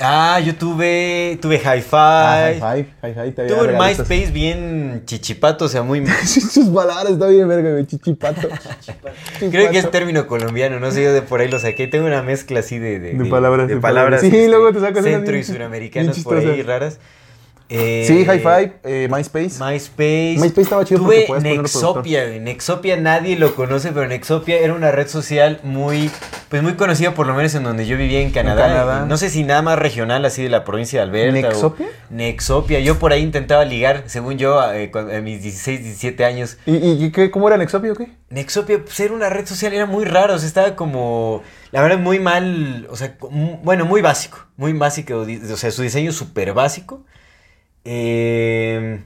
Ah, yo tuve, tuve Hi-Fi. Ah, Hi-Fi, Hi-Fi, Tuve un MySpace bien chichipato, o sea, muy... Sus palabras, está bien verga, güey, chichipato. Creo que es término colombiano, no sé, yo de por ahí lo saqué. Tengo una mezcla así de, de, De palabras, de palabras. Sí, luego te sacas centro y suramericanas por ahí raras. Eh, Sí, Hi-Fi, eh, MySpace. MySpace. MySpace estaba chido porque Tuve poner Nexopia, güey. Nexopia nadie lo conoce, pero Nexopia era una red social muy, pues muy conocida por lo menos en donde yo vivía en Canadá. No sé si nada más regional así de la provincia de Alberta. o- ¿Nexopia? Nexopia. Yo por ahí intentaba ligar, según yo, eh, a mis 16, 17 años. ¿Y, y qué, cómo era Nexopia o qué? Nexopia, pues era una red social, era muy raro, o sea, estaba como, la verdad, muy mal, o sea, bueno, muy básico, muy básico, o sea, su diseño súper básico. Eh,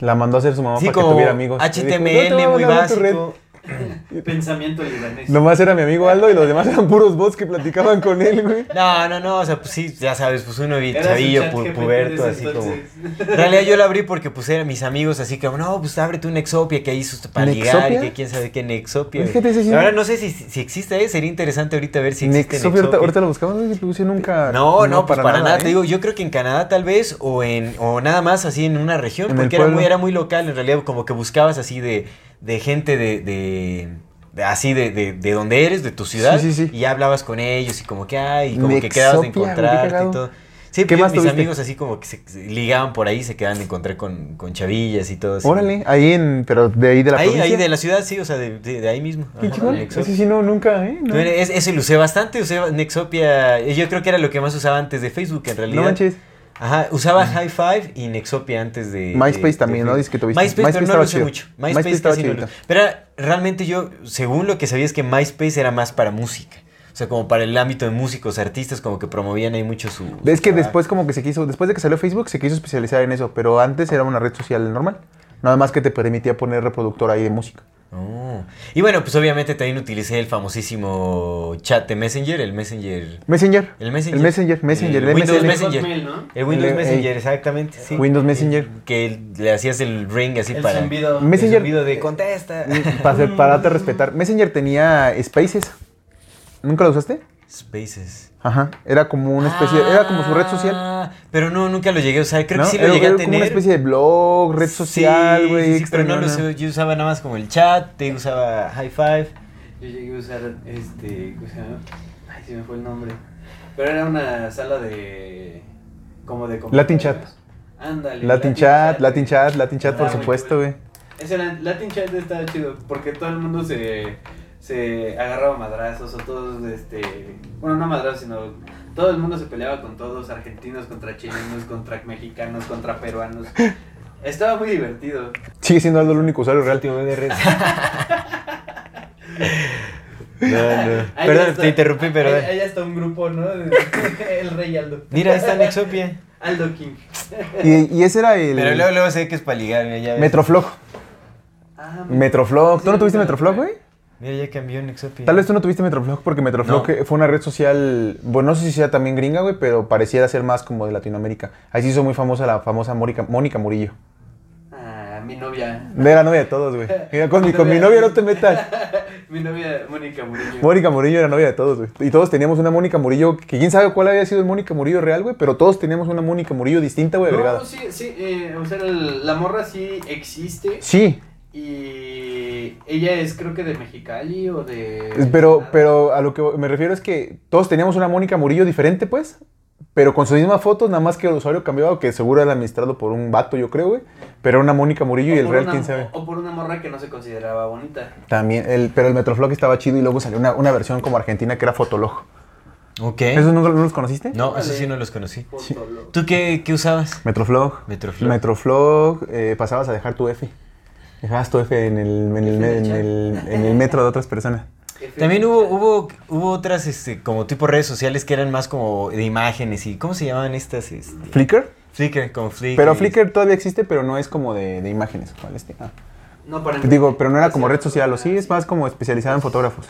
La mandó a hacer su mamá sí, para que tuviera amigos. Le dijo, "No te HTML, muy mandar tu red". básico. Pensamiento libanés. Nomás era mi amigo Aldo y los demás eran puros bots que platicaban con él, güey. No, no, no, o sea, pues sí, ya sabes, pues uno su chavillo, pu- puberto, así como... En realidad yo lo abrí porque pues eran mis amigos, así como, no, pues ábrete un Nexopia que ahí hizo para ligar y que quién sabe qué Nexopia. Que. Ahora no sé si, si existe, eh, sería interesante ahorita ver si existe Nexopia, ahorita, Nexopia. ahorita lo buscamos, yo nunca. No, no, pues para, nada. ¿eh? Te digo, yo creo que en Canadá tal vez, o en, o nada más así en una región, En porque era muy, era muy local, en realidad, como que buscabas así de, de gente de, de, así de, de, de donde eres, de tu ciudad, Sí, sí, sí. y ya hablabas con ellos y como que ay, y como que quedabas de encontrarte y todo. Sí, ¿Qué más mis tuviste? amigos así como que se, se ligaban por ahí, se quedaban de encontrar con, con chavillas y todo así. Órale, ahí en. Pero de ahí de la Ahí, provincia. ahí de la ciudad, sí, o sea, de, de, de ahí mismo. Qué chingón. Sí, no, nunca, ¿eh? No, eres- ese lo usé bastante, usé Nexopia, yo creo que era lo que más usaba antes de Facebook en realidad. No manches. Ajá, usaba High Five y Nexopia antes de. MySpace de- de también, ¿no? Dices que tuviste. MySpace, MySpace pero no lo usé mucho. MySpace casi no lo. Pero realmente yo, según lo que sabía, es que MySpace era más para música. O sea, como para el ámbito de músicos, artistas, como que promovían ahí mucho su. Es que después como que se quiso, después de que salió Facebook, se quiso especializar en eso, pero antes era una red social normal. Nada más que te permitía poner reproductor ahí de música. Oh. Y bueno, pues obviamente también utilicé el famosísimo chat de Messenger, el Messenger. Messenger. El Messenger. El Messenger, Messenger, El el Windows MSN. Messenger. Hotmail, ¿no? El Windows El- Messenger, ey. exactamente. Sí. Windows Messenger. Que le hacías el ring así El para. zumbido. el Messenger. zumbido de contesta. Para, hacer- para darte a respetar. Messenger tenía Spaces. ¿Nunca lo usaste? Spaces. Ajá. Era como una especie, era como su red social. Ah, Pero no, nunca lo llegué a usar. Creo ¿no? que sí lo Era- llegué a tener. como una especie de blog, red social, güey. sí, sí, pero no lo extrañona. usé. Yo usaba nada más como el chat, te usaba High Five. Yo llegué a usar este. ¿Cómo se llama? Ay, se me fue el nombre. Pero era una sala de. Como de. Latin Chat. Ándale. Latin chat, Latin chat, Latin chat, por muy supuesto, cool. güey. Ese era- Latin Chat estaba chido porque todo el mundo se, se agarraba madrazos o todos, este, bueno, no madrazos, sino todo el mundo se peleaba con todos, argentinos contra chilenos, contra mexicanos, contra peruanos. Estaba muy divertido. Sigue siendo Aldo el único usuario real. de red. No, no. Ahí Perdón, está- te interrumpí, pero. Ahí, ahí está un grupo, ¿no? el rey Aldo. Mira, ahí está Nexopia. Aldo King. Y, y ese era el Pero luego, luego sé que es para ligar. Ya ves. Metroflog. Ah, Metroflog. ¿Tú no tuviste Metroflog, güey? Mira, ya cambió Nexopia. Tal vez tú no tuviste Metroflog porque Metroflog No. eh, fue una red social, bueno, no sé si sea también gringa, güey, pero pareciera ser más como de Latinoamérica. Ahí se hizo muy famosa la famosa Mónica, Mónica Murillo. Ah, mi novia. Era novia de todos, güey. Mira, Con mi, con mi novia no te metas. Mi novia, Mónica Murillo. Mónica Murillo era novia de todos, güey. Y todos teníamos una Mónica Murillo, que quién sabe cuál había sido el Mónica Murillo real, güey, pero todos teníamos una Mónica Murillo distinta, güey, agregada. No, sí, sí, eh, o sea, el- la morra sí existe. Sí, Y ella es creo que de Mexicali o de... pero, pero a lo que me refiero es que todos teníamos una Mónica Murillo diferente, pues. Pero con sus mismas fotos, nada más que el usuario cambiado, que seguro era administrado por un vato, yo creo, güey. Pero era una Mónica Murillo y el real, una- quién sabe. O por una morra que no se consideraba bonita. También, el, pero el Metroflog estaba chido y luego salió una, una versión como argentina que era Fotolog. Ok. ¿Esos no, no los conociste? No, eso sí no los conocí. Fotolog. ¿Tú qué, qué usabas? Metroflog. Metroflog. Metroflog, eh, pasabas a dejar tu F. Dejabas tu F en el, en el, en el, en el metro de otras personas. También hubo, hubo, hubo otras este, como tipo redes sociales que eran más como de imágenes y ¿cómo se llamaban estas? Este? ¿Flickr? Flickr, como Flickr. Pero Flickr todavía existe, pero no es como de, de imágenes. ¿Cuál es? Ah. No, para Digo, pero no era como red social, o sí, es más como especializada en fotógrafos.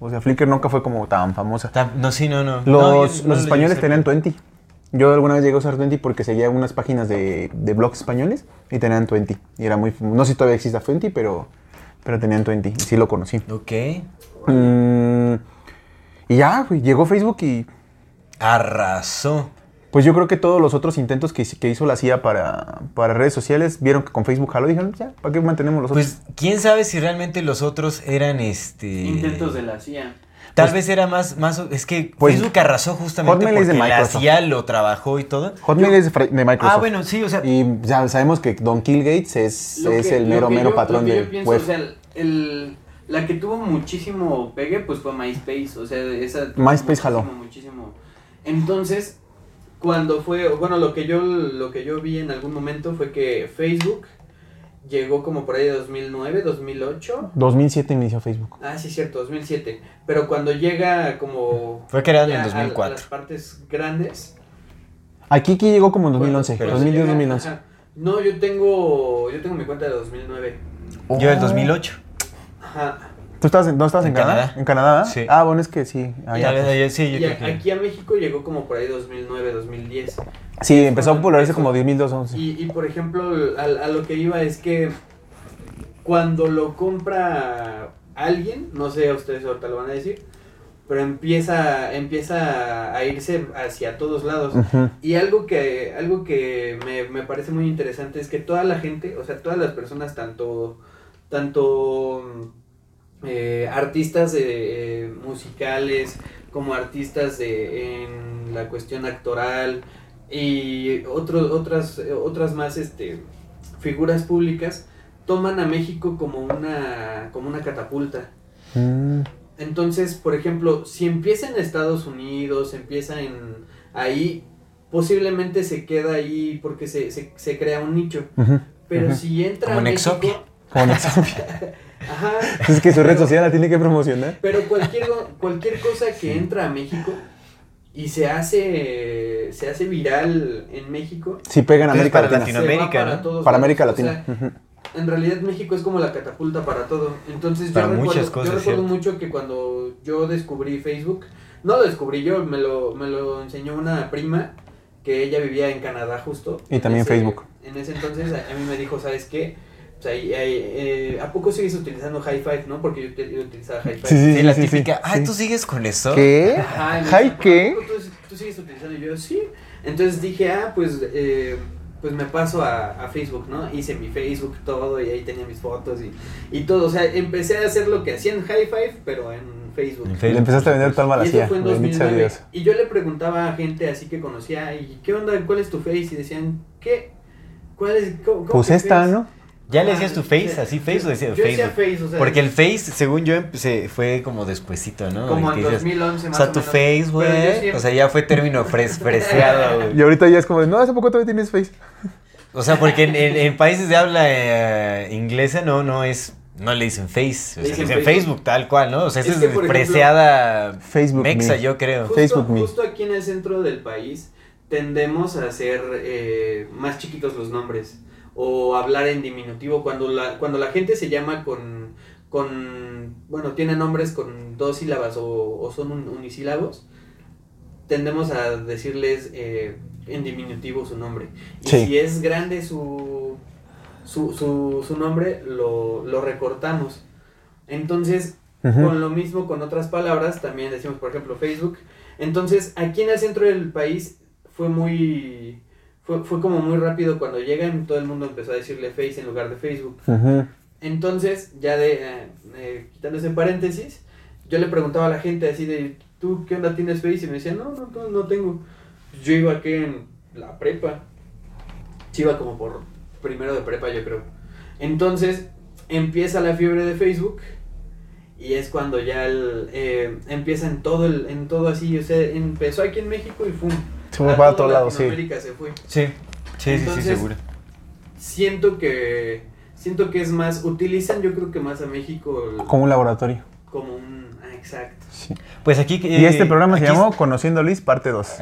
O sea, Flickr nunca fue como tan famosa. No, sí, no, no. Los, No, yo no los lo españoles tenían usar. 20. Yo alguna vez llegué a usar 20 porque seguía unas páginas de, de blogs españoles y tenían 20. Y era muy... No sé si todavía exista 20, pero, pero tenían 20. Y sí lo conocí. Ok. Mm, y ya, güey, llegó Facebook y Arrasó. pues yo creo que todos los otros intentos que, que hizo la CIA para, para redes sociales vieron que con Facebook jaló y dijeron, ya, ¿para qué mantenemos los otros? Pues, quién sabe si realmente los otros eran este. Intentos de la CIA. Tal vez era más, más. Es que Pues, Facebook arrasó justamente Hotmail es de porque la Microsoft. CIA lo trabajó y todo. Hotmail es de Microsoft. Ah, bueno, sí, o sea. Y ya sabemos que Don Kill Gates es, es que- el mero, mero yo- patrón lo que de yo pienso, web. O sea, el, la que tuvo muchísimo pegue, pues fue MySpace. O sea, esa. MySpace jaló. muchísimo, Muchísimo. Entonces, cuando fue. Bueno, lo que yo lo que yo vi en algún momento fue que Facebook llegó como por ahí de 2009, 2008. 2007 inició Facebook. Ah, sí, cierto, 2007. Pero cuando llega como. Fue creado en ya a- 2004. A las partes grandes. Aquí, aquí llegó como en 2011, Pero- 2010, llega- 2011. ajá. No, yo tengo. Yo tengo mi cuenta de 2009. Yo el 2008. Ajá. ¿Tú estás en, no estás en, En Canadá? Canadá. ¿En Canadá? Sí. Ah, bueno, es que sí. Pues. ya, sí, yo Y creo a- que. aquí a México llegó como por ahí 2009, 2010. Sí, empezó a popularizarse como 2011. Y, y por ejemplo, a, a lo que iba es que cuando lo compra alguien, no sé a ustedes ahorita lo van a decir, pero empieza, empieza a irse hacia todos lados. Y algo que, algo que me, me parece muy interesante es que toda la gente, o sea, todas las personas, tanto, tanto eh, artistas eh, musicales como artistas de, en la cuestión actoral y otros otras, otras más este, figuras públicas, toman a México como una, como una catapulta. Mm. Entonces, por ejemplo, si empieza en Estados Unidos, empieza en ahí, posiblemente se queda ahí porque se, se, se crea un nicho. Pero si entra Como a México, Exopia. Como Nexopia. ajá, es que su red social la tiene que promocionar. pero cualquier cualquier cosa que entra a México y se hace se hace viral en México, Sí, pegan Entonces, América para Latina. Latinoamérica, para ¿no? todos Para. América O Latina. sea, en realidad México es como la catapulta para todo. Entonces yo Para recuerdo, muchas yo cosas, recuerdo cierto. mucho que cuando yo descubrí Facebook, no lo descubrí yo, me lo, me lo enseñó una prima que ella vivía en Canadá justo. Y En también ese- Facebook. En ese entonces a, a mí me dijo, ¿sabes qué? Sea, y- eh, ¿A poco sigues utilizando High Five, no? Porque yo, utilizaba High Five. Sí, sí, Sí, la sí, típica. Ah, sí. ¿tú sigues con eso? ¿Qué? Ajá, y me ¿Hi dijo, qué? ¿A poco ¿Tú, tú sigues utilizando? Y yo, sí. Entonces dije, ah, pues, eh, pues me paso a, a Facebook, ¿no? Hice mi Facebook, todo, y ahí tenía mis fotos y, y todo. O sea, empecé a hacer lo que hacía en High Five, pero en Facebook. Le empezaste a vender tu alma a la Y eso CIA. fue en bendito sea 2009. Dios. Y yo le preguntaba a gente así que conocía, ¿y qué onda? ¿Cuál es tu Face? Y decían, ¿qué? ¿Cuál es? ¿Cómo, cómo Pues esta, Face? ¿no? ¿Ya le Ah, decías tu face? ¿Así face o decía yo decía? Face, o sea, Porque el face, según yo, empecé, fue como despuesito, ¿no? Como en que dices, 2011 O más sea, o tu menos. face, güey. siempre- O sea, ya fue término fres güey. Y ahorita ya es como de, no, hace poco todavía tienes Face. O sea, porque en, en- en países de habla eh, inglesa no, no es. No le dicen face. O sea, dicen Facebook. Facebook, tal cual, ¿no? O sea, esa Es es, ejemplo, preciada Facebook mexa, me. yo creo. Justo, Facebook Me. justo aquí en el centro del país tendemos a hacer eh, más chiquitos los nombres o hablar en diminutivo cuando la, cuando la gente se llama con, con bueno, tiene nombres con dos sílabas o, o son un- unisílabos, tendemos a decirles eh, en diminutivo su nombre. Y Sí. si es grande su, su, su, su nombre, lo, lo recortamos. Entonces, con lo mismo, con otras palabras, también decimos, por ejemplo, Facebook. Entonces, aquí en el centro del país fue muy... Fue, fue como muy rápido cuando llegan, todo el mundo empezó a decirle Face en lugar de Facebook. Entonces, ya de, eh, eh, quitando ese paréntesis, yo le preguntaba a la gente así de, ¿tú qué onda tienes Face? Y me decían, no, no, no, no tengo. Yo iba aquí en la prepa. Sí, iba como por primero de prepa, yo creo. Entonces, empieza la fiebre de Facebook. Y es cuando ya el, eh, empieza en todo, el, en todo así, o sea, empezó aquí en México y ¡fum! Se fue A para todos lados, sí. Latinoamérica se fue Sí, sí, sí, seguro. siento que siento que es más, utilizan yo creo que más a México el- Como un laboratorio. como un, ah, exacto. Sí. Pues aquí... y este programa se llamó Conociendo a Luis, parte 2.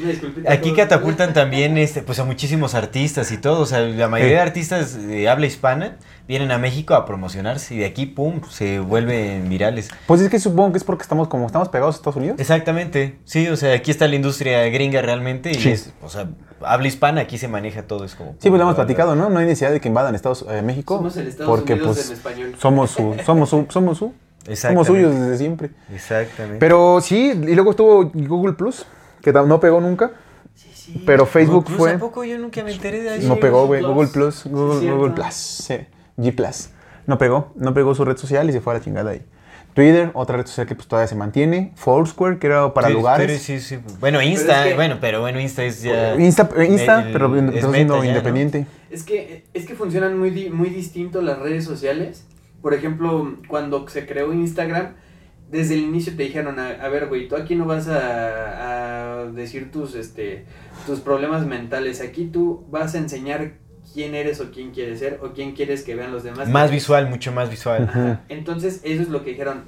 Una disculpita a Aquí catapultan también este, pues a muchísimos artistas y todo. O sea, la mayoría Sí. de artistas de habla hispana vienen a México a promocionarse y de aquí, pum, se vuelven virales. Pues es que supongo que es porque estamos como estamos pegados a Estados Unidos. Exactamente, sí, o sea, aquí está la industria gringa realmente y Sí. es, o sea, habla hispana, aquí se maneja todo, es como... Sí, pues lo hemos platicado, ¿no? No hay necesidad de que invadan Estados eh, México. Somos el Estados porque Unidos pues en español. somos su, somos su, somos su, somos suyos desde siempre. Exactamente. Pero sí, y luego estuvo Google Plus, que no pegó nunca, Sí, sí. pero Facebook Plus, fue ¿A poco yo nunca me enteré de eso? no pegó, güey. Google Plus, Google, Sí, Google. Plus, sí, G Plus. No pegó, no pegó su red social y se fue a la chingada ahí. Twitter, otra red social que pues todavía se mantiene, Foursquare, que era para Sí, lugares. pero sí, sí. Bueno, Insta, es que- bueno, pero bueno, Insta es ya... Insta, eh, Insta el- pero es empezó meta siendo ya, ¿no? independiente. Es que, es que funcionan muy, muy distinto las redes sociales. Por ejemplo, cuando se creó Instagram, desde el inicio te dijeron, a, a ver, güey, tú aquí no vas a, a decir tus, este, tus problemas mentales. Aquí tú vas a enseñar quién eres o quién quieres ser o quién quieres que vean los demás. Más visual, mucho más visual. Ajá. Entonces, eso es lo que dijeron.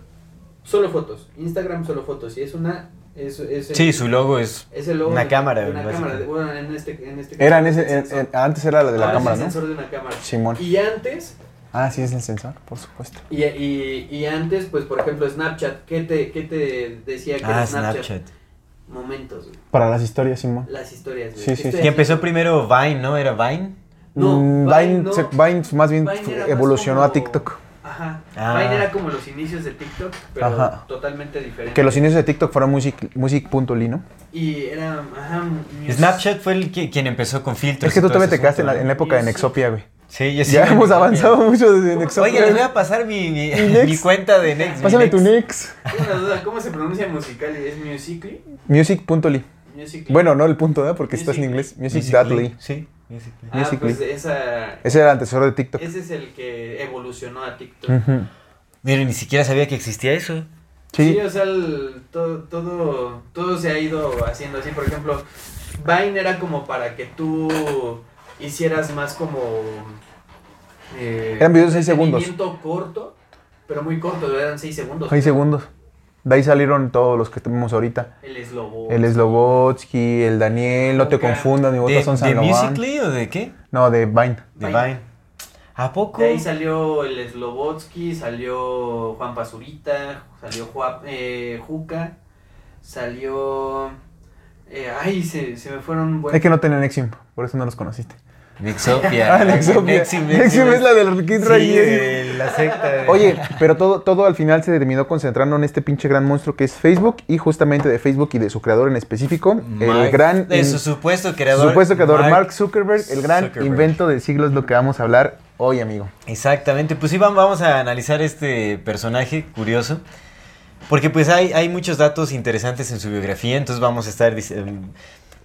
Solo fotos. Instagram, solo fotos. Y es una... Es, es el- Sí, su logo es... es el logo una de- cámara, de Una cámara. Bueno, en este, en este Era en caso, ese, en- en- antes era la de la Ah, es cámara, el ¿no? sensor de una cámara. Simón. Y antes, Ah, sí, es el sensor, por supuesto. y, y, y antes, pues por ejemplo, Snapchat, ¿qué te, qué te decía que Ah, era Snapchat? Snapchat. Momentos, güey. Para las historias, Simón. las historias, güey. Sí, sí, Estoy Que empezó primero Vine, ¿no? ¿Era Vine? No, Mm, Vine Vine, no. se- Vine más bien Vine era más evolucionó como- a TikTok. Ajá. Ah. Vine era como los inicios de TikTok, pero Ajá. totalmente diferente. Que los inicios de TikTok fueron music- music.ly, ¿no? Y era, ajá, music- Snapchat fue el que, quien empezó con filtros. Es que tú ese te quedaste en la, época de. Nexopia, güey. Sí, yo sí. Ya hemos avanzado mucho desde Nexopia. Oye, les voy a pasar mi, mi, Next. mi cuenta de Next. mi Pásame tu. Nex. Tengo una duda, ¿cómo se pronuncia musical? ¿Es Musical.ly? Music.ly. Musical.ly. Bueno, no el punto, ¿verdad? Porque estás en Music.ly. inglés. Music.ly. Sí, Ah, pues esa... Ese era el antecesor de TikTok. Ese es el que evolucionó a TikTok. Ujú. Miren, ni siquiera sabía que existía eso. Sí, Sí. o sea, el- todo, todo, todo se ha ido haciendo así. Por ejemplo, Vine era como para que tú hicieras más como... eh, Eran videos de seis segundos. entretenimiento corto, pero muy corto, eran 6 segundos. 6 segundos. De ahí salieron todos los que tenemos ahorita. El eslobo. El Slobotsky, el Daniel, no te confundas, ¿De, votos son de San Loban. Musical.ly o de qué? No, de Vine. De Vine. Vine. ¿A poco? De ahí salió el Slobotsky, salió Juan Pazurita, salió Juan, eh, Juca, salió... eh, ay, se, se me fueron... buen- Es que no tenían Nexium, por eso no los conociste. Nexopia. Ah, Nexopia. Nexium, Nexium es la del Kid Sí, de la secta. de- Oye, pero todo, todo al final se terminó concentrando en este pinche gran monstruo que es Facebook y justamente de Facebook y de su creador en específico, el gran... De su supuesto su creador. supuesto creador Mark, Zuckerberg, el gran Zuckerberg. invento del siglo es lo que vamos a hablar hoy, amigo. Exactamente, pues sí, vam- vamos a analizar este personaje curioso. Porque pues hay, hay muchos datos interesantes en su biografía, entonces vamos a estar... em,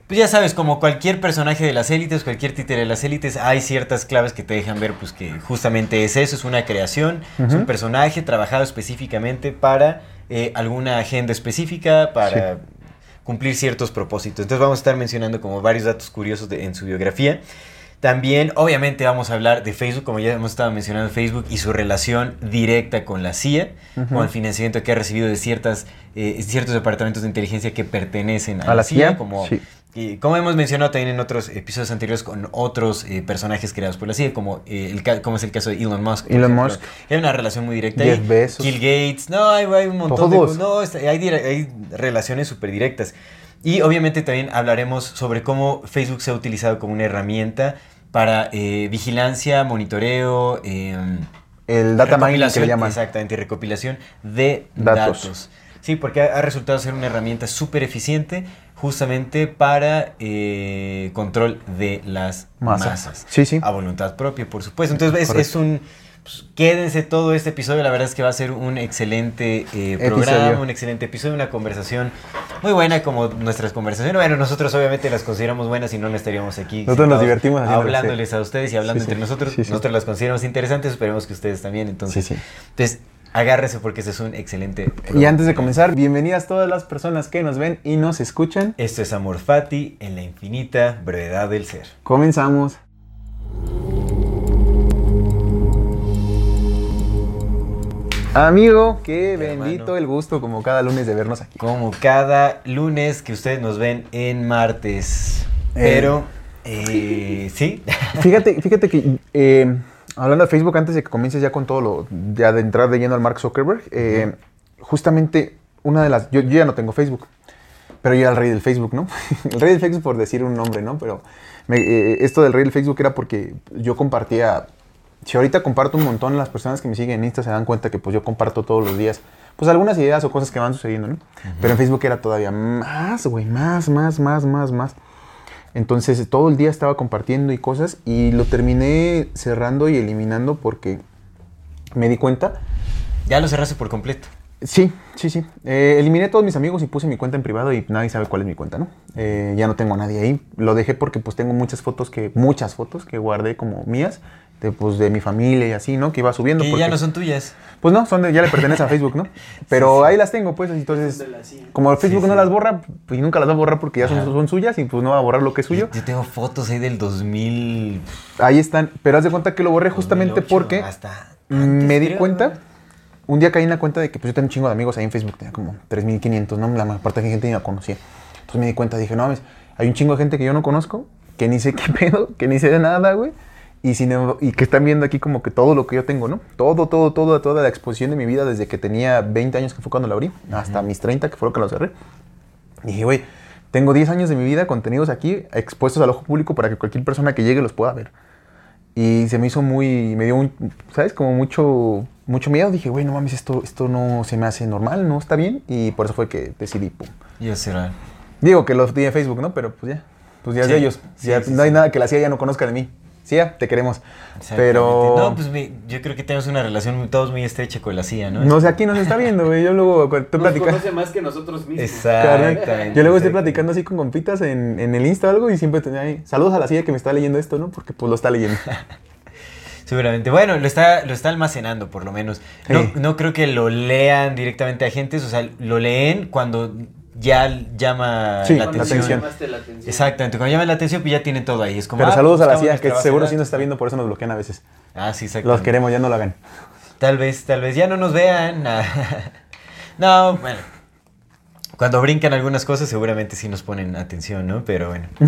Pues ya sabes, como cualquier personaje de las élites, cualquier títere de las élites, hay ciertas claves que te dejan ver pues que justamente es eso, es una creación, es un personaje trabajado específicamente para eh, alguna agenda específica, para cumplir ciertos propósitos. Entonces vamos a estar mencionando como varios datos curiosos de- en su biografía. También, obviamente, vamos a hablar de Facebook, como ya hemos estado mencionando, Facebook y su relación directa con la CIA, Ujú. con el financiamiento que ha recibido de ciertas, eh, ciertos departamentos de inteligencia que pertenecen a, ¿A la, la CIA, CIA? como, Sí. Y como hemos mencionado también en otros episodios anteriores con otros eh, personajes creados por la CIA, como, eh, el, como es el caso de Elon Musk. Elon ejemplo. Musk. Hay una relación muy directa Jeff. Bezos. Bill Gates, no, hay, hay un montón Todos. de. No, está- hay, hay relaciones súper directas. Y obviamente también hablaremos sobre cómo Facebook se ha utilizado como una herramienta para eh, vigilancia, monitoreo, eh, El data mining que le llaman. Exactamente, recopilación de Datos. datos. Sí, porque ha, ha resultado ser una herramienta súper eficiente justamente para eh, control de las Masa. masas. Sí, sí. A voluntad propia, por supuesto. Entonces es, un... pues, quédense todo este episodio, la verdad es que va a ser un excelente eh, programa, Episodio. un excelente episodio, una conversación muy buena como nuestras conversaciones. Bueno, nosotros obviamente las consideramos buenas y no estaríamos aquí. Nosotros nos divertimos Hablándoles a ustedes y hablando Sí, sí. entre nosotros. Sí. Nosotros las consideramos interesantes, esperemos que ustedes también. Entonces, Sí, sí. entonces Agárrese porque este es un excelente. Y antes de comenzar, bienvenidas todas las personas que nos ven y nos escuchan. Esto es Amor Fati en la infinita brevedad del ser. Comenzamos. Amigo, qué bendito el gusto como cada lunes de vernos aquí. Como cada lunes que ustedes nos ven en martes. Eh. Pero, eh, sí. Fíjate, fíjate que eh, hablando de Facebook, antes de que comiences ya con todo lo, ya de entrar de lleno al Mark Zuckerberg, eh, justamente una de las, yo, yo ya no tengo Facebook, pero yo era el rey del Facebook, ¿no? el rey del Facebook por decir un nombre, ¿no? Pero me- eh, esto del rey del Facebook era porque yo compartía, si ahorita comparto un montón, las personas que me siguen en Insta se dan cuenta que pues yo comparto todos los días, pues algunas ideas o cosas que van sucediendo, ¿no? Pero en Facebook era todavía más, güey, más, más, más, más, más. Entonces todo el día estaba compartiendo y cosas y lo terminé cerrando y eliminando porque me di cuenta. Ya lo cerraste por completo. Sí, sí, sí. Eh, eliminé a todos mis amigos y puse mi cuenta en privado y nadie sabe cuál es mi cuenta, ¿no? Eh, ya no tengo a nadie ahí. Lo dejé porque pues tengo muchas fotos que, muchas fotos que guardé como mías, de, pues, de mi familia y así, ¿no? Que iba subiendo. Porque- ya no son tuyas. Pues no, son de- ya le pertenecen a Facebook, ¿no? Pero ahí las tengo, pues, entonces... Como Facebook Sí, no las borra, pues y nunca las va a borrar porque ya son, son suyas y pues no va a borrar lo que es suyo. Yo tengo fotos ahí del 2000. Ahí están, pero haz de cuenta que lo borré justamente 2008, porque hasta me di creo, cuenta, ¿no? un día caí en la cuenta de que pues yo tenía un chingo de amigos ahí en Facebook, tenía como 3.500, ¿no? La mayor parte de gente ni la conocía. Entonces me di cuenta, dije, no mames, hay un chingo de gente que yo no conozco, que ni sé qué pedo, que ni sé de nada, güey. Y, sin y que están viendo aquí como que todo lo que yo tengo, ¿no? Todo, todo, todo, toda la exposición de mi vida desde que tenía 20 años, que fue cuando la abrí, hasta mis 30, que fue lo que lo cerré. Y dije, güey, tengo 10 años de mi vida contenidos aquí, expuestos al ojo público para que cualquier persona que llegue los pueda ver. Y se me hizo muy, me dio un, ¿sabes? Como mucho, mucho miedo. Dije, güey, no mames, esto, esto no se me hace normal, no está bien. Y por eso fue que decidí, pum. Yo cerrar. Digo que los tiene en Facebook, ¿no? Pero pues ya, pues ya es Sí, de ellos. sí, Ya sí, no hay nada que la CIA ya no conozca de mí. CIA, te queremos. Pero... No, pues mi- yo creo que tenemos una relación muy- todos muy estrecha con la CIA, ¿no? No sé, aquí nos está viendo, güey. Yo luego Nos platicando. conoce más que nosotros mismos. Exactamente. Yo luego estoy platicando así con compitas en, en el Insta o algo y siempre tenía ahí. Saludos a la CIA que me está leyendo esto, ¿no? Porque pues lo está leyendo. Seguramente. Bueno, lo está, lo está almacenando, por lo menos. No, Sí. no creo que lo lean directamente agentes, o sea, lo leen cuando ya llama Sí, la atención. la atención. Exactamente, cuando llama la atención, pues ya tienen todo ahí. Es como, Pero ah, saludos a la CIA, que seguro sí nos está viendo, por eso nos bloquean a veces. Ah, sí, exacto. Los queremos, ya no lo hagan. Tal vez, tal vez ya no nos vean. no, bueno. Cuando brincan algunas cosas, seguramente sí nos ponen atención, ¿no? Pero bueno.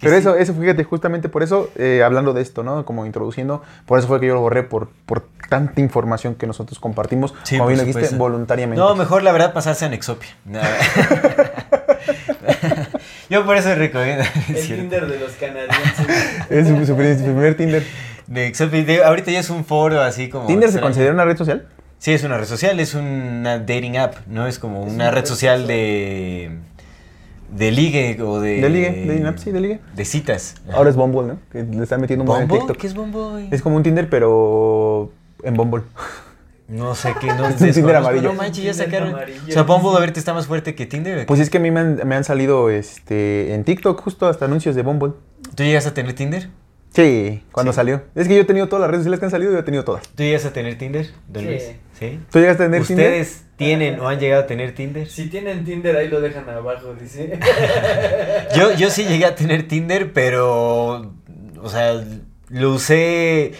Pero sí. eso, eso, fíjate, justamente por eso, eh, hablando de esto, ¿no? Como introduciendo, por eso fue que yo lo borré, por, por tanta información que nosotros compartimos, Sí, como por bien lo dijiste, voluntariamente. No, mejor la verdad pasarse a Nexopia. No. Yo por eso recomiendo. El es. Tinder de los canadienses. Es su, su primer- su primer Tinder. Nexopia, de- ahorita ya es un foro así como. ¿Tinder se considera una red social? Sí, es una red social, es una dating app, ¿no? Es como una, red social de. de ligue o de. De ligue, dating app, sí, de ligue. De citas. Ahora es Bumble, ¿no? Que le están metiendo un montón en ¿Bumble? TikTok. ¿Qué es Bumble? Es como un Tinder, pero en Bumble. No sé qué, no Es un Tinder amarillo. No manches, ya Tinder sacaron. amarillo. O sea, Bumble ahorita está más fuerte que Tinder. Pues es que a mí me han, me han salido este, en TikTok justo hasta anuncios de Bumble. ¿Tú llegas a tener Tinder? Sí, cuando Sí. salió. Es que yo he tenido todas las redes sociales que han salido, yo he tenido todas. ¿Tú llegas a tener Tinder, don Sí. Luis? ¿Sí? ¿Tú llegaste a tener Tinder? ¿Ustedes tienen o han llegado a tener Tinder? Si tienen Tinder, ahí lo dejan abajo, dice. Yo, yo sí llegué a tener Tinder, pero. O sea, lo usé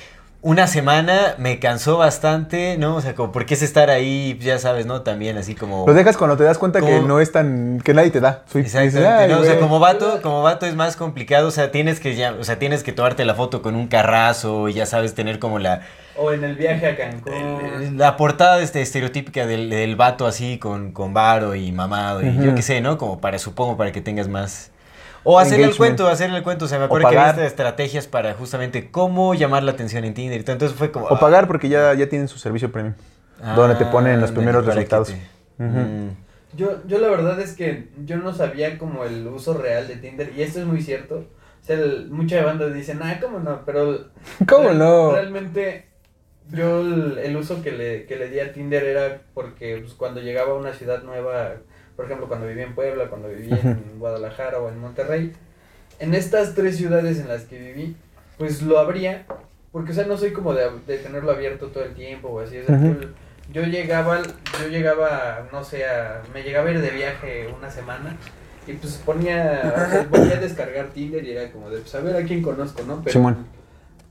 una semana, me cansó bastante, ¿no? O sea, como, ¿por qué es estar ahí? Ya sabes, ¿no? También así como. Los dejas cuando te das cuenta que no es tan. que nadie te da. Soy- Exactamente, "Ay, ¿no? O sea, güey". como vato, como vato es más complicado, o sea, tienes que ya, o sea, tienes que tomarte la foto con un carrazo y ya sabes tener como la, O en el viaje a Cancún. la portada este, estereotípica del, del vato así con, con varo y mamado y yo qué sé, ¿no? Como para, supongo, para que tengas más... O hacer el cuento, hacer el cuento, o sea, me acuerdo que estas estrategias para justamente cómo llamar la atención en Tinder y todo, entonces fue como... O pagar porque ya, ya tienen su servicio premium. ah, donde te ponen los primeros resultados. te-. Mm. Yo, yo la verdad es que yo no sabía como el uso real de Tinder y esto es muy cierto. O sea, el- mucha banda dicen, ah, ¿cómo no? Pero... ¿Cómo no? Realmente yo el, el uso que le, que le di a Tinder era porque pues, cuando llegaba a una ciudad nueva, por ejemplo, cuando vivía en Puebla, cuando vivía en Guadalajara o en Monterrey, en estas tres ciudades en las que viví, pues lo abría, porque o sea, no soy como de, de tenerlo abierto todo el tiempo o así, o sea, yo, yo llegaba, yo llegaba, no sé, a- me llegaba a ir de viaje una semana y pues ponía, o sea, volvía a descargar Tinder y era como de, pues a ver a quién conozco, ¿no? Pero, Simón.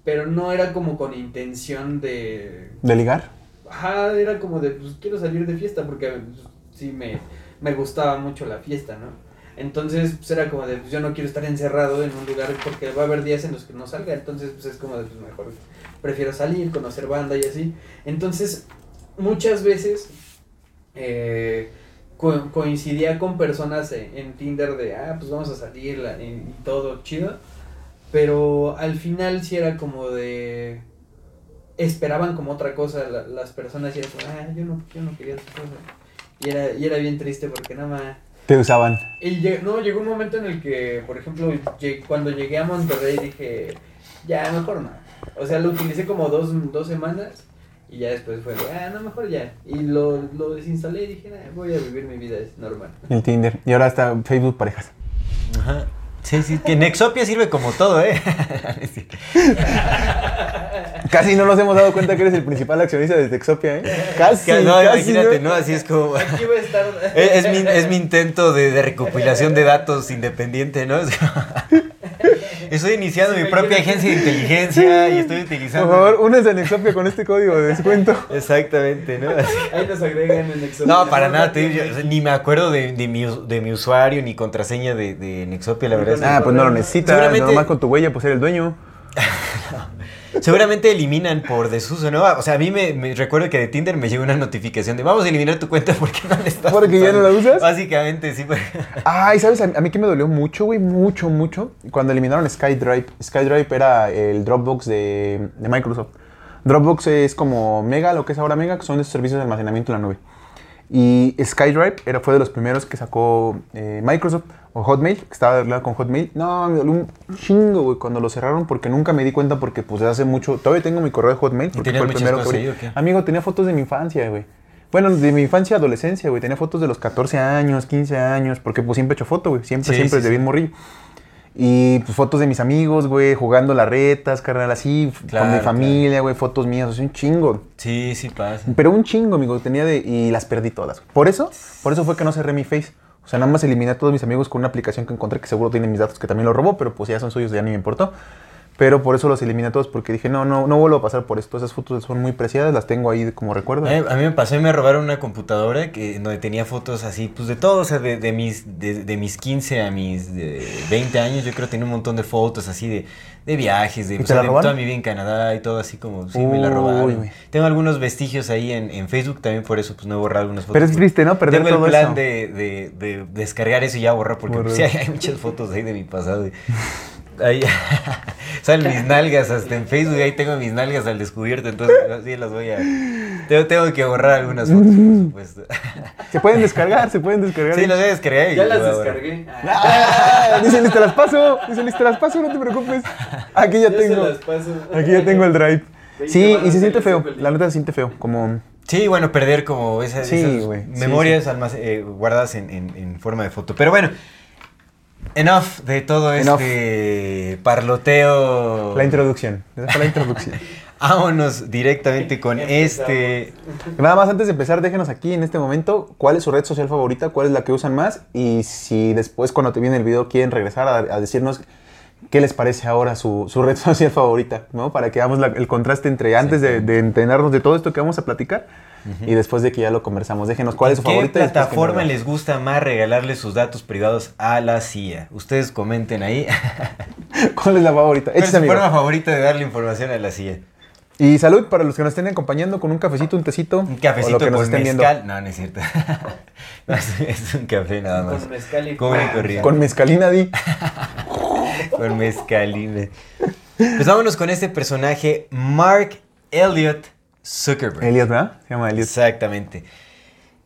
Pero no era como con intención de, ¿De ligar? ajá, era como de, pues quiero salir de fiesta porque pues, sí me, me gustaba mucho la fiesta, ¿no? Entonces, pues era como de, pues yo no quiero estar encerrado en un lugar porque va a haber días en los que no salga, entonces, pues es como de, pues mejor prefiero salir, conocer banda y así. Entonces, muchas veces eh, co- coincidía con personas en, en Tinder de, ah, pues vamos a salir la- y todo chido. Pero al final sí era como de... Esperaban como otra cosa la- las personas y era como, ah, yo no, yo no quería otra cosa. Y era, y era bien triste porque nada más... Te usaban. Y no, llegó un momento en el que, por ejemplo, cuando llegué a Monterrey dije, ya, mejor no. O sea, lo utilicé como dos, dos semanas y ya después fue, de, ah, no, mejor ya. Y lo, lo desinstalé y dije, nah, voy a vivir mi vida, es normal. El Tinder. Y ahora está Facebook parejas. Ajá. Sí, sí, que Nexopia sirve como todo, ¿eh? Casi no nos hemos dado cuenta que eres el principal accionista de Texopia, ¿eh? Casi. no, casi, imagínate, ¿no? Así es como... Aquí va a estar... Es, es mi, es mi intento de, de recopilación de datos independiente, ¿no? Estoy iniciando Sí, mi propia agencia de inteligencia y estoy Por utilizando... favor, únanse a Nexopia con este código de descuento. Exactamente, ¿no? Así. Ahí nos agregan en Exodia. No, para nada, te yo ni me acuerdo de, de mi, de mi usuario ni contraseña de, de Nexopia, la verdad. Ah, pues no lo necesitas. Nomás con tu huella, pues eres el dueño. Seguramente eliminan por desuso, ¿no? O sea, a mí me, me recuerdo que de Tinder me llegó una notificación de vamos a eliminar tu cuenta porque no la estás ¿Porque ya no la usas? Básicamente, sí. pues. Ay, ¿sabes? A mí que me dolió mucho, güey, mucho, mucho. Cuando eliminaron SkyDrive. SkyDrive era el Dropbox de, de Microsoft. Dropbox es como Mega, lo que es ahora Mega, que son esos servicios de almacenamiento en la nube. Y SkyDrive era, fue de los primeros que sacó eh, Microsoft o Hotmail, que estaba arreglado con Hotmail. No, me dolió un chingo, güey, cuando lo cerraron porque nunca me di cuenta porque pues hace mucho... Todavía tengo mi correo de Hotmail porque fue el primero que abrí. Amigo, tenía fotos de mi infancia, güey. Bueno, de mi infancia y adolescencia, güey. Tenía fotos de los 14 años, 15 años, porque pues siempre he hecho foto, güey. Siempre, Sí, siempre sí, desde sí. bien morrillo. Y pues fotos de mis amigos, güey, jugando las retas, carnal, así, con mi claro. familia, güey, fotos mías, así un chingo. Sí, sí pasa. Pero un chingo, amigo, tenía de... Y las perdí todas. Por eso, por eso fue que no cerré mi Face. O sea, nada más eliminé a todos mis amigos con una aplicación que encontré que seguro tiene mis datos, que también lo robó, pero pues ya son suyos, ya ni me importó. Pero por eso los eliminé a todos, porque dije, no, no, no vuelvo a pasar por esto. Esas fotos son muy preciadas, las tengo ahí como recuerdo. A mí, a mí me pasó y me robaron una computadora que, donde tenía fotos así, pues de todo, o sea, de, de mis, de, de mis 15 a mis de 20 años, yo creo que tenía un montón de fotos así de, de viajes, de, ¿Y o te la robaron? toda mi vida en Canadá y todo así como, sí, me la robaron. Tengo algunos vestigios ahí en, en Facebook, también por eso pues no he borrado algunas fotos. Pero es triste, ¿no? Perder Tengo todo el plan eso. De, de, de descargar eso y ya borrar, porque pues, sí, hay muchas fotos ahí de mi pasado. Ahí salen mis nalgas hasta en Facebook, ahí tengo mis nalgas al descubierto, entonces así las voy a... Tengo, tengo que borrar algunas fotos, por supuesto. Se pueden descargar, se pueden descargar. Sí, las voy a descargar y Ya las descargué. ¡Ah! Dice, "Listo, te las paso. Dice, "Listo, te las paso, no te preocupes. Aquí ya Yo se tengo. las paso. Aquí ya tengo el drive. Sí, y se en siente feo. La neta se siente feo. Como. Sí, bueno, perder como esas, Sí, sí, memorias almac- eh, guardadas en, en- en forma de foto. Pero bueno, enough de todo Enough. este parloteo. La introducción. Esa fue la introducción. Vámonos directamente con este... Nada más antes de empezar, déjenos aquí en este momento cuál es su red social favorita, cuál es la que usan más y si después cuando te viene el video quieren regresar a, a decirnos qué les parece ahora su, su red social favorita, ¿no? Para que hagamos la- el contraste entre antes de, de enterarnos de todo esto que vamos a platicar y después de que ya lo conversamos. Déjenos cuál es su ¿Qué favorita. que plataforma les gusta más regalarle sus datos privados a la CIA? Ustedes comenten ahí. ¿Cuál es la favorita? ¿Cuál es amigo. forma favorita de darle información a la CIA? Y salud para los que nos estén acompañando con un cafecito, un tecito. Un cafecito o lo que nos con estén viendo. mezcal. No, no es cierto. No, es, es un café nada más. Con mezcal y corriente. Con mezcalina, di. Con mezcalina. Pues vámonos con este personaje, Mark Elliot Zuckerberg. Elliot, ¿verdad? Se llama Elliot. Exactamente.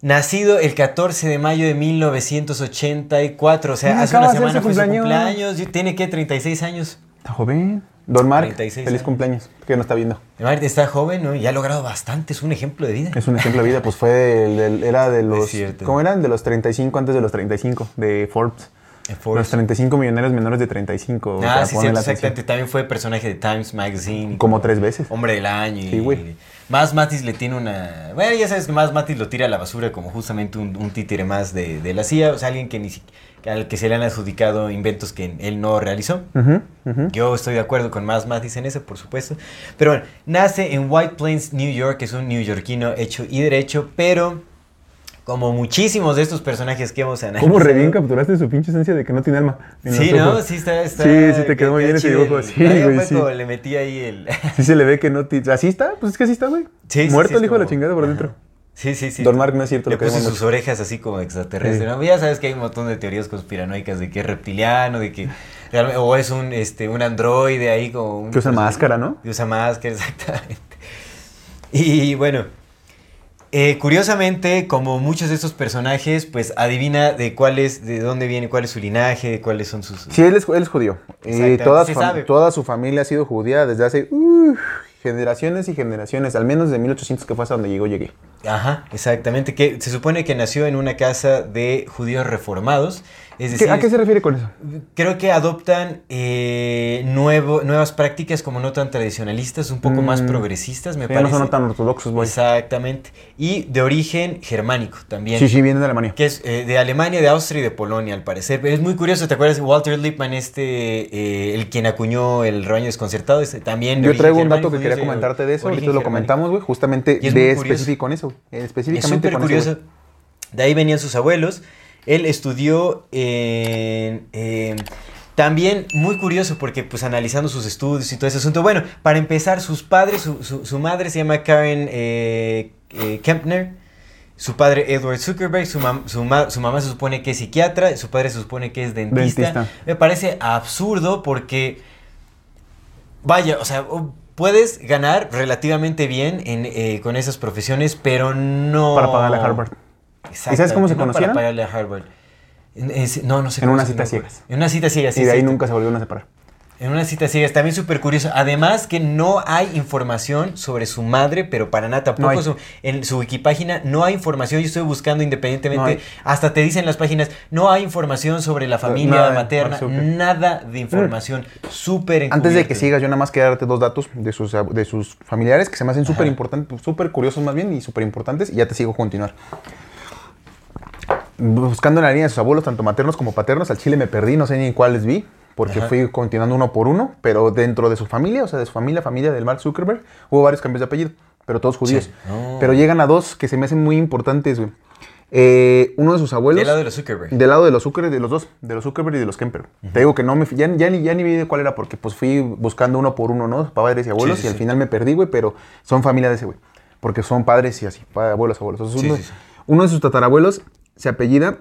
Nacido el 14 de mayo de 1984, o sea, hace una semana fue su cumpleaños. cumpleaños. Tiene que 36 años. Está joven. Don Mark, 36 feliz años. cumpleaños. Que no está viendo. Mark está joven, ¿no? Y ha logrado bastante, es un ejemplo de vida. Es un ejemplo de vida. Pues fue, el- el- era de los... ¿Cómo eran? De los 35 antes de los 35 de Forbes. Forbes. Los 35 millonarios menores de 35. o sea, Ah, sí, cierto, exactamente. También fue personaje de Times Magazine. Como tres veces. Hombre del año. Sí, güey. Más Matis le tiene una... Bueno, ya sabes que Más Matis lo tira a la basura como justamente un, un títere más de, de la CIA. O sea, alguien que ni si- al que se le han adjudicado inventos que él no realizó. Yo estoy de acuerdo con más Matis en eso, por supuesto. Pero bueno, nace en White Plains, New York, es un neoyorquino hecho y derecho, pero como muchísimos de estos personajes que hemos analizado. ¿Cómo re bien capturaste su pinche esencia de que no tiene alma? Sí, ¿no? Sí, está, está. Sí, sí, te quedó muy bien ese dibujo. el- Sí, güey, sí. le metí ahí el. Sí se le ve que no... ti- ¿Así está? Pues es que así está, güey. Sí, Muerto sí, el hijo de la chingada por Ajá. dentro. Sí, sí, sí. Don Mark no es cierto, Le lo queremos puse sus mucho. orejas así como extraterrestre, Sí. ¿no? Ya sabes que hay un montón de teorías conspiranoicas de que es reptiliano, de que o es un, este, un androide ahí como... un- Que usa máscara, ¿no? Que usa máscara, exactamente. Y bueno, eh, curiosamente, como muchos de estos personajes, pues adivina de cuál es, de dónde viene, cuál es su linaje, de cuáles son sus... Sí, él es, él es judío. Y toda se su, toda su familia ha sido judía desde hace generaciones y generaciones. Al menos de 1800 que fue hasta donde llegó, llegué. Ajá, exactamente, que se supone que nació en una casa de judíos reformados, es ¿Qué- decir... ¿A qué se refiere con eso? Creo que adoptan eh, nuevo, nuevas prácticas como no tan tradicionalistas, un poco más Mm. progresistas, me Ya parece. no son tan ortodoxos, güey. Exactamente. Y de origen germánico también. Sí, sí, vienen de Alemania. Que es eh, de Alemania, de Austria y de Polonia, al parecer. Es muy curioso, ¿te acuerdas? Walter Lippmann, este, eh, el quien acuñó el rebaño desconcertado, este, también. de Yo traigo un dato que quería comentarte de eso. Ahorita lo comentamos, güey. Justamente Y es muy de específico en eso. Es súper curioso. De ahí venían sus abuelos. Él estudió en... también muy curioso porque pues analizando sus estudios y todo ese asunto. Bueno, para empezar, sus padres, su, su- su madre se llama Karen eh, eh, Kempner. Su padre Edward Zuckerberg, su, mam- su, ma- su mamá se supone que es psiquiatra, su padre se supone que es dentista. Dentista. Me parece absurdo porque, vaya, o sea, puedes ganar relativamente bien en, eh, con esas profesiones, pero no... Para pagarle a Harvard. Exacto. ¿Y sabes cómo se no conocieron? Para pagarle a Harvard. Es- no, no sé En cómo una cita ciegas. En una cita ciegas, sí. y de ahí nunca se volvieron a separar. En una cita ciegas, también súper curioso. Además que no hay información sobre su madre, pero para nada tampoco. No hay. su- en su wikipágina no hay información. Yo estoy buscando independientemente. No. Hasta te dicen las páginas, no hay información sobre la familia Nada materna. Nada de información. Súper Antes de que sigas, yo nada más quiero darte dos datos de sus, de sus familiares que se me hacen súper importantes, súper curiosos más bien y súper importantes y ya te sigo a continuar. Buscando en la línea de sus abuelos, tanto maternos como paternos, al chile me perdí, no sé ni en cuáles vi, porque Ajá. fui continuando uno por uno, pero dentro de su familia, o sea, de su familia, familia del Mark Zuckerberg, hubo varios cambios de apellido, pero todos judíos. Oh. Pero llegan a dos que se me hacen muy importantes, güey. Eh, uno de sus abuelos. Del lado de los Zuckerberg. Del lado de los Zuckerberg, de los dos, de los Zuckerberg y de los Kemper. Te digo que no me, ya, ya, ni, ya ni vi de cuál era porque pues fui buscando uno por uno, ¿no? Padres y abuelos sí, y al final me perdí, güey, pero son familia de ese güey. Porque son padres y así, pa- abuelos, abuelos. Entonces, uno, uno de sus tatarabuelos se apellida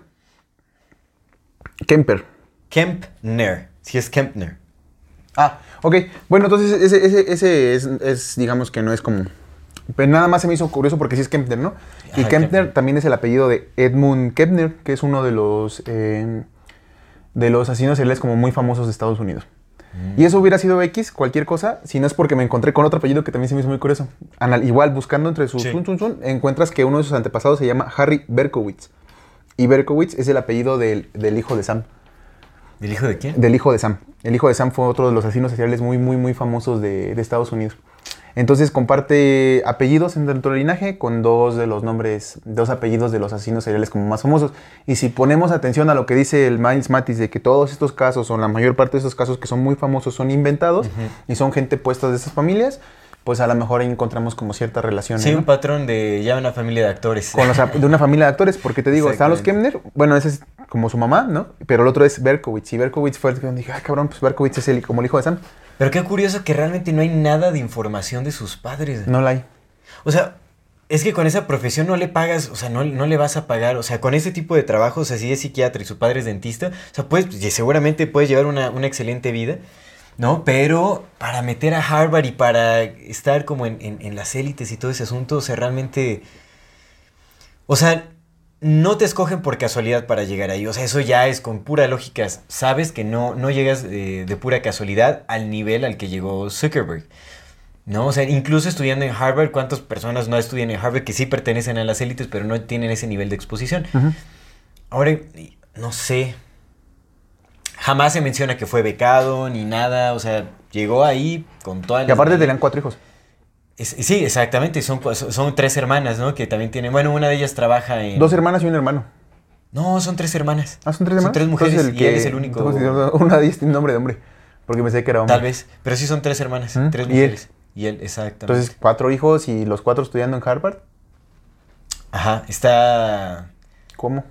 Kemper. Kempner. Si es Kempner. Ah, ok. Bueno, entonces ese, ese, ese es, es, digamos que no es como... Pero nada más se me hizo curioso porque sí es Kempner, ¿no? Y Kempner, Kempner. también es el apellido de Edmund Kempner, que es uno de los, eh, de los asesinos seriales como muy famosos de Estados Unidos. Y eso hubiera sido X, cualquier cosa, si no es porque me encontré con otro apellido que también se me hizo muy curioso. Anal- igual, buscando entre sus Sí. chun, chun, chun, encuentras que uno de sus antepasados se llama Harry Berkowitz. Y Berkowitz es el apellido del, del hijo de Sam. ¿Del hijo de quién? Del hijo de Sam. El hijo de Sam fue otro de los asesinos seriales muy, muy, muy famosos de, de Estados Unidos. Entonces comparte apellidos en- dentro del linaje con dos de los nombres, dos apellidos de los asesinos seriales como más famosos. Y si ponemos atención a lo que dice el Miles Matis de que todos estos casos, o la mayor parte de estos casos que son muy famosos, son inventados y son gente puesta de esas familias, pues a lo mejor ahí encontramos como cierta relación. Sí, ¿no? un patrón de ya una familia de actores. con los de una familia de actores, porque te digo, están los. Kemner, bueno, ese es como su mamá, ¿no? Pero el otro es Berkowitz, y Berkowitz fue el que dije, ah, cabrón, pues Berkowitz es el, como el hijo de Sam. Pero qué curioso que realmente no hay nada de información de sus padres. No la hay. O sea, es que con esa profesión no le pagas, o sea, no, no le vas a pagar, o sea, con ese tipo de trabajo, o sea, si es psiquiatra y su padre es dentista, o sea, pues seguramente puedes llevar una, una excelente vida, ¿no? Pero para meter a Harvard y para estar como en, en- en las élites y todo ese asunto, o sea, realmente, o sea, no te escogen por casualidad para llegar ahí, o sea, eso ya es con pura lógica, sabes que no, no llegas eh, de pura casualidad al nivel al que llegó Zuckerberg. ¿no? O sea, incluso estudiando en Harvard, ¿cuántas personas no estudian en Harvard que sí pertenecen a las élites, pero no tienen ese nivel de exposición? Ahora, no sé. Jamás se menciona que fue becado ni nada, o sea, llegó ahí con toda la... Y aparte tenían cuatro hijos. Es- sí, exactamente, son, tres hermanas, ¿no? Que también tienen, bueno, una de ellas trabaja en... Dos hermanas y un hermano. No, son tres hermanas. Ah, son tres hermanas. Son tres mujeres Entonces, y él es el único... entonces, Una de ellas tiene nombre de hombre. Porque pensé que era hombre. Tal vez, pero sí son tres hermanas, ¿Mm? tres ¿Y él? mujeres. Y él, exactamente. Entonces, cuatro hijos y los cuatro estudiando en Harvard. Ajá, está... ¿Cómo?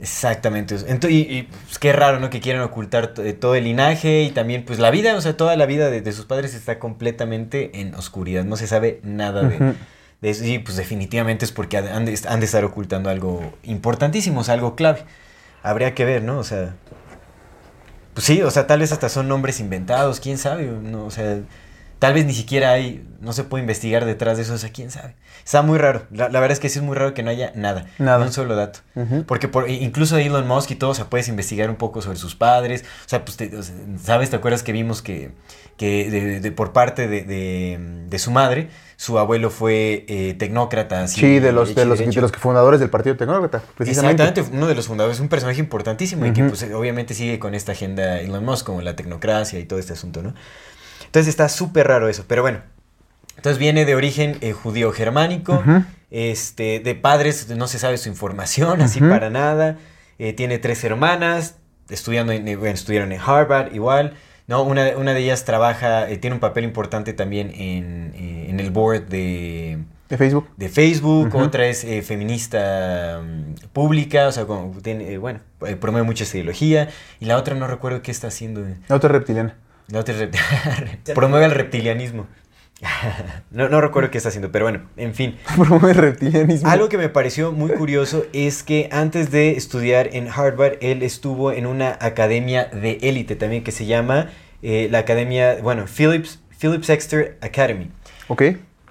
Exactamente. Ento- y, y, pues, qué raro, ¿no? Que quieran ocultar eh, todo el linaje y también, pues, la vida, o sea, toda la vida de, de sus padres está completamente en oscuridad. No se sabe nada de, de eso. Y, pues, definitivamente es porque han de, han de estar ocultando algo importantísimo, o sea, algo clave. Habría que ver, ¿no? O sea... Pues sí, o sea, tal vez hasta son nombres inventados, quién sabe, ¿no? O sea, tal vez ni siquiera hay, no se puede investigar detrás de eso, o sea, quién sabe. Está muy raro, la, la verdad es que sí es muy raro que no haya nada, Nada. un solo dato. Porque por, incluso Elon Musk y todo, o sea, puedes investigar un poco sobre sus padres, o sea, pues, te- o sea, ¿sabes? ¿Te acuerdas que vimos que, que de, de- por parte de, su madre, su abuelo fue eh, tecnócrata? así, Sí, de los, de los, de los fundadores del Partido Tecnócrata, precisamente. Exactamente, uno de los fundadores, un personaje importantísimo y que pues obviamente sigue con esta agenda Elon Musk, como la tecnocracia y todo este asunto, ¿no? Entonces está súper raro eso, pero bueno. Entonces viene de origen eh, judío germánico, Ujú. este, de padres no se sabe su información, así Ujú. para nada. Eh, tiene tres hermanas, estudiando en, bueno, estudiaron en Harvard igual. No, una, una de ellas trabaja, eh, tiene un papel importante también en, eh, en el board de, De Facebook. de Facebook, Ujú. otra es eh, feminista mm, pública, o sea, como tiene, eh, bueno, eh, promueve mucha ideología, y la otra no recuerdo qué está haciendo. La otra reptiliana. Promueve el reptilianismo. no, no recuerdo qué está haciendo, pero bueno, en fin. Promueve el reptilianismo. Algo que me pareció muy curioso es que antes de estudiar en Harvard, él estuvo en una academia de élite también que se llama eh, la academia, bueno, Phillips, Phillips Exeter Academy Ok.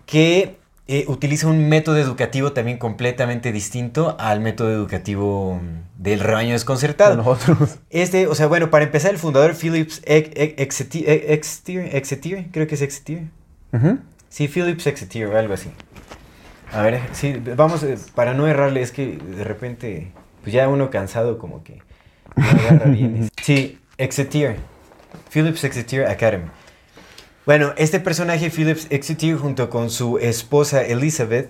que eh, utiliza un método educativo también completamente distinto al método educativo mm, del rebaño De desconcertado. nosotros. Este, o sea, bueno, para empezar, el fundador Phillips Ex- Ex- Exeter, Exeter, Exeter, creo que es Exeter. Ujú. Sí, Phillips Exeter o algo así. A ver, sí, vamos, eh, para no errarle, es que de repente, pues ya uno cansado como que no agarra bien. Sí, Exeter. Phillips Exeter Academy. Bueno, este personaje, Phillips Exeter, junto con su esposa Elizabeth,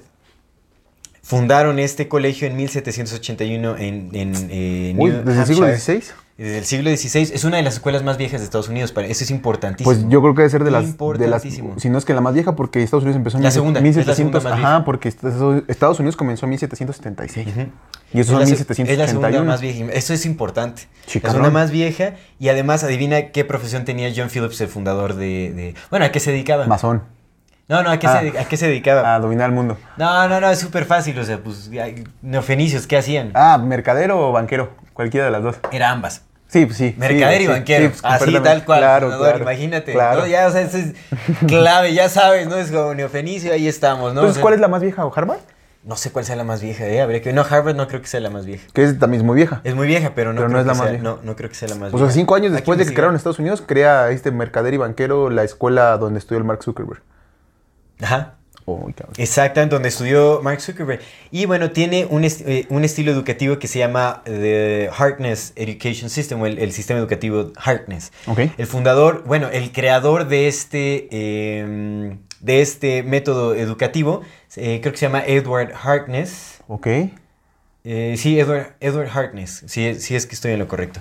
fundaron este colegio en 1781 en, en eh, Uy, New ¿desde el siglo. XVI? Desde el siglo XVI. Es una de las escuelas más viejas de Estados Unidos. para- Eso es importantísimo. Pues yo creo que debe ser de las, de las si no es que la más vieja, porque Estados Unidos empezó en La segunda, es la 1700, segunda ajá, porque Estados Unidos comenzó en 1776. Ujú. Y eso es, la, son se- es la segunda 1781. más vieja. Eso es importante. Chicarrón. segunda más vieja. Y además, adivina qué profesión tenía John Phillips, el fundador de. de- bueno, ¿a qué se dedicaba? Masón. No, no, ¿a qué, Ah. se, ¿a qué se dedicaba? A dominar el mundo. No, no, no, es súper fácil. O sea, pues, neofenicios, ¿qué hacían? Ah, mercadero o banquero, cualquiera de las dos. Era ambas. Sí, pues sí. Mercader sí, y banquero. sí, pues, Así, tal cual. Claro, claro, imagínate. Claro. ¿no? Ya, o sea, eso es clave, ya sabes, ¿no? Es como neofenicio, ahí estamos, ¿no? O Entonces, sea, ¿cuál es la más vieja? ¿Harvard? No sé cuál sea la más vieja, ¿eh? Habría que... No, Harvard no creo que sea la más vieja. Que es también muy vieja. Es muy vieja, pero no, Pero no creo, es la que más sea, vieja. no, no creo que sea la más O vieja. sea, cinco años después de que crearon Estados Unidos, crea este mercader y banquero la escuela donde estudió el Mark Zuckerberg. Ajá. Exacto, en donde estudió Mark Zuckerberg. Y bueno, tiene un, est- eh, un estilo educativo que se llama The Harkness Education System, o el, el sistema educativo Harkness. Ok. El fundador, bueno, el creador de este, eh, de este método educativo, eh, creo que se llama Edward Harkness. Ok. Eh, sí, Edward, Edward Harkness, sí es que estoy en lo correcto.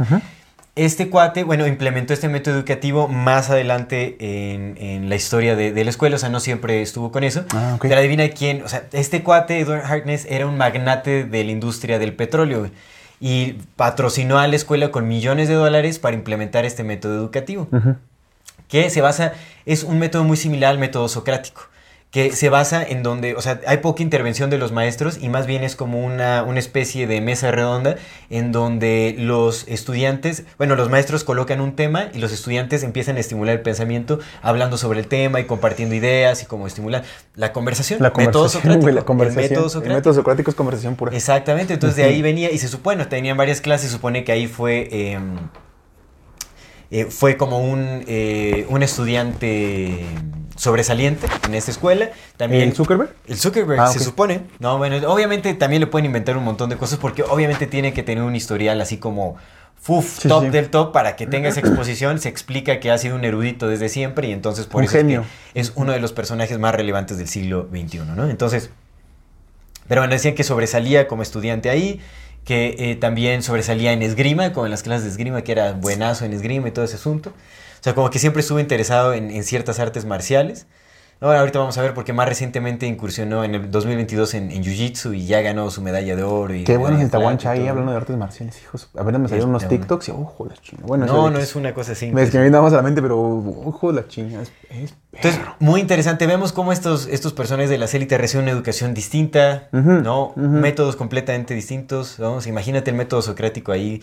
Este cuate, bueno, implementó este método educativo más adelante en, en la historia de, de la escuela, o sea, no siempre estuvo con eso. Ah, ok. Pero adivina quién, o sea, este cuate, Edward Harkness, era un magnate de la industria del petróleo y patrocinó a la escuela con millones de dólares para implementar este método educativo que se basa, es un método muy similar al método socrático, que se basa en donde, o sea, hay poca intervención de los maestros y más bien es como una, una especie de mesa redonda en donde los estudiantes, bueno, los maestros colocan un tema y los estudiantes empiezan a estimular el pensamiento hablando sobre el tema y compartiendo ideas y como estimular la conversación. La método conversación, socrático. la el conversación. El método socrático es conversación pura. Exactamente, entonces de ahí venía y se supone, tenían varias clases, se supone que ahí fue, eh, eh, fue como un, eh, un estudiante sobresaliente en esta escuela. También, ¿El Zuckerberg? El Zuckerberg, Ah, se supone. No, bueno, obviamente también le pueden inventar un montón de cosas porque obviamente tiene que tener un historial así como fuf, Sí, top sí. del top, para que tenga esa exposición, se explica que ha sido un erudito desde siempre y entonces por Un eso es que es uno de los personajes más relevantes del siglo XXI, ¿no? Entonces, pero bueno, decían que sobresalía como estudiante ahí, que eh, también sobresalía en esgrima, como en las clases de esgrima, que era buenazo en esgrima y todo ese asunto. O sea, como que siempre estuvo interesado en, en ciertas artes marciales. Ahora, ahorita vamos a ver porque más recientemente incursionó en el 2022 en, en Jiu-Jitsu y ya ganó su medalla de oro. Y Qué bueno es el Tahuancha ahí hablando de artes marciales, hijos. A ver, me salieron unos. TikToks y ojo la chinga. Bueno, No, no es una cosa así. Me viene nada más a la mente, pero ojo la chinga. Es, es Entonces, muy interesante. Vemos cómo estos, estos personajes de las élites reciben una educación distinta, ¿no? Métodos completamente distintos. Vamos, imagínate el método socrático ahí.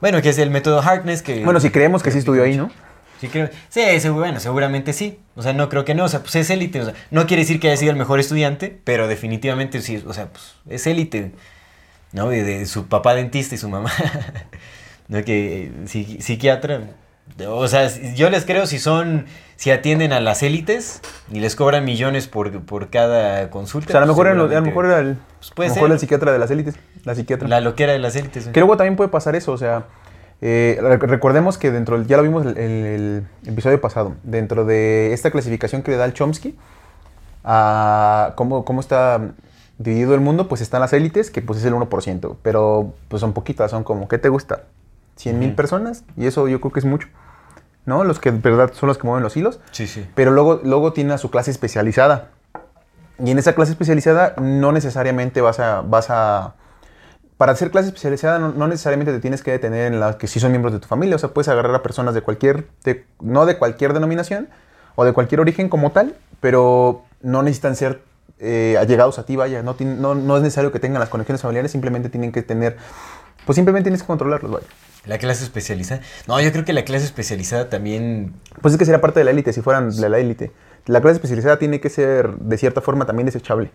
Bueno, que es el método Harkness. Que, Bueno, si creemos que sí estudió ahí, ¿no? Sí, creo- sí, bueno, seguramente sí. O sea, no creo que no. O sea, pues es élite. O sea, no quiere decir que haya sido el mejor estudiante, pero definitivamente sí. O sea, pues es élite. ¿No? De, de su papá dentista y su mamá. ¿No? Que eh, psiqui- psiquiatra. O sea, yo les creo si son. Si atienden a las élites y les cobran millones por, por cada consulta. O sea, a lo pues mejor, era, lo- a lo mejor era el, Pues puede a lo mejor ser. el psiquiatra de las élites. La psiquiatra. La loquera de las élites. güey. Que luego también puede pasar eso, o sea, eh, re- recordemos que dentro, ya lo vimos el, el- el episodio pasado, dentro de esta clasificación que le da el Chomsky, a cómo, cómo está dividido el mundo, pues están las élites, que pues es el 1%, pero pues son poquitas, son como, ¿qué te gusta? 100 mil personas, y eso yo creo que es mucho, ¿no? Los que verdad son los que mueven los hilos. Sí, sí. Pero luego, luego tiene a su clase especializada. Y en esa clase especializada no necesariamente vas a... Vas a para hacer clase especializada no, no necesariamente te tienes que detener en las que sí son miembros de tu familia. O sea, puedes agarrar a personas de cualquier... de- no de cualquier denominación o de cualquier origen como tal, pero no necesitan ser eh, allegados a ti, vaya. No, no, no es necesario que tengan las conexiones familiares, simplemente tienen que tener... Pues simplemente tienes que controlarlos, vaya. La clase especializada. No, yo creo que la clase especializada también Pues es que sería parte de la élite si fueran de la élite. La clase especializada tiene que ser de cierta forma también desechable.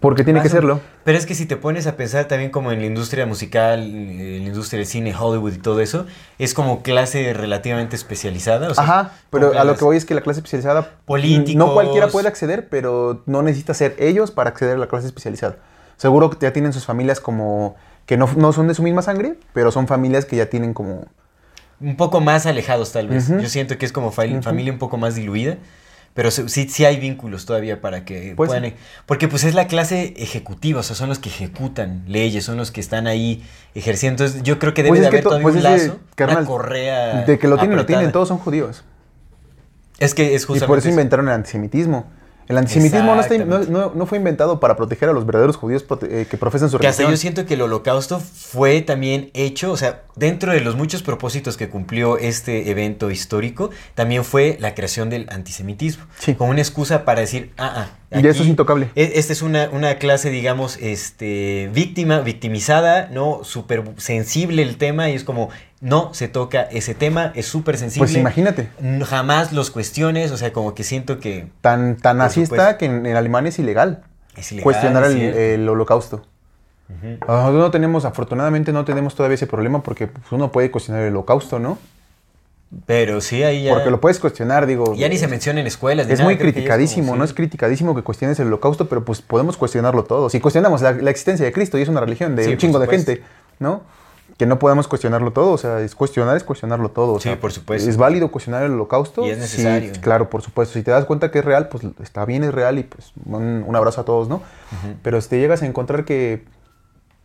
Porque tiene que serlo. Pero es que si te pones a pensar también como en la industria musical, en la industria del cine, Hollywood y todo eso, es como clase relativamente especializada. o sea, Ajá, pero a lo que voy es que la clase especializada Políticos. no cualquiera puede acceder, pero no necesita ser ellos para acceder a la clase especializada. Seguro que ya tienen sus familias como que no, no son de su misma sangre, pero son familias que ya tienen como Un poco más alejados tal vez. Yo siento que es como fa- familia un poco más diluida. Pero sí, sí hay vínculos todavía para que Pues puedan... sí. Porque pues es la clase ejecutiva, o sea, son los que ejecutan leyes, son los que están ahí ejerciendo. Entonces yo creo que debe Pues de haber to- todavía pues un lazo, carnal, una correa de que lo tienen, lo tienen, todos son judíos. Es que es Y justamente por eso eso. inventaron el antisemitismo. El antisemitismo no, está- no, Exactamente. no- no fue inventado para proteger a los verdaderos judíos eh, que profesan su Que hasta religión. yo siento que el holocausto fue también hecho, o sea, dentro de los muchos propósitos que cumplió este evento histórico, también fue la creación del antisemitismo. Sí. Como una excusa para decir, ah, ah. Y eso es intocable. e- Esta es una, una clase, digamos, este, víctima, victimizada, ¿no? Súper sensible el tema y es como, no se toca ese tema, es súper sensible. Pues imagínate, Jamás los cuestiones, o sea, como que siento que tan, tan así supuesto. está que en, en Alemania es ilegal, es ilegal. cuestionar es el, holocausto. Nosotros no tenemos, afortunadamente no tenemos todavía ese problema porque pues, uno puede cuestionar el holocausto, ¿no? Pero sí, ahí ya... Porque lo puedes cuestionar, digo. Ya ni se menciona en escuelas. ni Es nada, muy criticadísimo, como, ¿no? sí. Es criticadísimo que cuestiones el holocausto, pero pues podemos cuestionarlo todo. Si cuestionamos la, la existencia de Cristo y es una religión de Sí, un chingo de gente, ¿no? Que no podemos cuestionarlo todo, o sea, es cuestionar, es cuestionarlo todo. o Sí, sea, por supuesto. ¿Es válido cuestionar el holocausto? Y es Sí, necesario. claro, por supuesto. Si te das cuenta que es real, pues está bien, es real y pues un, un abrazo a todos, ¿no? Pero si te llegas a encontrar que...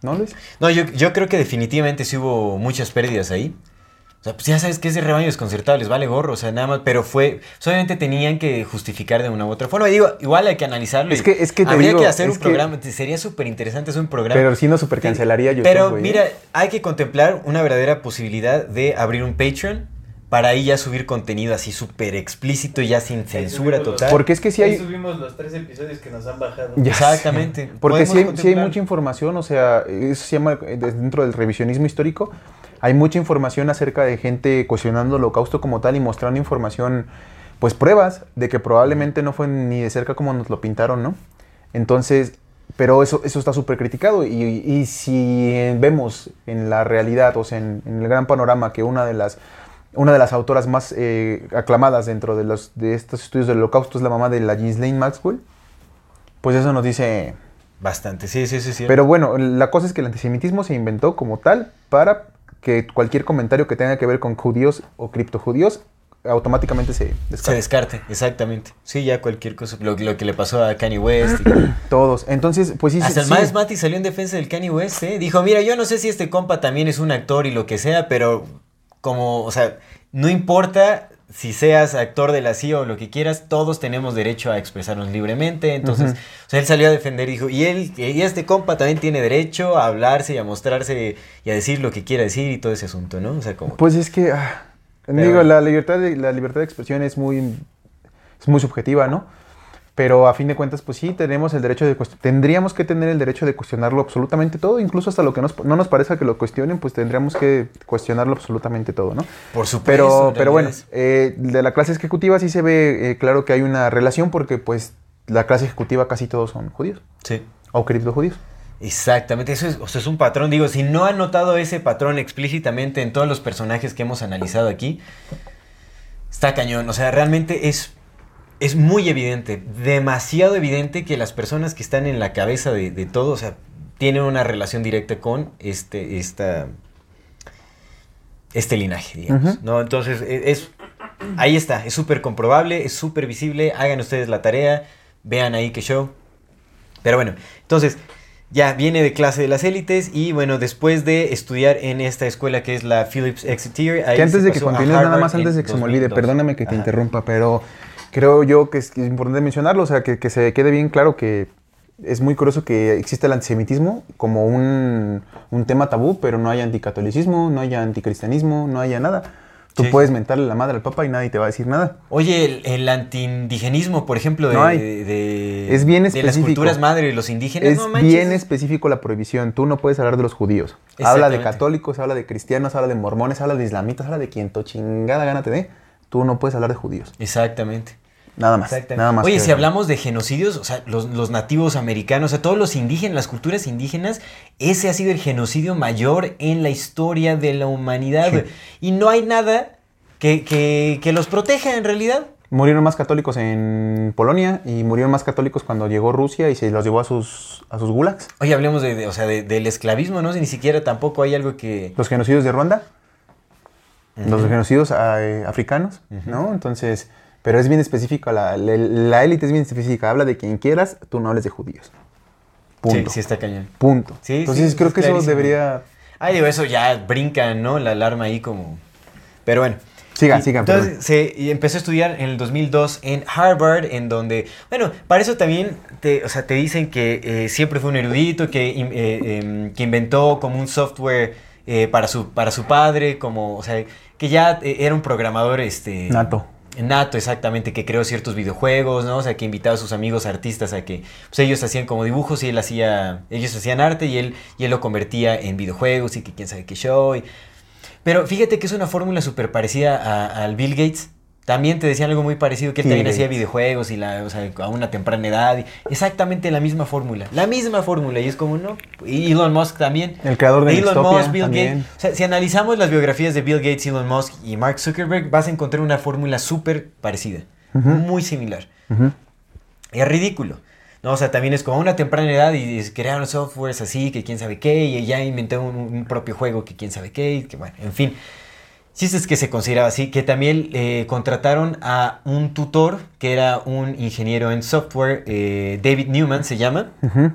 ¿No, Luis? No, yo, yo creo que definitivamente sí hubo muchas pérdidas ahí. O sea, pues ya sabes que es de rebaño desconcertado, les vale gorro, o sea, nada más, pero fue, obviamente tenían que justificar de una u otra forma. Y digo, igual hay que analizarlo. Es que- es que te Habría digo, que hacer un que- programa, sería súper interesante hacer un programa. Pero sí nos super cancelaría YouTube, Pero güey. mira, hay que contemplar una verdadera posibilidad de abrir un Patreon para ahí ya subir contenido así súper explícito, ya sin censura Ahí subimos total. los- Porque es que ahí hay... subimos los tres episodios que nos han bajado. Ya Exactamente. Porque sí hay, sí hay mucha información, o sea, eso se llama eh, dentro del revisionismo histórico. Hay mucha información acerca de gente cuestionando el holocausto como tal y mostrando información, pues pruebas de que probablemente no fue ni de cerca como nos lo pintaron, ¿no? Entonces, pero eso, eso está súper criticado y, y si vemos en la realidad, o sea, en, en el gran panorama que una de las una de las autoras más eh, aclamadas dentro de, los, de estos estudios del holocausto es la mamá de la Ghislaine Maxwell, pues eso nos dice, Bastante, sí, sí, sí, sí. Pero bueno, la cosa es que el antisemitismo se inventó como tal para que cualquier comentario que tenga que ver con judíos o criptojudíos automáticamente se se descarta. descarte, exactamente. Sí, ya cualquier cosa. Lo, lo que le pasó a Kanye West. y- Todos. Entonces, pues sí, Hasta el sí. Miles Mati salió en defensa del Kanye West, ¿eh? Dijo, mira, yo no sé si este compa también es un actor y lo que sea, pero como, o sea, no importa si seas actor de la CIA o lo que quieras, todos tenemos derecho a expresarnos libremente. Entonces, o sea, él salió a defender y dijo, y él, y este compa también tiene derecho a hablarse y a mostrarse y a decir lo que quiera decir y todo ese asunto, ¿no? O sea, como... Pues es que, ah, Pero- digo, la libertad, de, la libertad de expresión es muy, es muy subjetiva, ¿no? Pero a fin de cuentas, pues sí, tenemos el derecho de tendríamos que tener el derecho de cuestionarlo absolutamente todo, incluso hasta lo que nos- no nos parezca que lo cuestionen, pues tendríamos que cuestionarlo absolutamente todo, ¿no? por supuesto. Pero, pero bueno, eh, de la clase ejecutiva sí se ve eh, claro que hay una relación porque pues la clase ejecutiva casi todos son judíos Sí. o criptojudíos. Exactamente, eso es, o sea, es un patrón. Digo, si no han notado ese patrón explícitamente en todos los personajes que hemos analizado aquí, está cañón. O sea, realmente es, es muy evidente, demasiado evidente que las personas que están en la cabeza de, de todo, o sea, tienen una relación directa con este, esta, este linaje, digamos. ¿no? Entonces, e- es, ahí está, es súper comprobable, es súper visible. Hagan ustedes la tarea, vean ahí qué show. Pero bueno, entonces, ya viene de clase de las élites y bueno, después de estudiar en esta escuela que es la Phillips Exeter, ahí que antes de que continúes, nada más antes de que se me olvide, 2002. perdóname que te Ajá. interrumpa, pero creo yo que es, que es importante mencionarlo, o sea, que, que se quede bien claro que es muy curioso que existe el antisemitismo como un, un tema tabú, pero no hay anticatolicismo, no hay anticristianismo, no haya nada. Tú Sí. puedes mentarle la madre al papa y nadie te va a decir nada. Oye, el, el antiindigenismo, por ejemplo, de, No hay. de- Es bien de las específico. culturas madre los indígenas, Es no bien específico la prohibición. Tú no puedes hablar de los judíos. Habla de católicos, habla de cristianos, habla de mormones, habla de islamitas, habla de quien tu chingada gana te dé. Tú no puedes hablar de judíos. Exactamente. Nada más. Exactamente. Nada más Oye, si eso. hablamos de genocidios, o sea, los, los nativos americanos, o sea, todos los indígenas, las culturas indígenas, ese ha sido el genocidio mayor en la historia de la humanidad. Sí. Y no hay nada que, que- que los proteja en realidad. Murieron más católicos en Polonia y murieron más católicos cuando llegó Rusia y se los llevó a sus, a sus gulags. Oye, hablemos de, de- o sea, de- del esclavismo, ¿no? Si ni siquiera tampoco hay algo que... Los genocidios de Ruanda, los genocidios eh, africanos, ¿no? Entonces, pero es bien específico, la, la- la élite es bien específica, habla de quien quieras, tú no hables de judíos. Punto. Sí, sí está cañón. Punto. Sí, Entonces sí, creo es que eso debería... Ay, digo, eso ya brinca, ¿no? La alarma ahí como... Pero bueno. Siga, Y siga, Entonces perdón. se empezó a estudiar en el 2002 en Harvard, en donde, bueno, para eso también te, o sea, te dicen que eh, siempre fue un erudito, que, eh, em, que inventó como un software eh, para, su, para su padre, como, o sea, que ya eh, era un programador, este... Nato. Nato, exactamente, que creó ciertos videojuegos, ¿no? O sea, que invitaba a sus amigos artistas a que pues, ellos hacían como dibujos y él hacía, ellos hacían arte y él, y él lo convertía en videojuegos y que quién sabe qué show. y- Pero fíjate que es una fórmula súper parecida al Bill Gates. También te decían algo muy parecido, que él también hacía videojuegos y la, o sea, a una temprana edad. y- exactamente la misma fórmula, la misma fórmula. Y es como, ¿no? Y Elon Musk también. El creador de Elon Musk, Bill también. Gates. O sea, si analizamos las biografías de Bill Gates, Elon Musk y Mark Zuckerberg, vas a encontrar una fórmula súper parecida, muy similar. Ujú. Es ridículo. ¿no? O sea, también es como a una temprana edad y crearon softwares así, que quién sabe qué, y ya inventó un, un propio juego que quién sabe qué, y que bueno, en fin. Chiste es que se consideraba así, que también eh, contrataron a un tutor que era un ingeniero en software, eh, David Newman se llama, Ujú.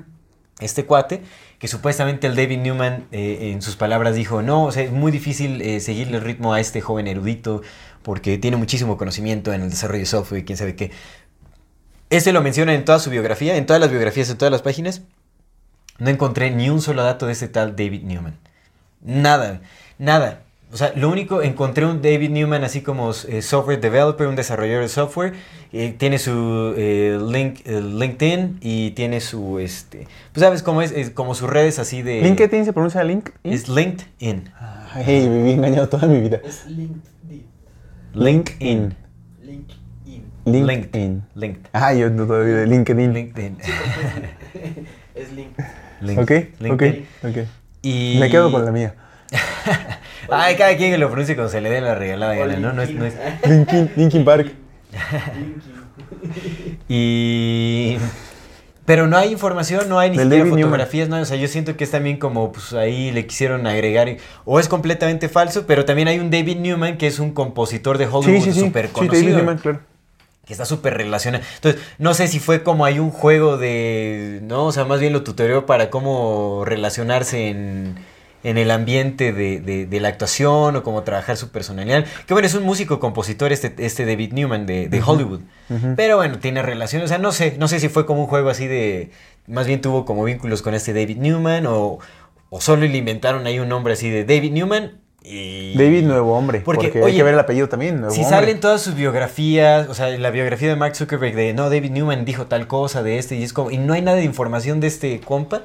este cuate, que supuestamente el David Newman eh, en sus palabras dijo, no, o sea, es muy difícil eh, seguirle el ritmo a este joven erudito porque tiene muchísimo conocimiento en el desarrollo de software y quién sabe qué. Ese lo menciona en toda su biografía, en todas las biografías, en todas las páginas. No encontré ni un solo dato de ese tal David Newman. Nada, nada. O sea, lo único, encontré un David Newman así como eh, software developer, un desarrollador de software. eh, tiene su eh, link, eh, LinkedIn y tiene su, este, pues sabes cómo es, Es como sus redes así de... ¿LinkedIn se pronuncia LinkedIn? Es LinkedIn. Ay, viví engañado toda mi vida. Es LinkedIn. LinkedIn. LinkedIn. LinkedIn. LinkedIn. Ah, yo no todavía de LinkedIn. LinkedIn. Es link. Link- Ok, ok, LinkedIn. ok. Y... Me quedo con la mía. Ay, cada quien que lo pronuncie como se le dé la regalada gana, ¿no? No es, no es- Linkin, Linkin Park. Y... Pero no hay información, no hay ni siquiera fotografías, no o sea, yo siento que es también como, pues ahí le quisieron agregar, o es completamente falso, pero también hay un David Newman que es un compositor de Hollywood Sí, sí, sí. súper Sí, conocido. David Newman, claro. que está súper relacionado. Entonces, no sé si fue como hay un juego de, ¿no? O sea, más bien lo tutorió para cómo relacionarse en, en el ambiente de, de- de la actuación o cómo trabajar su personalidad. Que bueno, es un músico compositor este, este David Newman de, de Hollywood. Pero bueno, tiene relación, o sea, no sé, no sé si fue como un juego así de, más bien tuvo como vínculos con este David Newman o, o solo le inventaron ahí un nombre así de David Newman. Y... David Nuevo Hombre. Porque, Porque, hay oye, que ver el apellido también. Nuevo Si Hombre. salen todas sus biografías, o sea, la biografía de Mark Zuckerberg de no, David Newman dijo tal cosa de este, y es como, y no hay nada de información de este compa,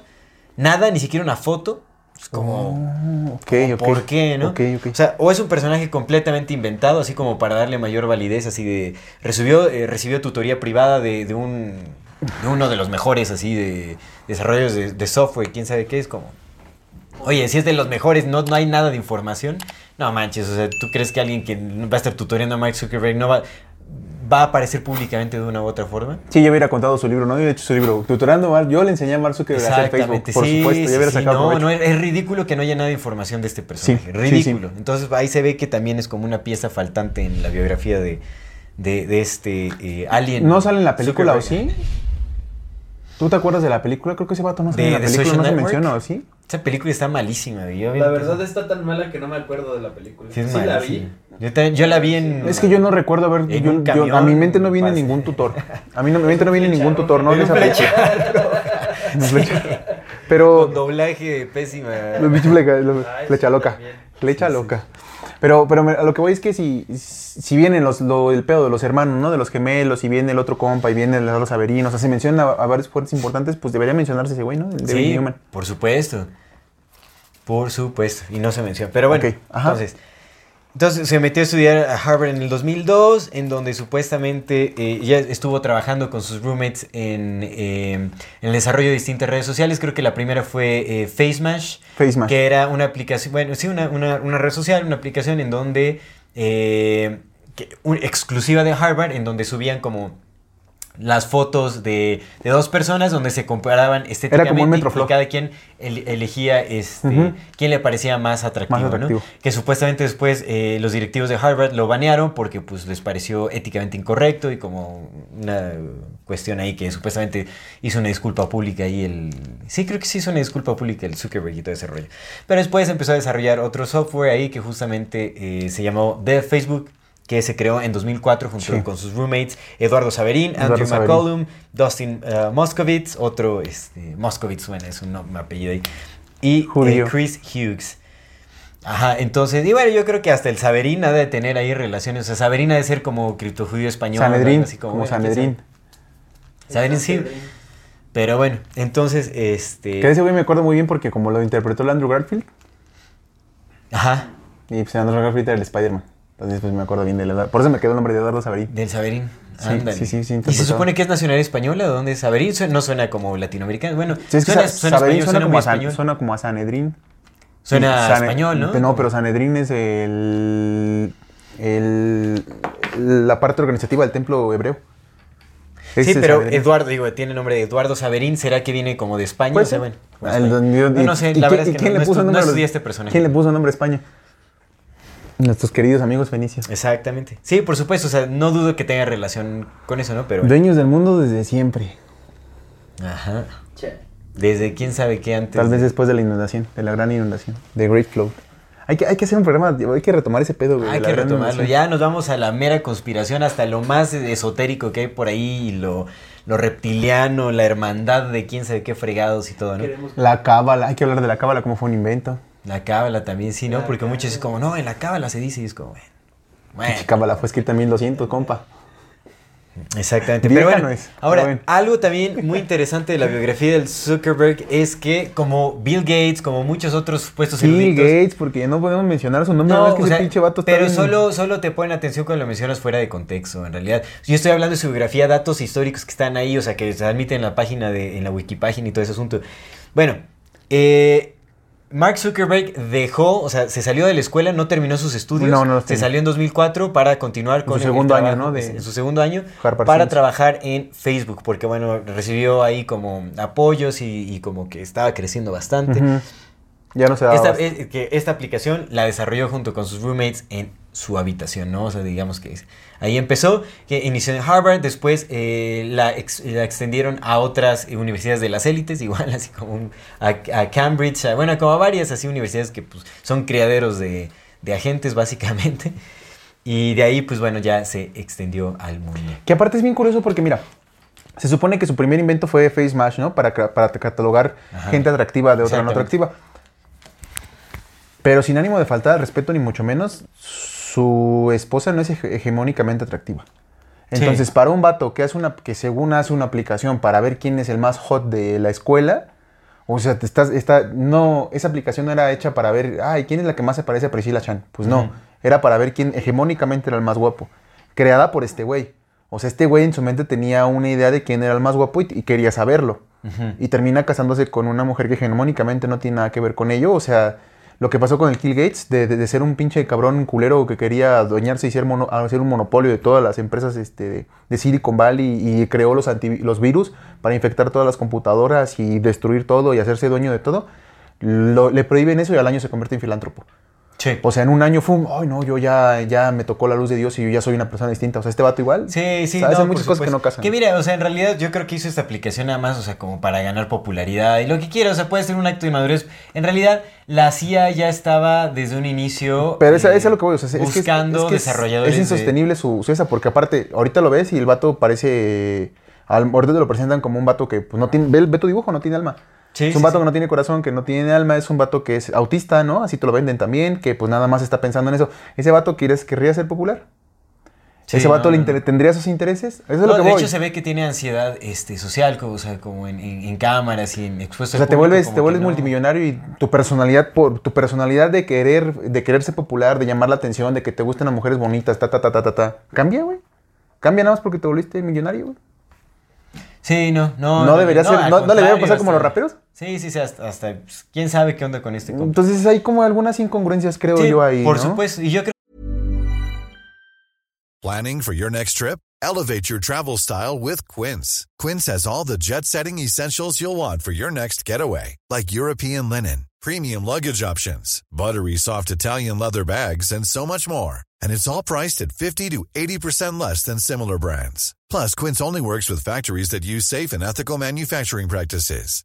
nada, ni siquiera una foto. Es como, Oh. ¿por qué, no? O sea, o es un personaje completamente inventado, así como para darle mayor validez, así de. Recibió, eh, recibió tutoría privada de, de un. de uno de los mejores, así, de desarrollos de, de software, quién sabe qué, es como. Oye, si es de los mejores, no, no hay nada de información. No manches, o sea, ¿tú crees que alguien que va a estar tutoreando a Mark Zuckerberg no va, va a aparecer públicamente de una u otra forma? Sí, ya hubiera contado su libro, ¿no? Yo he hecho su libro. Tutorando, Mar- yo le enseñé a Mark Zuckerberg a hacer Facebook, por sí, supuesto. Ya hubiera sí, sacado no, no, es, ridículo que no haya nada de información de este personaje. Ridículo. Entonces ahí se ve que también es como una pieza faltante en la biografía de, de, de este eh, Alien. ¿No sale en la película o sí? ¿Tú te acuerdas de la película? Creo que ese vato no sale De- en la película, no se menciona, ¿o sí? Esa película está malísima. güey. Yo La verdad está tan mala que no me acuerdo de la película. Sí, es Sí, la vi. Yo, también- yo la vi en... Es que yo no recuerdo haber... Yo- yo- a mi mente no viene pasa. ningún tutor. A mí no, mi mente no viene ningún tutor, no En esa. Pero... Con doblaje pésima. Flecha, Ah, flecha loca. Flecha loca. Pero, pero a lo que voy es que si, si vienen los, lo- el pedo de los hermanos, ¿no? De los gemelos, y viene el otro compa, y viene el los Saverino, o sea, se menciona a, a varios fuertes importantes, pues debería mencionarse ese güey, ¿no? El Sí, Newman. por supuesto. Por supuesto. Y no se menciona. Pero bueno, entonces... Entonces se metió a estudiar a Harvard en el 2002, en donde supuestamente eh, ya estuvo trabajando con sus roommates en, eh, en el desarrollo de distintas redes sociales. Creo que la primera fue eh, FaceMash, FaceMash. que era una aplicación, bueno, sí, una, una- una red social, una aplicación en donde, eh, que- un- exclusiva de Harvard, en donde subían como las fotos de, de dos personas donde se comparaban estéticamente y Metroflog. cada quien el- elegía este, quién le parecía más atractivo, Más ¿no? Que supuestamente después eh, los directivos de Harvard lo banearon porque pues les pareció éticamente incorrecto y como una cuestión ahí que supuestamente hizo una disculpa pública y el... Sí, creo que sí hizo una disculpa pública el Zuckerberg y todo ese rollo. Pero después empezó a desarrollar otro software ahí que justamente eh, se llamó The Facebook que se creó en 2004 junto Sí. con sus roommates Eduardo Saverín, Eduardo Andrew Saverín. McCollum, Dustin uh, Moskovitz, otro, este, Moskovitz suena, es un nom- apellido ahí, y eh. Chris Hughes. Ajá, entonces, y bueno, yo creo que hasta el Saverín ha de tener ahí relaciones, o sea, Saverín ha de ser como criptojudío español. Sanedrín, así como, bueno, quién Sanedrín. Saverín sí, pero bueno, entonces, este... Que ese güey me acuerdo muy bien porque como lo interpretó el Andrew Garfield, Ajá, y pues Andrew Garfield era el Spider-Man. Entonces pues me acuerdo bien de la Por eso me quedó el nombre de Eduardo Saverín. del Saverín. Sí, Ándale. sí, sí, sí, ¿Y se supone que es nacionalidad española? ¿De dónde es Saverín? No suena como latinoamericano. Bueno, Sí, es que suena, español, suena, suena como a español. suena como a Sanedrín. Suena Sane- español, ¿no? No, pero Sanedrín es el, el- la parte organizativa del templo hebreo. Sí, pero. Eduardo, digo, tiene nombre de Eduardo Saverín. ¿Será que viene como de España? Puede O sea, bueno, Ah, el don- yo- No, no sé, ¿y la verdad es que no, no estu- no estudié este personaje. ¿Quién le puso nombre a España? Nuestros queridos amigos fenicios. Exactamente. Sí, por supuesto, o sea, no dudo que tenga relación con eso, ¿no? Pero... Dueños del mundo desde siempre. Ajá. Che. Desde quién sabe qué antes. Tal vez después de la inundación, de la gran inundación, de Great Flood. Hay que, hay que hacer un programa, hay que retomar ese pedo, güey. Hay que retomarlo. inundación. Ya nos vamos a la mera conspiración, hasta lo más esotérico que hay por ahí, y lo, lo reptiliano, la hermandad de quién sabe qué fregados y todo, ¿no? La cábala, hay que hablar de la cábala como fue un invento. La cábala también, sí, ¿no? La Porque muchos es como, no, en la cábala se dice y es como, bueno. bueno. Pinche cábala fue escrita en 1200, compa. Exactamente. Pero bueno, no es, ahora, pero bueno. algo también muy interesante de la biografía del Zuckerberg es que como Bill Gates, como muchos otros supuestos Sí, eruditos, Gates, porque no podemos mencionar su nombre, No, es que o ese sea, pinche vato está pero bien- solo, solo te ponen atención cuando lo mencionas fuera de contexto, en realidad. Yo estoy hablando de su biografía, datos históricos que están ahí, o sea, que se admiten en la página de, en la wikipágina y todo ese asunto. Bueno, eh, Mark Zuckerberg dejó, o sea, se salió de la escuela, no terminó sus estudios. No, no se salió en 2004 para continuar con su el- el segundo año, ¿no? De en su segundo año para trabajar en Facebook, porque bueno, recibió ahí como apoyos y, y como que estaba creciendo bastante. Ya no se daba. Esta, que esta aplicación la desarrolló junto con sus roommates en su habitación, ¿no? O sea, digamos que es- ahí empezó, que inició en Harvard, después eh, la, ex- la extendieron a otras universidades de las élites, igual así como un- a, a Cambridge, a- bueno, como a varias así universidades que pues, son criaderos de, de agentes básicamente. Y de ahí, pues bueno, ya se extendió al mundo. Que aparte es bien curioso porque, mira, se supone que su primer invento fue Face Match, ¿no? Para, para catalogar Ajá. gente atractiva de otra no atractiva. Pero sin ánimo de faltar al respeto, ni mucho menos, su esposa no es hege- hegemónicamente atractiva. Entonces, Sí. para un vato que hace una, que según hace una aplicación para ver quién es el más hot de la escuela, o sea, te estás, está, no, esa aplicación no era hecha para ver, ay, ¿quién es la que más se parece a Priscilla Chan? Pues no, era para ver quién hegemónicamente era el más guapo. Creada por este güey. O sea, este güey en su mente tenía una idea de quién era el más guapo y, y quería saberlo. Y termina casándose con una mujer que hegemónicamente no tiene nada que ver con ello. O sea, lo que pasó con el Kill Gates, de, de- ser un pinche cabrón culero que quería adueñarse y ser, hacer un monopolio de todas las empresas este, de, Silicon Valley y creó los, antivi- los virus para infectar todas las computadoras y destruir todo y hacerse dueño de todo. Lo- le prohíben eso y al año se convierte en filántropo. Sí. O sea, en un año fue un, ay no, yo ya, ya me tocó la luz de Dios y yo ya soy una persona distinta. O sea, este vato igual. Sí, sí, ¿sabes? no, Hay muchas cosas que no casan. Que mira, o sea, en realidad yo creo que hizo esta aplicación nada más, o sea, como para ganar popularidad y lo que quiera, o sea, puede ser un acto de madurez. En realidad, la CIA ya estaba desde un inicio Pero esa, eh, esa es lo que voy, o sea, es que es- buscando es, que es- desarrolladores. Es de- insostenible su, su esa, porque aparte, ahorita lo ves y el vato parece. Al, ahorita te lo presentan como un vato que pues, no tiene. Ve, ve tu dibujo, no tiene alma. Sí, es un vato sí. que no tiene corazón, que no tiene alma, es un vato que es autista, ¿no? Así te lo venden también, que pues nada más está pensando en eso. Ese vato quieres, querría ser popular. Ese no, vato le no, no. tendría sus intereses. Eso es No, lo que de voy. hecho se ve que tiene ansiedad este, social, como, o sea, como en, en- en cámaras y en expuesto O al sea, te público, vuelves, te vuelves no. multimillonario y tu personalidad, por tu personalidad de querer, de querer ser popular, de llamar la atención, de que te gusten las mujeres bonitas, ta, ta, ta, ta, ta, ta. Cambia, güey. Cambia nada más porque te volviste millonario, güey. Sí, no, no. No debería ser- al no- no le debe pasar como los raperos. Sí, sí, sí, hasta, hasta, pues, quién sabe qué onda con este compa. Entonces hay como algunas incongruencias, creo Sí, yo, ahí. por ¿no? supuesto, y yo creo Planning for your next trip? Elevate your travel style with Quince. Quince has all the jet setting essentials you'll want for your next getaway, like European linen, premium luggage options, buttery soft Italian leather bags, and so much more. And it's all priced at 50 to 80% less than similar brands. Plus, Quince only works with factories that use safe and ethical manufacturing practices.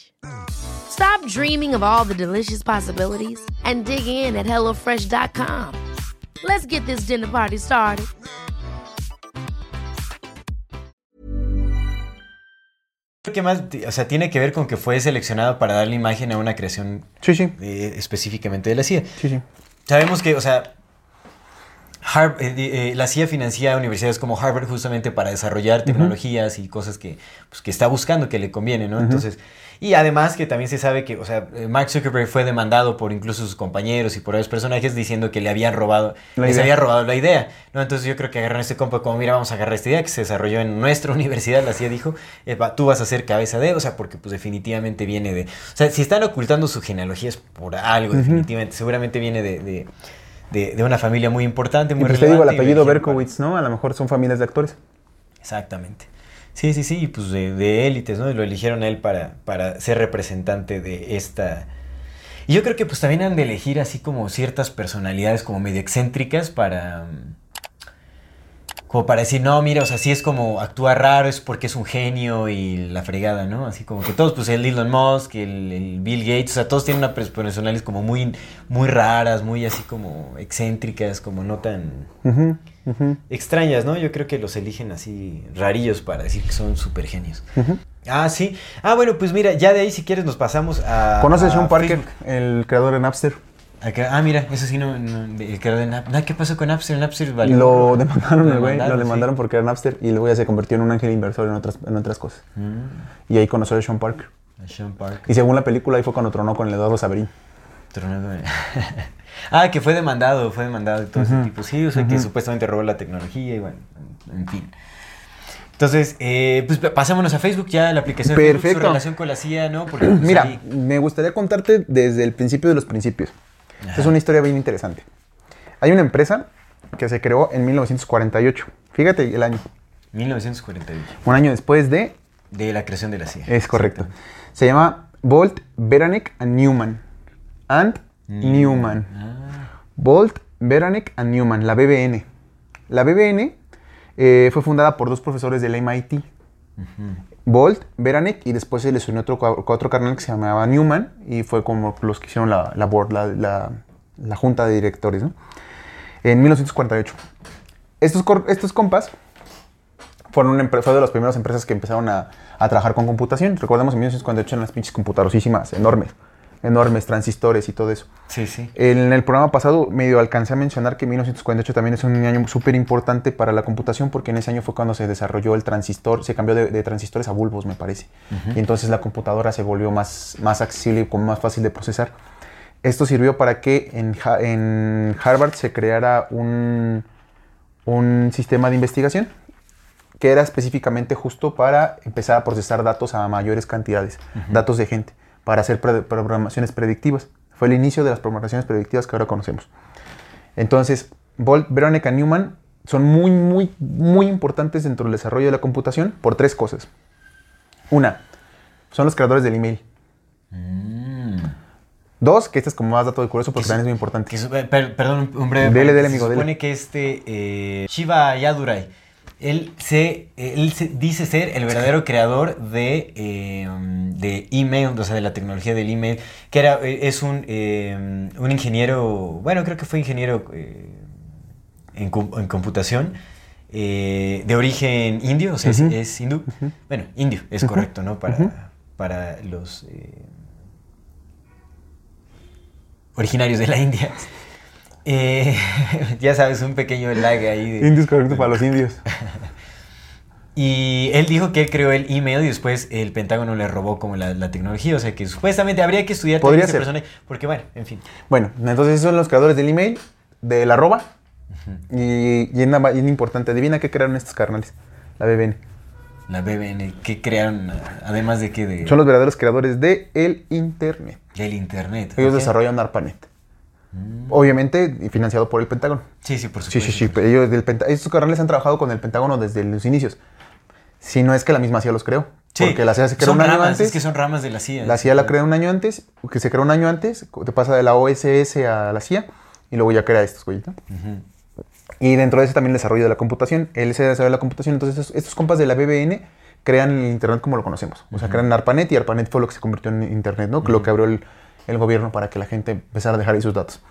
Stop dreaming of all the delicious possibilities and dig in at HelloFresh.com. Let's get this dinner party started. que más, o sea, tiene que ver con que fue seleccionado para darle imagen a una creación Sí, sí. eh, específicamente de la CIA. Sí, sí. Sabemos que, o sea, Har- eh, eh, la CIA financia universidades como Harvard justamente para desarrollar tecnologías y cosas que, pues, que está buscando, que le conviene, ¿no? Entonces, y además que también se sabe que, o sea, eh, Mark Zuckerberg fue demandado por incluso sus compañeros y por varios personajes diciendo que le habían robado, La les idea. había robado la idea, ¿no? Entonces yo creo que agarraron este compa como, mira, vamos a agarrar esta idea que se desarrolló en nuestra universidad, la CIA dijo, eh, tú vas a ser cabeza de, o sea, porque pues definitivamente viene de, o sea, si están ocultando su genealogía es por algo, definitivamente, seguramente viene de, de, de- de una familia muy importante, Y muy pues te digo, el y apellido Berkowitz, ¿no? A lo mejor son familias de actores. Exactamente. Sí, sí, sí, y pues de, de élites, ¿no? Y lo eligieron a él para, para ser representante de esta... Y yo creo que pues también han de elegir así como ciertas personalidades como medio excéntricas para... mm, Como para decir, no, mira, o sea, sí es como actúa raro, es porque es un genio y la fregada, ¿no? Así como que todos, pues el Elon Musk, el, el Bill Gates, o sea, todos tienen una pers- personalidades como muy, muy raras, muy así como excéntricas, como no tan extrañas, ¿no? Yo creo que los eligen así rarillos para decir que son super genios. Ah, sí. Ah, bueno, pues mira, ya de ahí si quieres nos pasamos a... ¿Conoces a a Sean Parker, Facebook. el creador de Napster? Acá- ah, mira, eso sí no. no el de Nap- ah, ¿Qué pasó con Napster? Napster valió. Lo demandaron, güey, lo demandaron, sí. porque era Napster y luego ya se convirtió en un ángel inversor en otras, en otras cosas. Mm, Y ahí conoció a Sean Parker. a Sean Park. Y según la película, ahí fue cuando tronó con el Eduardo Saverín. Tronado. ah, que fue demandado, fue demandado y todo ese tipo. Sí, o sea, que supuestamente robó la tecnología y bueno, en fin. Entonces, eh, pues pasémonos a Facebook ya, la aplicación de Facebook, su relación con la CIA, ¿no? Porque, pues, Mira, ahí- me gustaría contarte desde el principio de los principios. Es una historia bien interesante. Hay una empresa que se creó en 1948. Fíjate el año. 1948. Un año después de... De la creación de la CIA. Es correcto. Se llama Bolt, Beranek and Newman. And Newman. Bolt, Beranek and Newman, la BBN. La BBN eh, fue fundada por dos profesores del MIT. Bolt, Beranek y después se les unió otro, otro carnal que se llamaba Newman y fue como los que hicieron la, board, la, la- junta de directores, ¿no? En 1948. Estos, estos compas fueron una fue de las primeras empresas que empezaron a, a trabajar con computación. Recordemos en 1948 eran las pinches computadorosísimas, enormes, enormes, transistores y todo eso. Sí, sí. En el programa pasado medio alcancé a mencionar que 1948 también es un año súper importante para la computación porque en ese año fue cuando se desarrolló el transistor, se cambió de, de transistores a bulbos, me parece. Y entonces la computadora se volvió más, más accesible y más fácil de procesar. Esto sirvió para que en Harvard se creara un, un sistema de investigación que era específicamente justo para empezar a procesar datos a mayores cantidades, datos de gente, para hacer pre- programaciones predictivas. Fue el inicio de las programaciones predictivas que ahora conocemos. Entonces, Bolt, Veronica Newman son muy, muy, muy importantes dentro del desarrollo de la computación por tres cosas. Una, son los creadores del email. Dos, que este es como más dato de curioso porque Que también es muy importante. Que su- per- perdón, un breve. Dele, amigo, Se dele. supone que este eh, Shiva Yadurai, él, se, él se- dice ser el verdadero creador de, eh, de email, o sea, de la tecnología del email, que era, eh, es un, eh, un ingeniero, bueno, creo que fue ingeniero eh, en, com- en computación. de origen indio, o sea, es- hindú. Bueno, indio, es correcto, ¿no? Para, para los originarios de la India. Eh, ya sabes, un pequeño lag ahí. de- Indios correcto para los indios. y él dijo que él creó el email y después el Pentágono le robó como la, la tecnología. O sea que supuestamente habría que estudiar Podría ser. personaje. Porque bueno, en fin. Bueno, entonces esos son los creadores del email, de la arroba. Y, y bien importante. Adivina qué crearon estos carnales. La BBN. La BBN, que crearon, además de que de, Son los verdaderos creadores del el Internet. del Internet. Ellos ¿ok? desarrollan ARPANET. Obviamente y financiado por el Pentágono. Sí, sí, por Sí, supuesto. sí, sí. pero Ellos del estos carnales han trabajado con el Pentágono desde los inicios. Si no es que la misma CIA los creó. Sí, Porque la CIA se creó son un año antes. Es que son ramas de la CIA. La CIA la creó un año antes, que se creó un año antes, te pasa de la OSS a la CIA y luego ya crea estos, güey. ¿no? Y dentro de ese también el desarrollo de la computación. Él se desarrolla la computación, entonces estos, estos compas de la BBN crean el Internet como lo conocemos. O sea, crean ARPANET y ARPANET fue lo que se convirtió en Internet, ¿no? Lo que abrió el, el gobierno para que la gente empezara a dejar ahí sus datos.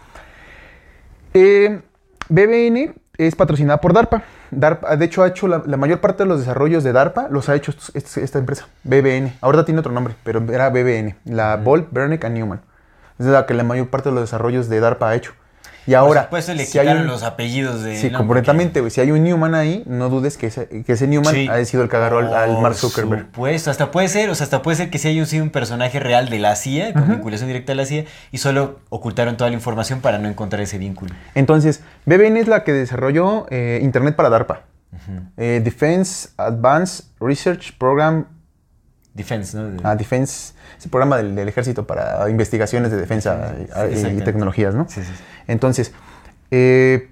Eh, BBN es patrocinada por DARPA. DARPA, de hecho, ha hecho la, la mayor parte de los desarrollos de DARPA los ha hecho estos- estos- esta empresa, BBN. Ahora tiene otro nombre, pero era BBN, la Bolt, Bernick and Newman. Es la que la mayor parte de los desarrollos de DARPA ha hecho. Y ahora, Por supuesto, le si hay quitaron un- los apellidos de. Sí, no, completamente, güey. Si hay un Newman ahí, no dudes que ese, que ese Newman Sí. ha sido el que agarró al, Mark Zuckerberg. supuesto, hasta puede ser, o sea, hasta puede ser que sí haya sido un personaje real de la CIA, con vinculación directa a la CIA, y solo ocultaron toda la información para no encontrar ese vínculo. Entonces, BBN es la que desarrolló eh, Internet para DARPA. Eh, Defense Advanced Research Program Defense, ¿no? Ah, Defense, es el programa del, del ejército para investigaciones de defensa Sí, y- tecnologías, ¿no? Sí, sí. Entonces, eh,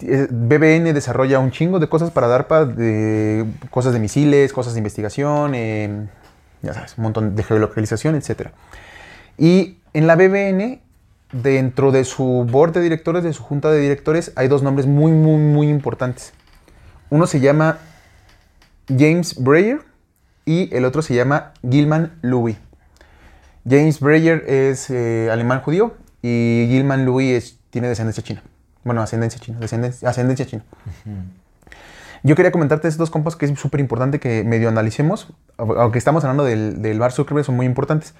eh, BBN desarrolla un chingo de cosas para DARPA, de cosas de misiles, cosas de investigación, eh, ya sabes, un montón de geolocalización, etc. Y en la BBN, dentro de su board de directores, de su junta de directores, hay dos nombres muy, muy, muy importantes. Uno se llama James Breyer y el otro se llama Gilman Louis. James Breyer es eh, alemán judío y Gilman Louis es- tiene descendencia china. Bueno, ascendencia china, descendencia, ascendencia china. Yo quería comentarte estos dos compas que es súper importante que medio analicemos, au- aunque estamos hablando del, del Mark Zuckerberg, son muy importantes,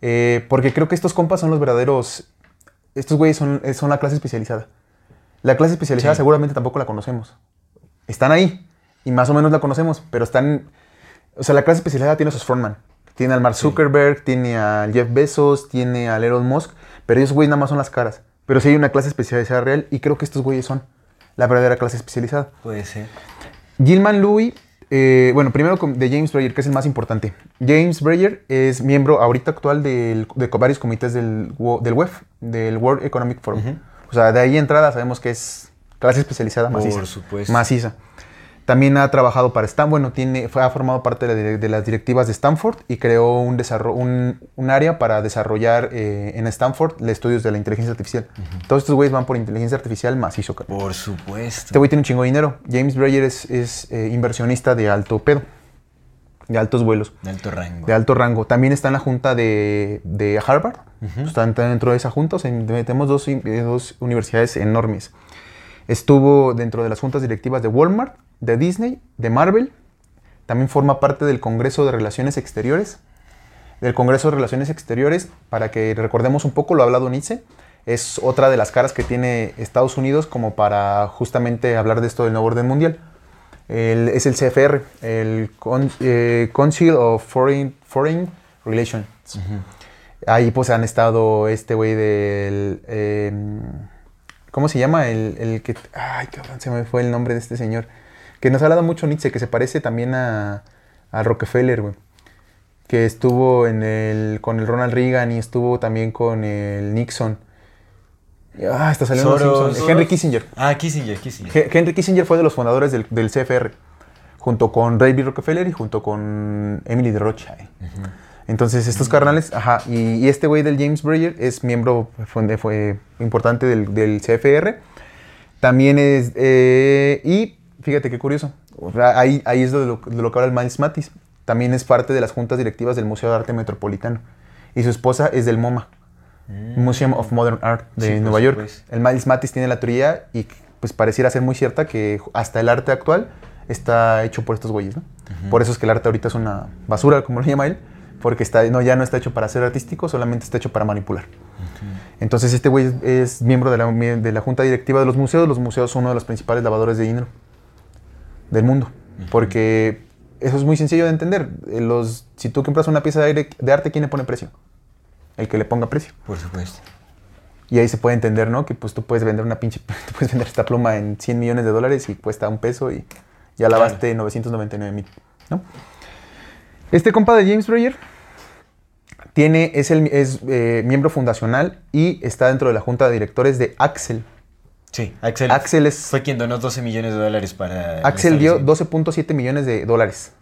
Eh, porque creo que estos compas son los verdaderos estos güeyes son, eh, son la clase especializada. La clase especializada Sí. seguramente tampoco la conocemos. Están ahí y más o menos la conocemos, pero están... O sea, la clase especializada tiene a sus frontman. Tiene al Mark Zuckerberg, tiene a Jeff Bezos, tiene a Elon Musk, pero esos güeyes nada más son las caras. Pero sí hay una clase especializada real y creo que estos güeyes son la verdadera clase especializada. Puede ser. Gilman Louis, eh, bueno, primero de James Breyer, que es el más importante. James Breyer es miembro ahorita actual del- de varios comités del, del WEF, del World Economic Forum. O sea, de ahí entrada sabemos que es clase especializada Por maciza. supuesto. Maciza. También ha trabajado para Stanford, bueno, tiene, fue, ha formado parte de, la- de las directivas de Stanford y creó un, un, un área para desarrollar eh, en Stanford los estudios de la inteligencia artificial. Todos estos güeyes van por inteligencia artificial macizo, cabrón. Por supuesto. Este güey tiene un chingo de dinero. James Breyer es, es, eh, inversionista de alto pedo, de altos vuelos, De alto rango. de alto rango. También está en la junta de, de Harvard. Está dentro de esa junta. O sea, tenemos dos, eh, dos universidades enormes. Estuvo dentro de las juntas directivas de Walmart, de Disney, de Marvel. También forma parte del Congreso de Relaciones Exteriores. Del Congreso de Relaciones Exteriores, para que recordemos un poco, lo ha hablado Nietzsche, es otra de las caras que tiene Estados Unidos como para justamente hablar de esto del nuevo orden mundial. El- es el CFR, el Con- eh, Council of Foreign, Foreign Relations. Ahí pues han estado este güey del... em, ¿Cómo se llama? El, el que... Ay, cabrón, se me fue el nombre de este señor. Que nos ha hablado mucho Nietzsche, que se parece también a, a Rockefeller, güey. Que estuvo en el, con el Ronald Reagan y estuvo también con el Nixon. Ah, está saliendo Soros. Simpsons. Henry Kissinger. Ah, Kissinger, Kissinger. He- Henry Kissinger fue de los fundadores del, del CFR, junto con David Rockefeller y junto con Emily de Rothschild. Entonces, estos carnales, ajá, y, y este güey del James Breyer es miembro fue, fue importante del, del CFR. También es, eh, y fíjate qué curioso, ahí, ahí es de lo, de lo que habla el Miles Matis. También es parte de las juntas directivas del Museo de Arte Metropolitano. Y su esposa es del MoMA, Museum of Modern Art de Sí, Nueva York. supuesto. El Miles Matis tiene la teoría y pues pareciera ser muy cierta que hasta el arte actual está hecho por estos güeyes, ¿no? Por eso es que el arte ahorita es una basura, como lo llama él, porque está, no, ya no está hecho para ser artístico, solamente está hecho para manipular. Entonces este güey es, es miembro de la, de la junta directiva de los museos. Los museos son uno de los principales lavadores de dinero del mundo. Porque eso es muy sencillo de entender. Eh, Los, si tú compras una pieza de, aire- de arte, ¿quién le pone precio? El que le ponga precio. Por supuesto. Y ahí se puede entender, ¿no? Que pues tú puedes vender una pinche, tú puedes vender esta pluma en 100 millones de dólares y cuesta un peso y ya Claro. lavaste 999 mil, ¿no? Este compa de James Breyer tiene, es, el, es eh, miembro fundacional y está dentro de la junta de directores de Axel. Sí, Axel, Axel es- fue quien donó 12 millones de dólares para... el Axel dio establecimiento. 12.7 millones de dólares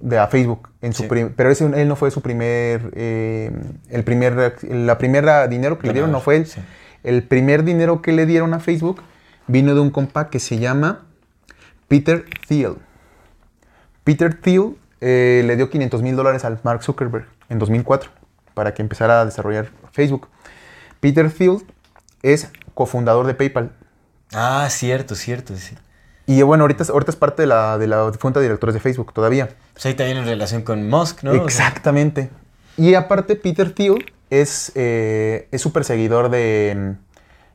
de, a Facebook, en su Sí. prim- pero ese, él no fue su primer, eh, el primer, la primera dinero que le dieron no fue él. sí. El primer dinero que le dieron a Facebook vino de un compa que se llama Peter Thiel. Peter Thiel eh, le dio 500 mil dólares al Mark Zuckerberg en 2004 para que empezara a desarrollar Facebook. Peter Thiel es cofundador de PayPal. Ah, cierto, cierto, sí. Y bueno, ahorita, es- ahorita es parte de la, de la junta de directores de Facebook todavía. Pues ahí también en relación con Musk, ¿no? Exactamente. Y aparte, Peter Thiel es eh, es súper seguidor de,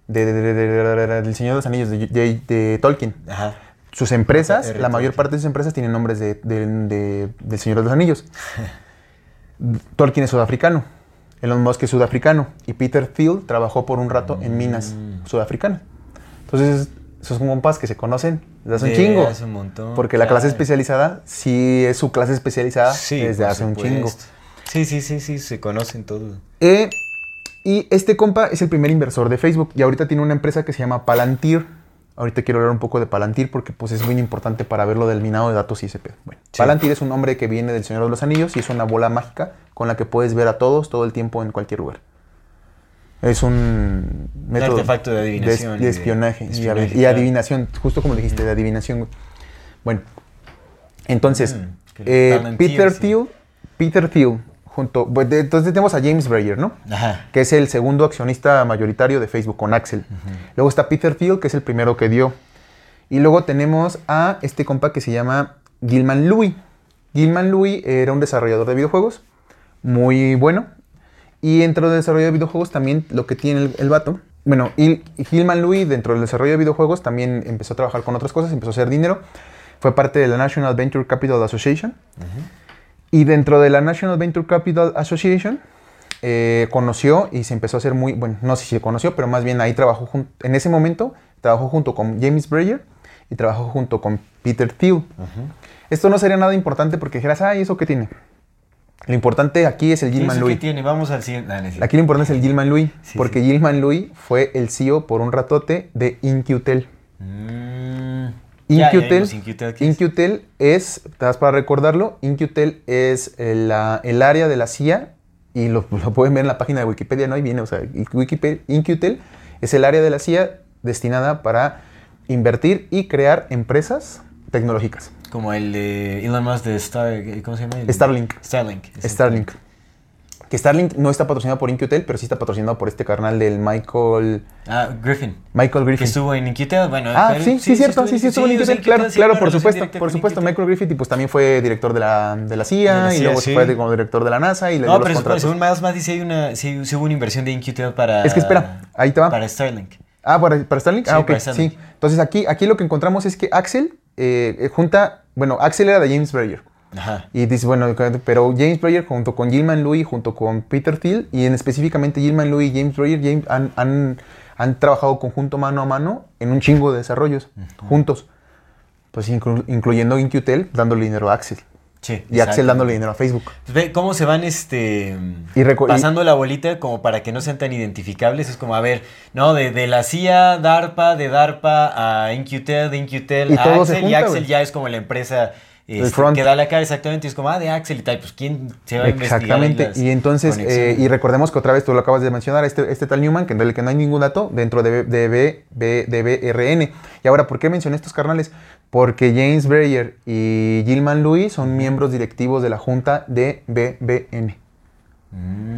de, de- de- de- de- del Señor de los Anillos, de Tolkien. Ajá. Sus empresas, la mayor parte de sus empresas tienen nombres de, de- de- del Señor de los Anillos. Tolkien es sudafricano. Elon Musk es sudafricano. Y Peter Thiel trabajó por un rato en minas Mm. sudafricanas. Entonces, esos compas que se conocen desde hace un chingo. hace un montón, Porque la clase especializada sí es su clase especializada Sí, desde hace un chingo. Sí, sí, sí, sí, se conocen todos. Eh, y este compa es el primer inversor de Facebook y ahorita tiene una empresa que se llama Palantir. Ahorita quiero hablar un poco de Palantir porque pues es muy importante para ver lo del minado de datos y ese pedo. Bueno, Sí. Palantir es un nombre que viene del Señor de los Anillos y es una bola mágica con la que puedes ver a todos todo el tiempo en cualquier lugar. Es un método artefacto de adivinación de, espionaje, y espionaje, adi- y, claro. adivinación, justo como dijiste, de adivinación. Bueno, entonces, Mm, eh, Peter sí. Thiel, Peter Thiel, junto, pues, de- entonces tenemos a James Breyer, ¿no? Ajá. que es el segundo accionista mayoritario de Facebook con Axel. Luego está Peter Thiel, que es el primero que dio. Y luego tenemos a este compa que se llama Gilman Louis. Gilman Louis era un desarrollador de videojuegos, muy bueno. Y dentro del desarrollo de videojuegos también lo que tiene el, el vato bueno, Hil- Hillman Louis dentro del desarrollo de videojuegos también empezó a trabajar con otras cosas, empezó a hacer dinero. Fue parte de la National Venture Capital Association. Y dentro de la National Venture Capital Association eh, conoció y se empezó a hacer muy, bueno, no sé si se conoció, pero más bien ahí trabajó, en ese momento trabajó junto con James Breyer y trabajó junto con Peter Thiel. Esto no sería nada importante porque dijeras, ay, ¿eso qué tiene? Lo importante aquí es el ¿Qué Gilman Louis. tiene? Vamos al siguiente. Sí. Aquí lo importante es el Gilman Louis, Sí, porque sí. Gilman Louis fue el CEO por un ratote de InQtel. Mm, InQtel, InQtel. InQtel es, para recordarlo, InQtel es el, la- el área de la CIA, y lo, lo pueden ver en la página de Wikipedia, no ahí viene, o sea, Wikipedia, InQtel es el área de la CIA destinada para invertir y crear empresas tecnológicas. Como el de Elon Musk de Star, ¿cómo se llama? El- Starlink. Starlink. Starlink. Que Starlink no está patrocinado por InQtel, pero sí está patrocinado por este carnal del Michael, Ah, Griffin. Michael Que Griffin. estuvo en Inquitel, bueno. Ah, pero sí, sí, cierto, sí, sí, estuvo en Inquitel, claro, sí, claro, por supuesto, por supuesto. Michael Griffith y pues también fue director de la, de la CIA, De la y luego sí. fue como director de la NASA y le No, los pero según- Miles Matt dice, hay una, sí, sí hubo una inversión de Inquitel para... Es que espera, ahí te va. Para Starlink. Ah, ¿para, para Starlink? Sí, ah, ok, para Starlink. sí. Entonces aquí, aquí lo que encontramos es que Axel eh, eh, junta, bueno, Axel era de James Breyer. Ajá. Y dice, bueno, pero James Breyer junto con Gilman Louis, junto con Peter Thiel, y en específicamente Gilman Louis y James Breyer James, han, han, han trabajado conjunto mano a mano en un chingo de desarrollos, juntos. Pues inclu- incluyendo InQtel dándole dinero a Axel. Sí. Y. Axel dándole dinero a Facebook. Pues ve cómo se van este Y y- pasando la bolita como para que no sean tan identificables. Es como, a ver, no, de, de la CIA, DARPA, de DARPA a Inqtel, de Inqtel Y a Axel. y junta, Axel güey. ya es como la empresa este, que da la cara exactamente. Y es como, ah, de Axel y tal. Pues quién se va a Exactamente. Y entonces, eh, y recordemos que otra vez tú lo acabas de mencionar, este, este tal Newman, que del que no hay ningún dato dentro de, de, B- B- de BRN. Y ahora, ¿por qué mencioné estos carnales? Porque James Breyer y Gilman Louis son miembros directivos de la junta de BBN,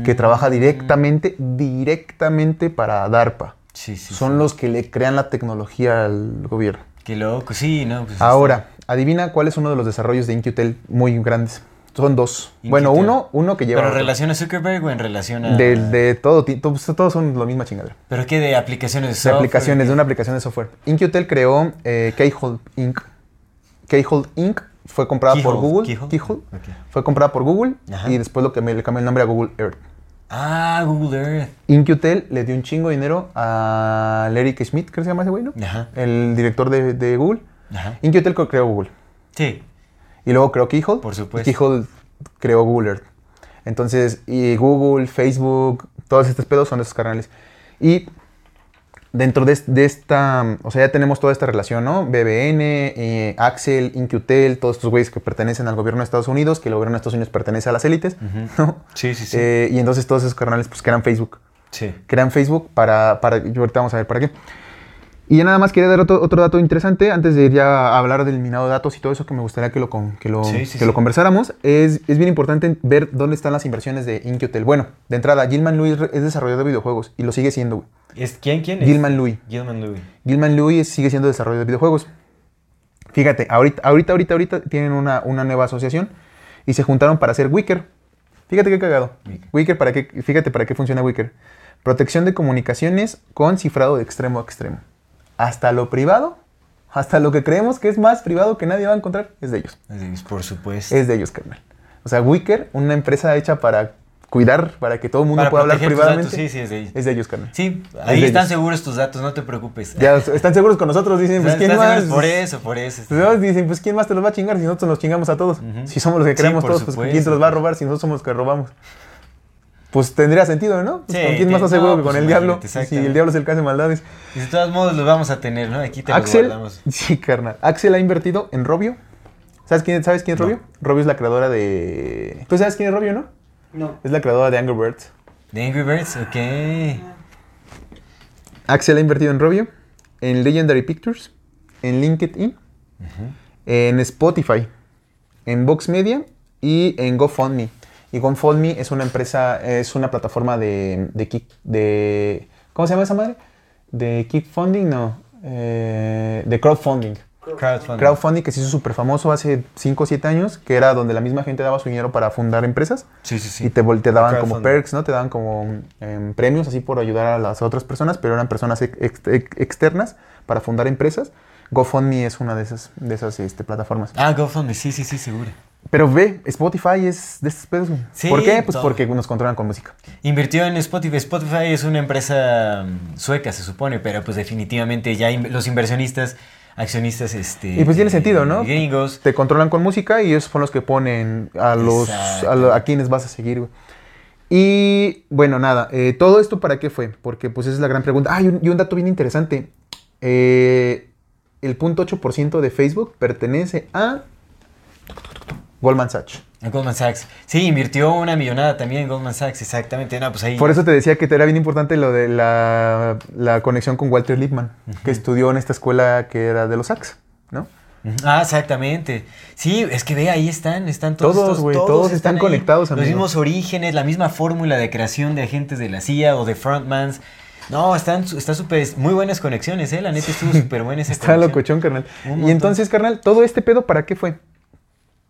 que trabaja directamente, directamente para DARPA. Sí, sí. son sí. los que le crean la tecnología al gobierno. Qué loco, sí, ¿no? Pues Ahora, adivina cuál es uno de los desarrollos de InQtel muy grandes. Son dos. Bueno, uno, uno que lleva. ¿Pero en relación a Zuckerberg o en relación a...? De, de todo, ti- todos, todos son la misma chingadera. ¿Pero qué? ¿De aplicaciones de De software? aplicaciones, de una aplicación de software. InQtel creó eh, Keyhole Inc. Keyhole Inc. fue comprada por Google. Keyhole. Keyhole. Ok. Fue comprada por Google Ajá. y después lo que me, le cambió el nombre a Google Earth. Ah, Google Earth. InQtel le dio un chingo de dinero a Larry K. Schmidt, creo que se llama ese güey, ¿no? Ajá. El director de, de Google. Ajá. InQtel creó Google. Sí. Y luego creó Keyhole. Por supuesto. Y Keyhole creó Google Earth. Entonces, y Google, Facebook, todos estos pedos son de esos canales. Y dentro de, es- de esta, o sea, ya tenemos toda esta relación, ¿no? BBN, eh, Axel, InQtel, todos estos güeyes que pertenecen al gobierno de Estados Unidos, que el gobierno de Estados Unidos pertenece a las élites, ¿no? Sí, sí, sí. Eh, y entonces todos esos canales pues crean Facebook. sí. Crean Facebook para, para, y ahorita vamos a ver para qué. Y ya nada más quería dar otro, otro dato interesante antes de ir ya a hablar del minado de datos y todo eso que me gustaría que lo, que lo, Sí, sí, que lo conversáramos. Es, es bien importante ver dónde están las inversiones de InQtel. Bueno, de entrada, Gilman Louis es desarrollador de videojuegos y lo sigue siendo. güey. ¿Es, ¿Quién? ¿Quién es? Gilman Louis. Gilman Louis. Gilman Louis sigue siendo desarrollador de videojuegos. Fíjate, ahorita, ahorita, ahorita, ahorita tienen una, una nueva asociación y se juntaron para hacer Wicker. Fíjate qué cagado. Wicker. Wicker, para qué, fíjate para qué funciona Wicker. Protección de comunicaciones con cifrado de extremo a extremo. Hasta lo privado, hasta lo que creemos que es más privado que nadie va a encontrar, es de ellos. Sí, Por supuesto. Es de ellos, carnal. O sea, Wicker, una empresa hecha para cuidar, para que todo el mundo Para pueda hablar privadamente. datos, sí, sí, es de ellos. Es de ellos, carnal. Sí, Es ahí de están ellos. seguros tus datos, no te preocupes. Ya están seguros con nosotros, dicen, pues quién más. Por eso, por eso. Pues, no, dicen, pues quién más te los va a chingar si nosotros nos chingamos a todos. Si somos los que Sí, creamos por todos, pues supuesto. quién te los va a robar si nosotros somos los que robamos. Pues tendría sentido, ¿no? Pues, Sí, ¿Con quién más está seguro no, que con pues, el diablo? Si el diablo es el que hace maldades. Y de todos modos los vamos a tener, ¿no? Aquí te Axel, los guardamos. sí, carnal. Axel ha invertido en Robio. ¿Sabes quién, ¿sabes quién es No. Robio? Robio es la creadora de... ¿Tú sabes quién es Robio, no? No. Es la creadora de Angry Birds. De Angry Birds, ok. Axel ha invertido en Robio, en Legendary Pictures, en LinkedIn, en Spotify, en Vox Media y en GoFundMe. Y GoFundMe es una empresa, es una plataforma de, de, kick- de ¿cómo se llama esa madre? De kickfunding, no, eh, de crowdfunding. Crowdfunding. crowdfunding que se hizo súper famoso hace 5 o 7 años, que era donde la misma gente daba su dinero para fundar empresas. Sí, sí, sí. Y te, daban como perks, ¿no? Te daban como em, premios así por ayudar a las otras personas, pero eran personas ex- ex- ex- externas para fundar empresas. GoFundMe es una de esas, de esas este, plataformas. Ah, GoFundMe, sí, sí, sí, seguro. Pero ve, Spotify es de estos pedos. Sí, ¿Por qué? Pues todo. porque nos controlan con música. Invirtió en Spotify. Spotify es una empresa mm, sueca, se supone, pero pues definitivamente ya los inversionistas, accionistas, este... Y pues tiene sentido, ¿no? Gringos. Te controlan con música y ellos son los que ponen a los a, lo- a quienes vas a seguir. güey. Y bueno, nada, eh, todo esto para qué fue? Porque pues esa es la gran pregunta. Ah, y un, y un dato bien interesante. Eh, el 0.8% de Facebook pertenece a Goldman Sachs. A Goldman Sachs. Sí, invirtió una millonada también en Goldman Sachs, exactamente. No, pues ahí... Por eso te decía que te era bien importante lo de la, la conexión con Walter Lippmann, que estudió en esta escuela que era de los Sachs, ¿no? Ah, exactamente. Sí, es que ve, ahí están, están todos. Todos, güey, todos están ahí. conectados, Los amigo. mismos orígenes, la misma fórmula de creación de agentes de la CIA o de frontmans. No, están, está súper, muy buenas conexiones, ¿eh? La neta estuvo súper buena esa Está locochón, carnal. Y entonces, carnal, todo este pedo, ¿para qué fue?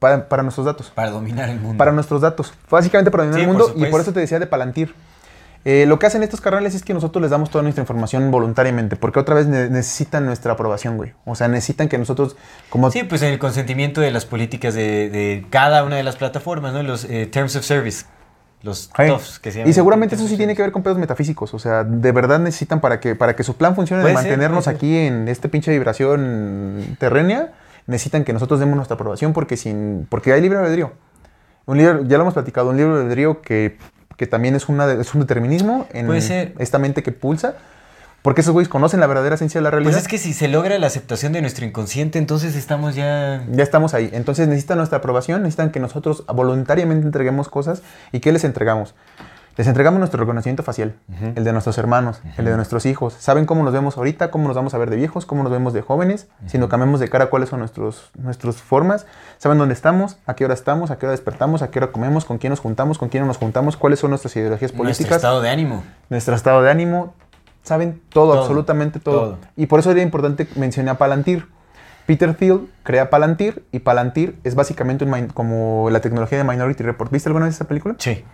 Para, para nuestros datos. Para dominar el mundo. Para nuestros datos. Básicamente para dominar Sí, el por mundo. Y supuesto. por eso te decía de Palantir. Eh, lo que hacen estos carnales es que nosotros les damos toda nuestra información voluntariamente. Porque otra vez ne- necesitan nuestra aprobación, güey. O sea, necesitan que nosotros, como Sí, pues en el consentimiento de las políticas de, de cada una de las plataformas, ¿no? Los eh, Terms of Service. Los TOFs que se llaman. Y seguramente eso sí tiene que ver con pedos metafísicos. O sea, de verdad necesitan para que, para que su plan funcione de mantenernos ser. aquí en este pinche vibración terrenea, necesitan que nosotros demos nuestra aprobación porque sin. porque hay libre albedrío. Un libre, ya lo hemos platicado, un libre albedrío que, que también es, una es un determinismo en Puede ser. esta mente que pulsa. Porque esos güeyes conocen la verdadera esencia de la realidad. Pues es que si se logra la aceptación de nuestro inconsciente, entonces estamos ya... Ya estamos ahí. Entonces necesitan nuestra aprobación, necesitan que nosotros voluntariamente entreguemos cosas. ¿Y qué les entregamos? Les entregamos nuestro reconocimiento facial, el de nuestros hermanos, el de nuestros hijos. Saben cómo nos vemos ahorita, cómo nos vamos a ver de viejos, cómo nos vemos de jóvenes, si nos cambiamos de cara, cuáles son nuestros, nuestras formas. Saben dónde estamos, a qué hora estamos, a qué hora despertamos, a qué hora comemos, con quién nos juntamos, con quién no nos juntamos, cuáles son nuestras ideologías Nuestro políticas, estado de ánimo. nuestro estado de ánimo. Saben todo, Todo, absolutamente todo. todo. Y por eso era importante mencionar a Palantir. Peter Thiel crea Palantir y Palantir es básicamente un como la tecnología de Minority Report. ¿Viste alguna vez esa película? Sí.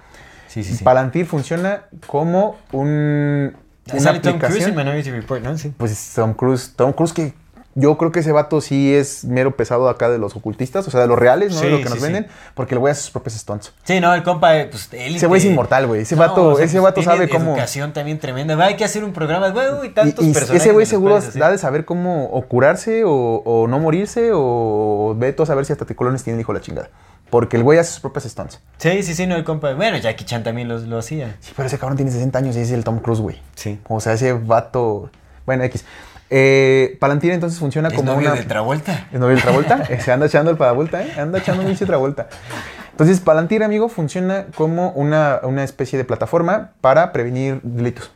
Sí, sí, sí. Palantir funciona como un, una Tom Cruise en Minority Report, ¿no? Sí. Pues Tom Cruise, Tom Cruise que yo creo que ese vato sí es mero pesado acá de los ocultistas, o sea, de los reales, no de Sí, lo que sí, nos sí. venden, porque el güey hace sus propios stunts. Sí, no, el compa, eh, pues élite. Ese güey es inmortal, güey. Ese vato- ese vato tiene sabe cómo- educación también tremenda. Va, Hay que hacer un programa, güey, uy, Y, tantos y personajes. ese güey de los seguro hacer. da de saber cómo o curarse o, o no morirse o ve todo a saber si hasta colones tiene el hijo de la chingada. Porque el güey hace sus propios stunts. Sí, sí, sí, no, el compa. Bueno, Jackie Chan también lo, lo hacía. Sí, pero ese cabrón tiene 60 años y es el Tom Cruise, güey. Sí. O sea, ese vato... Bueno, X. Eh, Palantir entonces funciona como novio una... de Travolta. ¿Es novio de Travolta? Eh, Se anda echando el Padavolta, ¿eh? Anda echando un Travolta. Entonces, Palantir, amigo, funciona como una, una especie de plataforma para prevenir delitos.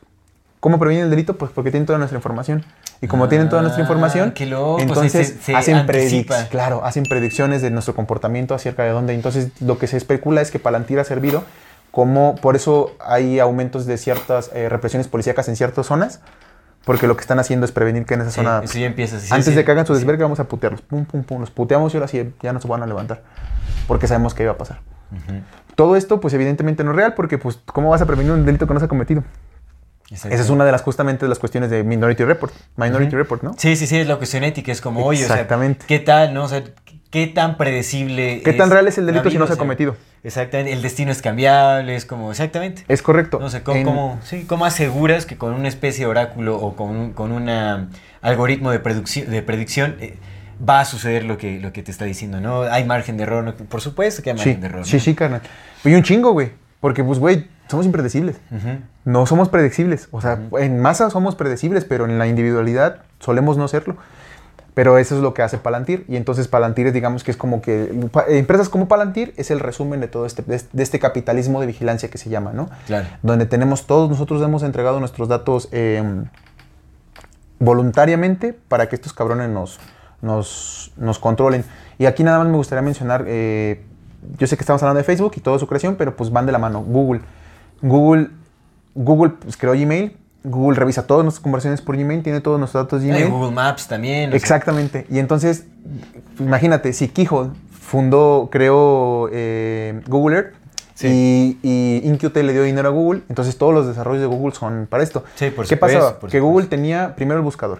¿Cómo previenen el delito? Pues porque tienen toda nuestra información. Y como tienen toda nuestra Ah, información, qué loco, entonces se- se hacen anticipa. predic- claro, hacen predicciones de nuestro comportamiento acerca de dónde. Entonces, lo que se especula es que Palantir ha servido como, por eso hay aumentos de ciertas eh, represiones policíacas en ciertas zonas, porque lo que están haciendo es prevenir que en esa Sí, zona empieza. sí, antes sí. de que hagan su Sí. desvergue, vamos a putearlos. Pum, pum, pum. Los puteamos y ahora sí ya no se van a levantar. Porque sabemos que iba a pasar. Todo esto, pues evidentemente no es real, porque, pues, ¿cómo vas a prevenir un delito que no se ha cometido? Exacto. Esa es una de las, justamente, de las cuestiones de Minority Report. Minority Report, ¿no? Sí, sí, sí, es la cuestión ética. Es como, oye, o sea, Exactamente. ¿qué tal, no? O sea, ¿qué tan predecible ¿Qué tan real es el delito si vida? no se ha cometido? Exactamente. El destino es cambiable, es como, exactamente. Es correcto. No sé, ¿cómo, En- cómo- sí, ¿cómo aseguras que con una especie de oráculo o con un con una algoritmo de, predicción, de predicción eh, va a suceder lo que, lo que te está diciendo? ¿no? Hay margen de error, ¿no? por supuesto que hay margen Sí, de error. sí, ¿no? sí, carnal. Y un chingo, güey. Porque, pues, güey, somos impredecibles. No somos predecibles. O sea, en masa somos predecibles, pero en la individualidad solemos no serlo. Pero eso es lo que hace Palantir. Y entonces Palantir es, digamos que es como que... pa- Empresas como Palantir es el resumen de todo este, de este- de este capitalismo de vigilancia que se llama, ¿no? Claro. Donde tenemos todos, nosotros hemos entregado nuestros datos eh, voluntariamente para que estos cabrones nos, nos, nos controlen. Y aquí nada más me gustaría mencionar, eh, yo sé que estamos hablando de Facebook y toda su creación, pero pues van de la mano. Google. Google, Google pues, creó Gmail Google revisa todas nuestras conversaciones por Gmail, tiene todos nuestros datos Gmail. Google Maps también. sea, Exactamente. Y entonces, imagínate, si Keyhole fundó, creó eh, Google Earth Sí. y, y InQT le dio dinero a Google, entonces todos los desarrollos de Google son para esto. Sí, por ¿Qué supuesto, pasaba? por que supuesto. Google tenía primero el buscador.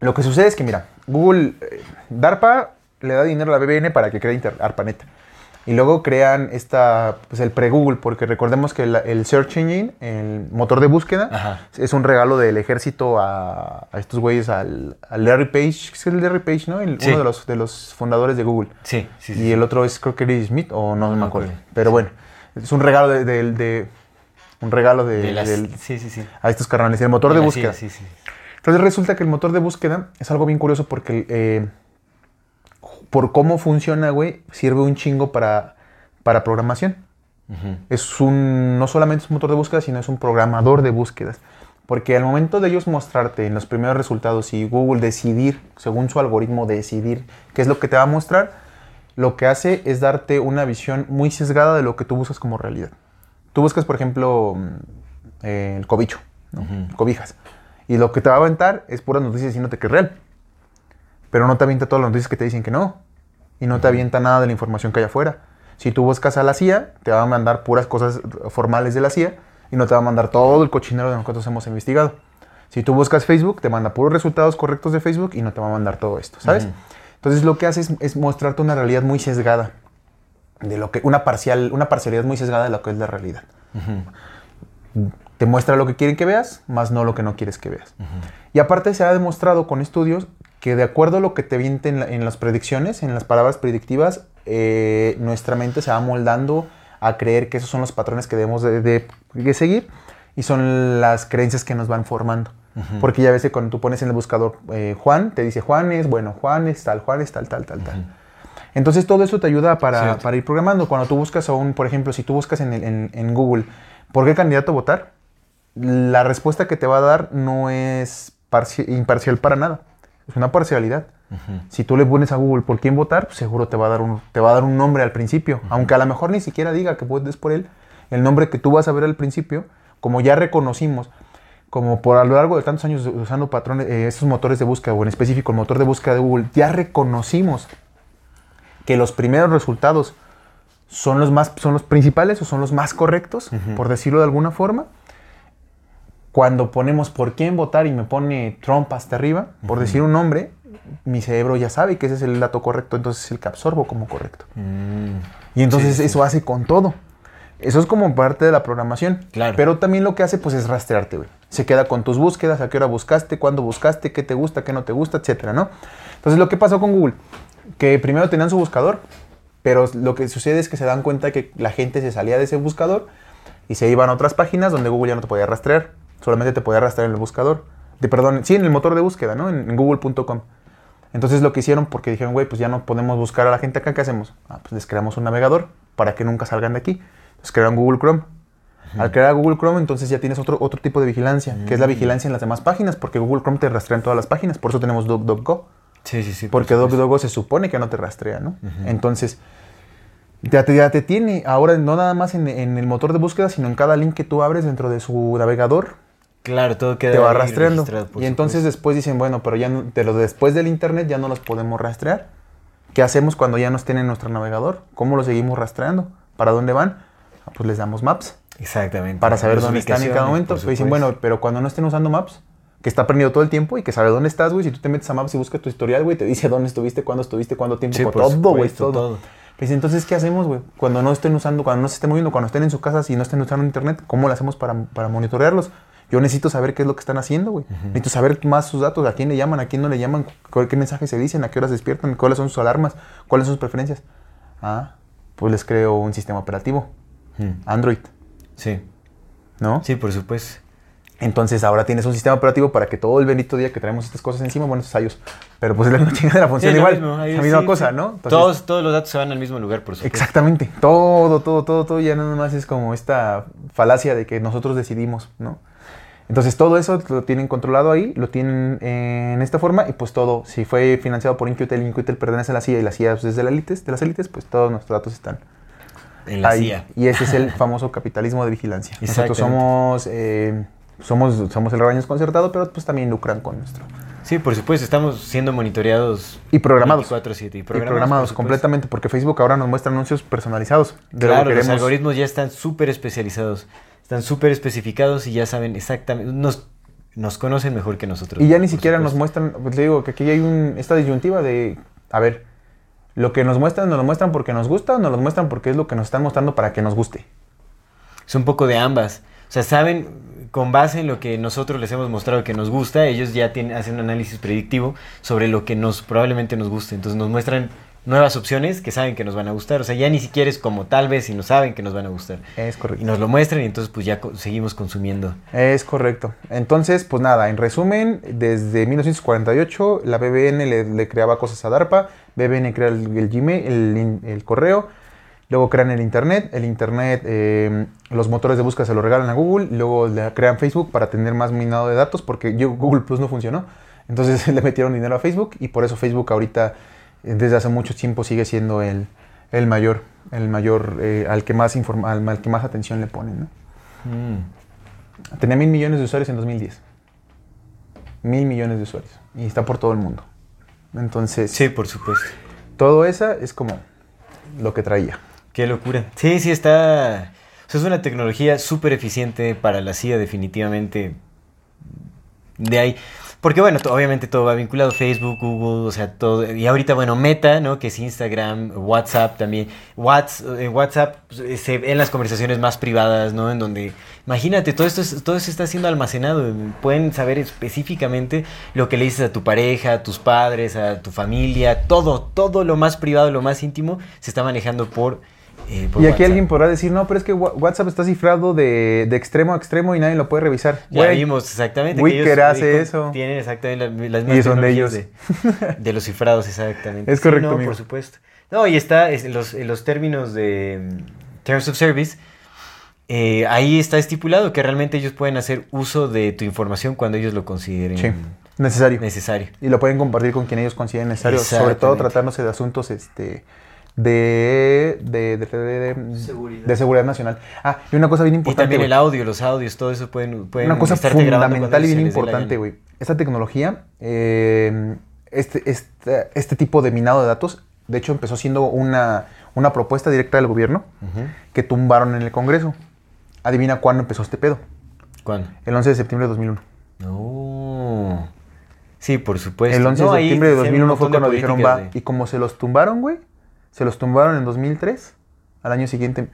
Lo que sucede es que, mira, Google, eh, DARPA le da dinero a la BBN para que cree ARPANET. Y luego crean esta, pues el pre-Google, porque recordemos que el Search Engine, el motor de búsqueda, Ajá. es un regalo del ejército a, a estos güeyes, al, al Larry Page, es el Larry Page, ¿no? El- Sí. Uno de los, de los fundadores de Google. Sí, sí, sí. Y el otro es, creo que Gary Smith, o no, No me acuerdo. acuerdo. Pero bueno, es un regalo de, de- de- un regalo de, De las- del- Sí, sí, sí. a estos carnales. El motor de La búsqueda. CIA, Sí, sí. Entonces resulta que el motor de búsqueda es algo bien curioso porque eh, por cómo funciona, güey, sirve un chingo para, para programación. Es un, no solamente es un motor de búsqueda, sino es un programador de búsquedas. Porque al momento de ellos mostrarte en los primeros resultados y Google decidir, según su algoritmo, decidir qué es lo que te va a mostrar, lo que hace es darte una visión muy sesgada de lo que tú buscas como realidad. Tú buscas, por ejemplo, mm, eh, el cobicho, ¿no? cobijas. Y lo que te va a aventar es puras noticias diciéndote que es real. Pero no te avienta todas las noticias que te dicen que no. Y no te avienta nada de la información que hay afuera. Si tú buscas a la CIA, te va a mandar puras cosas formales de la CIA y no te va a mandar todo el cochinero de lo que nosotros hemos investigado. Si tú buscas Facebook, te manda puros resultados correctos de Facebook y no te va a mandar todo esto, ¿sabes? Entonces lo que hace es, es mostrarte una realidad muy sesgada. De lo que, una, parcial, una parcialidad muy sesgada de lo que es la realidad. Te muestra lo que quieren que veas, más no lo que no quieres que veas. Y aparte se ha demostrado con estudios que de acuerdo a lo que te viente en, la- en las predicciones, en las palabras predictivas, eh, nuestra mente se va moldando a creer que esos son los patrones que debemos de, de- de seguir y son las creencias que nos van formando. Porque ya ves que cuando tú pones en el buscador eh, Juan, te dice Juan es, bueno, Juan es tal, Juan es tal, tal, tal, tal. Entonces todo eso te ayuda para, ir programando. Cuando tú buscas a un, por ejemplo, si tú buscas en, el- en- en Google, ¿por qué candidato votar? La respuesta que te va a dar no es parci- imparcial para nada. Es una parcialidad. Si tú le pones a Google por quién votar, pues seguro te va a dar un, te va a dar un nombre al principio. Aunque a lo mejor ni siquiera diga que votes por él, el nombre que tú vas a ver al principio, como ya reconocimos, como por a lo largo de tantos años usando patrones, eh, esos motores de búsqueda, o en específico el motor de búsqueda de Google, ya reconocimos que los primeros resultados son los más son los principales o son los más correctos, por decirlo de alguna forma. Cuando ponemos por quién votar y me pone Trump hasta arriba, por decir un nombre, mi cerebro ya sabe que ese es el dato correcto, entonces es el que absorbo como correcto. Y entonces Mm. Sí, sí. eso hace con todo. Eso es como parte de la programación. Claro. Pero también lo que hace pues es rastrearte, güey. Se queda con tus búsquedas, a qué hora buscaste, cuándo buscaste, qué te gusta, qué no te gusta, etcétera, ¿no? Entonces lo que pasó con Google, que primero tenían su buscador, pero lo que sucede es que se dan cuenta que la gente se salía de ese buscador y se iban a otras páginas donde Google ya no te podía rastrear, solamente te podía rastrear en el buscador. De, perdón, sí, en el motor de búsqueda, ¿no? En, en google.com. Entonces lo que hicieron, porque dijeron, güey, pues ya no podemos buscar a la gente acá, ¿qué hacemos? Ah, pues les creamos un navegador para que nunca salgan de aquí. Entonces crearon Google Chrome. Al crear Google Chrome, entonces ya tienes otro, otro tipo de vigilancia, que es la vigilancia en las demás páginas, porque Google Chrome te rastrea en todas las páginas, por eso tenemos DuckDuckGo. Sí, sí, sí. por Porque supuesto. DuckDuckGo se supone que no te rastrea, ¿no? Entonces, ya te, ya te tiene, ahora no nada más en, en el motor de búsqueda, sino en cada link que tú abres dentro de su navegador, Claro, todo queda te va rastreando. Y entonces después dicen, bueno, pero ya no- de los de después del internet ya no los podemos rastrear. ¿Qué hacemos cuando ya no estén en nuestro navegador? ¿Cómo los seguimos rastreando? ¿Para dónde van? Ah, Pues les damos maps Exactamente. para saber dónde están en cada momento. Pues dicen, bueno, pero cuando no estén usando Maps, que está prendido todo el tiempo y que sabe dónde estás, güey, si tú te metes a Maps y buscas tu historial, güey, te dice dónde estuviste, cuándo estuviste, cuánto tiempo, Sí, por todo, güey, todo. todo. Pues entonces, ¿qué hacemos, güey? Cuando no estén usando, cuando no se estén moviendo, cuando estén en su casa y no estén usando internet, ¿cómo lo hacemos para, para monitorearlos? Yo necesito saber qué es lo que están haciendo, güey. Necesito saber más sus datos, a quién le llaman, a quién no le llaman, qué mensajes se dicen, a qué horas despiertan, cuáles son sus alarmas, cuáles son sus preferencias. Ah, pues les creo un sistema operativo. Hmm. Android, Sí, ¿no? sí, por supuesto. Entonces ahora tienes un sistema operativo para que todo el bendito día que traemos estas cosas encima, bueno, estos iOS, pero pues es la chingadera, Sí, funciona lo igual, mismo, la misma sí, cosa. ¿no? Entonces- todos, todos los datos se van al mismo lugar, por supuesto. Exactamente, todo, todo, todo, todo ya nada más es como esta falacia de que nosotros decidimos, ¿no? Entonces todo eso lo tienen controlado ahí, lo tienen en esta forma y pues todo, si fue financiado por Inquitel, Inquitel pertenece a la CIA y la CIA pues, es de, la élites, de las élites, pues todos nuestros datos están En la ahí. CIA. Y ese es el famoso capitalismo de vigilancia. Nosotros somos, eh, somos, somos el rebaño desconcertado, pero pues también lucran con nuestro. Sí, por supuesto, estamos siendo monitoreados. Y programados. 24/7. Y Y programados, programados por supuesto. completamente, porque Facebook ahora nos muestra anuncios personalizados. De lo Claro, que los algoritmos ya están súper especializados. Están súper especificados y ya saben exactamente. Nos, nos conocen mejor que nosotros. Y ya ni por siquiera nos muestran, pues le digo que aquí hay un, esta disyuntiva de, a ver, lo que nos muestran, nos lo muestran porque nos gusta o nos lo muestran porque es lo que nos están mostrando para que nos guste. Es un poco de ambas. O sea, saben, con base en lo que nosotros les hemos mostrado que nos gusta, ellos ya tienen, hacen un análisis predictivo sobre lo que nos probablemente nos guste. Entonces nos muestran nuevas opciones que saben que nos van a gustar. O sea, ya ni siquiera es como tal vez si no saben que nos van a gustar. Es correcto. Y nos lo muestran y entonces pues ya co- seguimos consumiendo. Es correcto. Entonces, pues nada, en resumen, desde 1948 la BBN le, le creaba cosas a DARPA, BBN crea el, el Gmail, el, el correo, luego crean el Internet, el Internet, eh, los motores de búsqueda se lo regalan a Google, luego le crean Facebook para tener más minado de datos, porque yo- Google Plus no funcionó. Entonces le metieron dinero a Facebook y por eso Facebook ahorita, desde hace mucho tiempo, sigue siendo el, el mayor, el mayor, eh, al, que más informa- al, al que más atención le ponen, ¿no? Mm. Tenía mil millones de usuarios en 2010. Mil millones de usuarios. Y está por todo el mundo. Entonces, Sí, por supuesto. todo esa es como lo que traía. Qué locura. Sí, sí, está... O sea, es una tecnología súper eficiente para la CIA, definitivamente. De ahí... Porque bueno, obviamente todo va vinculado, Facebook, Google, o sea, todo. Y ahorita, bueno, Meta, ¿no? Que es Instagram, WhatsApp también. Whats, en WhatsApp pues, se ven las conversaciones más privadas, ¿no? En donde, imagínate, todo esto, es- todo eso está siendo almacenado. Pueden saber específicamente lo que le dices a tu pareja, a tus padres, a tu familia, todo, todo lo más privado, lo más íntimo, se está manejando por... Y aquí WhatsApp. alguien podrá decir, no, pero es que Wha- WhatsApp está cifrado de, de extremo a extremo y nadie lo puede revisar. Ya vimos exactamente. Ellos, hace eso. Tienen exactamente la- las Y mismas son de tecnologías ellos. De, de los cifrados, exactamente. Es correcto, no, amigo. por supuesto. No, y está es, en, los, en los términos de mm, Terms of Service. eh, ahí está estipulado que realmente ellos pueden hacer uso de tu información cuando ellos lo consideren Sí, necesario. necesario. Y lo pueden compartir con quien ellos consideren necesario. Sobre todo tratándose de asuntos este, de, de, de, de- de- Seguridad. de seguridad nacional. Ah, y una cosa bien Y importante. también güey. el audio, los audios, todo eso pueden, pueden Una cosa fundamental y bien importante, güey. Esta tecnología, eh, este, este, este tipo de minado de datos, de hecho empezó siendo una, una propuesta directa del gobierno que tumbaron en el Congreso. Adivina cuándo empezó este pedo. ¿Cuándo? El 11 de septiembre de 2001. No. Sí, por supuesto. el 11 No, de septiembre de se ven un 2001 fue cuando dijeron va. de- Y como se los tumbaron, güey, se los tumbaron en 2003, al año siguiente,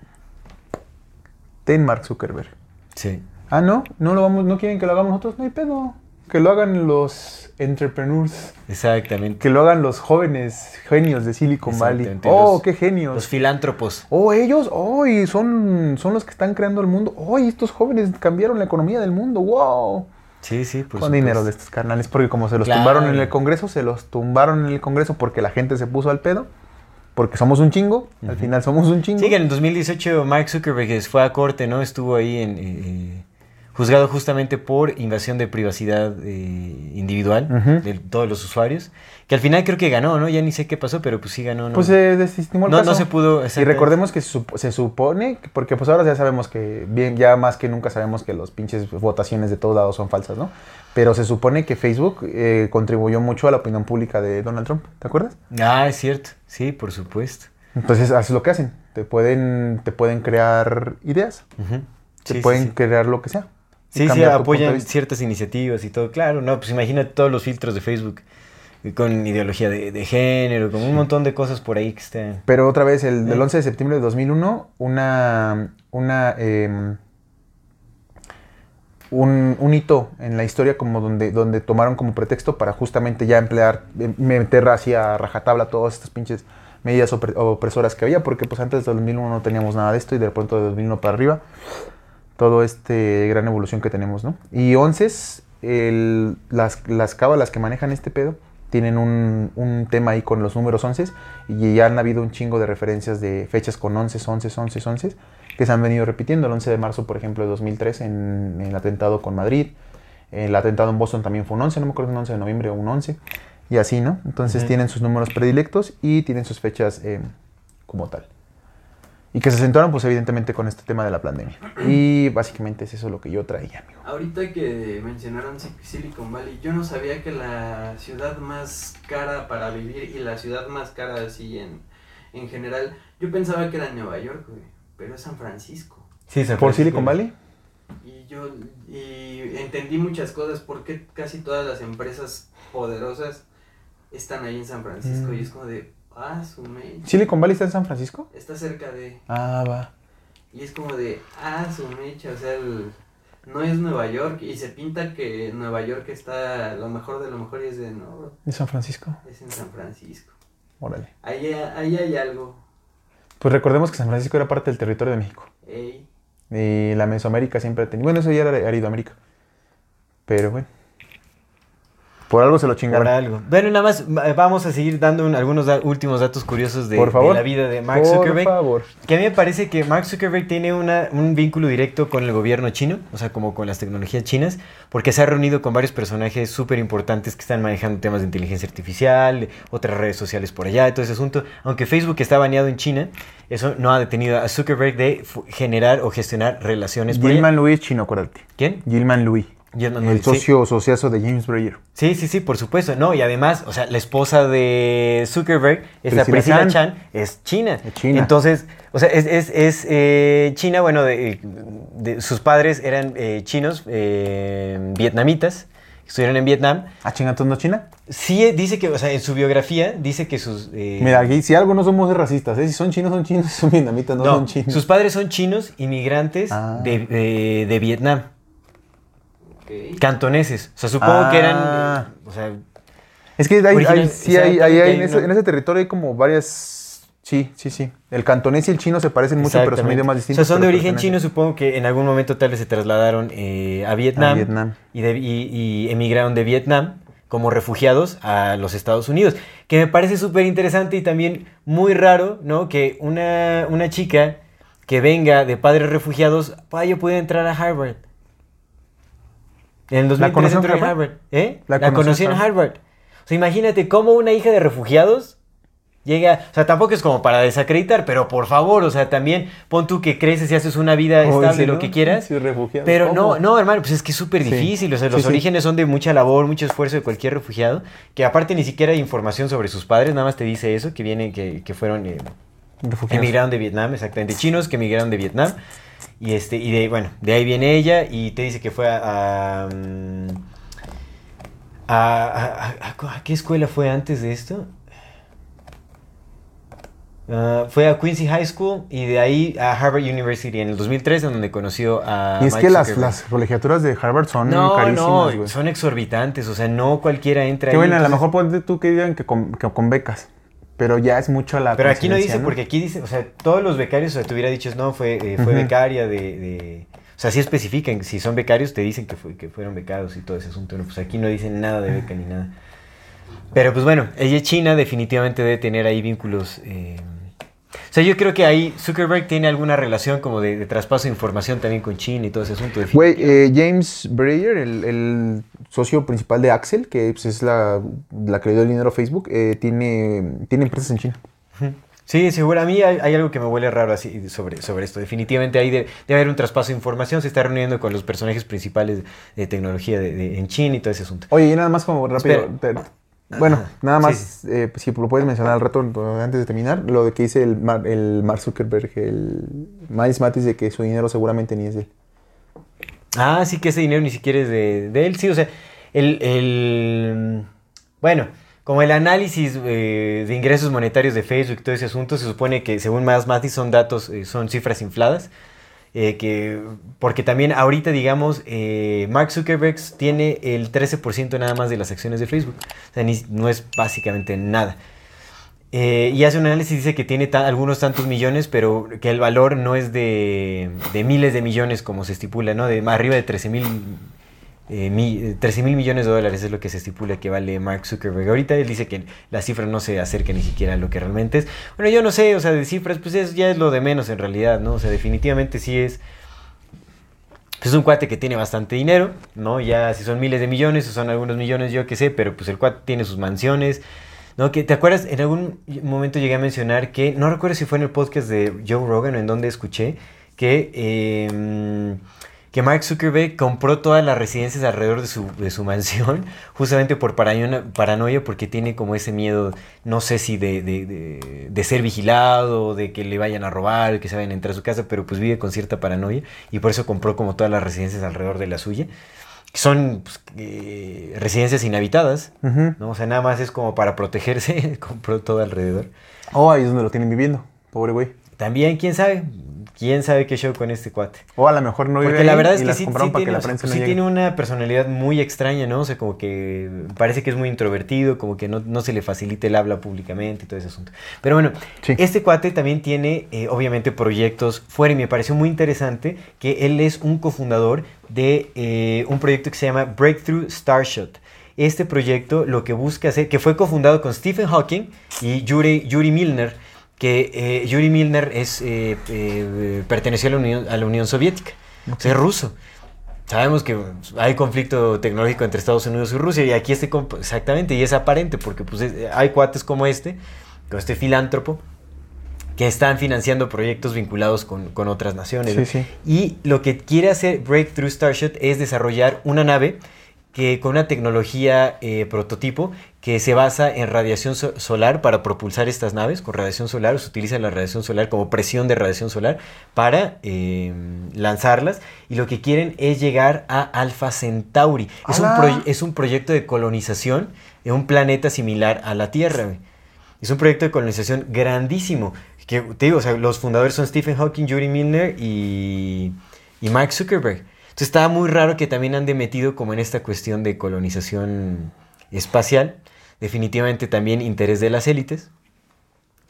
ten Mark Zuckerberg. Sí. Ah, no, no lo vamos, no quieren que lo hagamos nosotros, no hay pedo. Que lo hagan los entrepreneurs. Exactamente. Que lo hagan los jóvenes genios de Silicon Valley. Oh, los- qué genios. Los filántropos. Oh, ellos, oh, y son, son los que están creando el mundo. Oh, y estos jóvenes cambiaron la economía del mundo. Wow. Sí, sí, por Con dinero de estos carnales, porque como se los Claro. tumbaron en el Congreso, se los tumbaron en el Congreso porque la gente se puso al pedo. Porque somos un chingo. Al final somos un chingo. Sí, que en el 2018 Mark Zuckerberg fue a corte, ¿no? Estuvo ahí en, eh, eh, juzgado justamente por invasión de privacidad eh, individual de todos los usuarios. Que al final creo que ganó, ¿no? Ya ni sé qué pasó, pero pues sí ganó, ¿no? Pues se desestimó el No- caso. no se pudo, Y recordemos que se, sup- se supone, que- porque pues ahora ya sabemos que, bien, ya más que nunca sabemos que los pinches votaciones de todos lados son falsas, ¿no? Pero se supone que Facebook eh, contribuyó mucho a la opinión pública de Donald Trump, ¿te acuerdas? Ah, es cierto. Sí, por supuesto. Entonces, haces lo que hacen. Te pueden, te pueden crear ideas, te Sí, sí, pueden sí. crear lo que sea. Sí, sí, apoyan ciertas iniciativas y todo. Claro, no, pues imagínate todos los filtros de Facebook eh, con ideología de, de género, con un montón de cosas por ahí que están. Pero otra vez, el del Eh. 11 de septiembre de 2001, una, una, em, un, un hito en la historia como donde, donde tomaron como pretexto para justamente ya emplear, em, meter hacia rajatabla todas estas pinches medidas opre- opresoras que había, porque pues antes de 2001 no teníamos nada de esto y de pronto de 2001 para arriba todo este gran evolución que tenemos, ¿no? Y onces, el- las, las cábalas que manejan este pedo tienen un, un tema ahí con los números onces y ya han habido un chingo de referencias de fechas con onces, onces, onces, onces que se han venido repitiendo. El 11 de marzo, por ejemplo, de 2003 en, en el atentado con Madrid. El atentado en Boston también fue un 11, no me acuerdo un 11 de noviembre o un 11. Y así, ¿no? Entonces tienen sus números predilectos y tienen sus fechas eh, como tal. Y que se acentuaron, pues evidentemente, con este tema de la pandemia. Y básicamente es eso lo que yo traía, amigo. Ahorita que mencionaron Sil- Silicon Valley, yo no sabía que la ciudad más cara para vivir y la ciudad más cara así en, en general, yo pensaba que era Nueva York, güey, pero es San Francisco. Sí, San ¿Por Francisco. Silicon Valley? Y yo y entendí muchas cosas, porque casi todas las empresas poderosas están ahí en San Francisco Mm. y es como de, ah, su mecha, ¿Silicon Valley está en San Francisco? está cerca de... Ah, va. Y es como de, ah, su mecha, o sea, el- no es Nueva York y se pinta que Nueva York está lo mejor de lo mejor y es de, no, ¿De San Francisco? es en San Francisco. Órale. Ahí, ahí hay algo, Pues recordemos que San Francisco era parte del territorio de México. ey. Y la Mesoamérica siempre ha tenido. Bueno, eso ya era Aridoamérica. Pero bueno. Por algo se lo Por chingaron. algo. Bueno, nada más va- vamos a seguir dando un- algunos da- últimos datos curiosos de, Por favor. de la vida de Mark Por Zuckerberg. favor. Que a mí me parece que Mark Zuckerberg tiene una- un vínculo directo con el gobierno chino, o sea, como con las tecnologías chinas, porque se ha reunido con varios personajes súper importantes que están manejando temas de inteligencia artificial, otras redes sociales por allá, todo ese asunto. Aunque Facebook está baneado en China, eso no ha detenido a Zuckerberg de generar o gestionar relaciones por allá. Gilman Louis chino, acuérdate. ¿Quién? Gilman Louis. El sí. socio sociazo de James Breyer. Sí, sí, sí, por supuesto. No, y además, o sea, la esposa de Zuckerberg, Priscilla Priscilla Chan. Chan, es china. Es china. Entonces, o sea, es, es, es, eh, China, bueno, de, de- sus padres eran eh, chinos, eh, vietnamitas, estuvieron en Vietnam. ¿Ah, chingatos no China? Sí, dice que, o sea, en su biografía, dice que sus... eh, Mira, aquí si algo no somos racistas, ¿eh? Si son chinos, son chinos. Si son vietnamitas, no, no, son chinos. sus padres son chinos, inmigrantes Ah. de, de- de Vietnam, ok. cantoneses. O sea, supongo que eran... Ah. eh, o sea, Es que hay, hay- sí, hay, hay- hay- en, ese, en ese territorio hay como varias... Sí, sí, sí. El cantonés y el chino se parecen mucho, pero son idiomas O distintos. sea, son de origen chino, supongo que en algún momento tal vez se trasladaron eh, a, Vietnam, A Vietnam. Y, de- y- y emigraron de Vietnam como refugiados a los Estados Unidos. Que me parece súper interesante y también muy raro, ¿no? Que una, una chica que venga de padres refugiados, vaya, puede entrar a Harvard. En el 2003 conoció en entró en Harvard? ¿Eh? ¿La La, conoció en Harvard. O sea, imagínate cómo una hija de refugiados llega. O sea, tampoco es como para desacreditar, pero por favor, o sea, también pon tú que creces y haces una vida estable, lo ¿no? que quieras. Sí, refugiado. Pero ¿Cómo? no, no, hermano, pues es que es súper Sí. difícil. O sea, los orígenes son de mucha labor, mucho esfuerzo de cualquier refugiado. Que aparte ni siquiera hay información sobre sus padres, nada más te dice eso, que vienen, que, que fueron. eh, Refugiados. emigraron de Vietnam, exactamente. Chinos que emigraron de Vietnam. Y este, y de, bueno, de ahí viene ella y te dice que fue a. a, mm, a- a- a- ¿a qué escuela fue antes de esto? Ah, fue a Quincy High School y de ahí a Harvard University en el 2003, en donde conoció a. Y es Mike que las, las colegiaturas de Harvard son No, carísimas, no, son exorbitantes, o sea, no cualquiera entra Que ahí. bueno, a lo mejor ponte tú que digan que con, que con becas. Pero ya es mucho la Pero aquí no dice, porque aquí dice, o sea, todos los becarios, o sea, te hubiera dicho, no, fue, eh, fue becaria de, de- O sea, sí especifican, si son becarios te dicen que, fue, que fueron becados y todo ese asunto. No, pues aquí no dicen nada de beca ni nada. Pero pues bueno, ella es china, definitivamente debe tener ahí vínculos. eh, O sea, yo creo que ahí Zuckerberg tiene alguna relación como de, de traspaso de información también con China y todo ese asunto. Güey, eh, James Breyer, el, el socio principal de Axel, que pues, es la, la que le dio el dinero a Facebook, eh, tiene, tiene empresas en China. Sí, seguro. A mí hay, hay algo que me huele raro así sobre, sobre esto. Definitivamente ahí de- debe haber un traspaso de información. Se está reuniendo con los personajes principales de tecnología de- de- en China y todo ese asunto. Oye, y nada más como rápido. Espera. Bueno, nada Sí, más, eh, si lo puedes mencionar al rato antes de terminar, lo de que dice el, Mar- el Mark Zuckerberg, el Miles Matis, de que su dinero seguramente ni es de él. Ah, sí que ese dinero ni siquiera es de, de él. Sí, o sea, el... el- bueno, como el análisis eh, de ingresos monetarios de Facebook y todo ese asunto, se supone que según más Matis son datos, eh, son cifras infladas. Eh, que, porque también ahorita, digamos, eh, Mark Zuckerberg tiene el 13% nada más de las acciones de Facebook. O sea, no es básicamente nada. Eh, y hace un análisis, dice que tiene algunos tantos millones, pero que el valor no es de, de miles de millones como se estipula, ¿no? De más arriba de 13 mil eh, mi- eh, 13 mil millones de dólares es lo que se estipula que vale Mark Zuckerberg. Ahorita él dice que la cifra no se acerca ni siquiera a lo que realmente es. Bueno, yo no sé, o sea, de cifras, pues es, ya es lo de menos en realidad, ¿no? O sea, definitivamente sí es... pues Es un cuate que tiene bastante dinero, ¿no? Ya si son miles de millones o son algunos millones, yo qué sé, pero pues el cuate tiene sus mansiones, ¿no? Que, ¿Te acuerdas? En algún momento llegué a mencionar que, no recuerdo si fue en el podcast de Joe Rogan en donde escuché, que, eh, que Mark Zuckerberg compró todas las residencias alrededor de su, de su mansión, justamente por paranoia, paranoia, porque tiene como ese miedo, no sé si de, de, de- de ser vigilado, de que le vayan a robar, que se vayan a entrar a su casa, pero pues vive con cierta paranoia y por eso compró como todas las residencias alrededor de la suya. Son pues, eh, residencias inhabitadas. ¿no? O sea, nada más es como para protegerse, compró todo alrededor. Oh, ahí es donde lo tienen viviendo. Pobre güey. También, quién sabe, quién sabe qué show con este cuate. O a lo mejor no vive Porque la verdad es que sí, sí tiene, que o sea, pues no sí tiene una personalidad muy extraña, ¿no? O sea, como que parece que es muy introvertido, como que no, no se le facilita el habla públicamente y todo ese asunto. Pero bueno, Sí. este cuate también tiene, eh, obviamente, proyectos fuera y me pareció muy interesante que él es un cofundador de eh, un proyecto que se llama Breakthrough Starshot. Este proyecto lo que busca hacer, que fue cofundado con Stephen Hawking y Yuri, Yuri Milner, que eh, Yuri Milner es, eh, eh, perteneció a la Unión, a la Unión Soviética, o sea, es ruso. Sabemos que hay conflicto tecnológico entre Estados Unidos y Rusia y aquí este exactamente y es aparente porque pues es- hay cuates como este, como este filántropo que están financiando proyectos vinculados con, con otras naciones. ¿no? Sí, sí. Y lo que quiere hacer Breakthrough Starshot es desarrollar una nave que con una tecnología eh, prototipo que se basa en radiación so- solar para propulsar estas naves. Con radiación solar se utiliza la radiación solar como presión de radiación solar para eh, lanzarlas. Y lo que quieren es llegar a Alpha Centauri. Es un, es un proyecto de colonización en un planeta similar a la Tierra. Es un proyecto de colonización grandísimo. Que te digo, o sea, los fundadores son Stephen Hawking, Yuri Milner y, y Mark Zuckerberg. Entonces estaba muy raro que también han de metido como en esta cuestión de colonización espacial. Definitivamente también interés de las élites.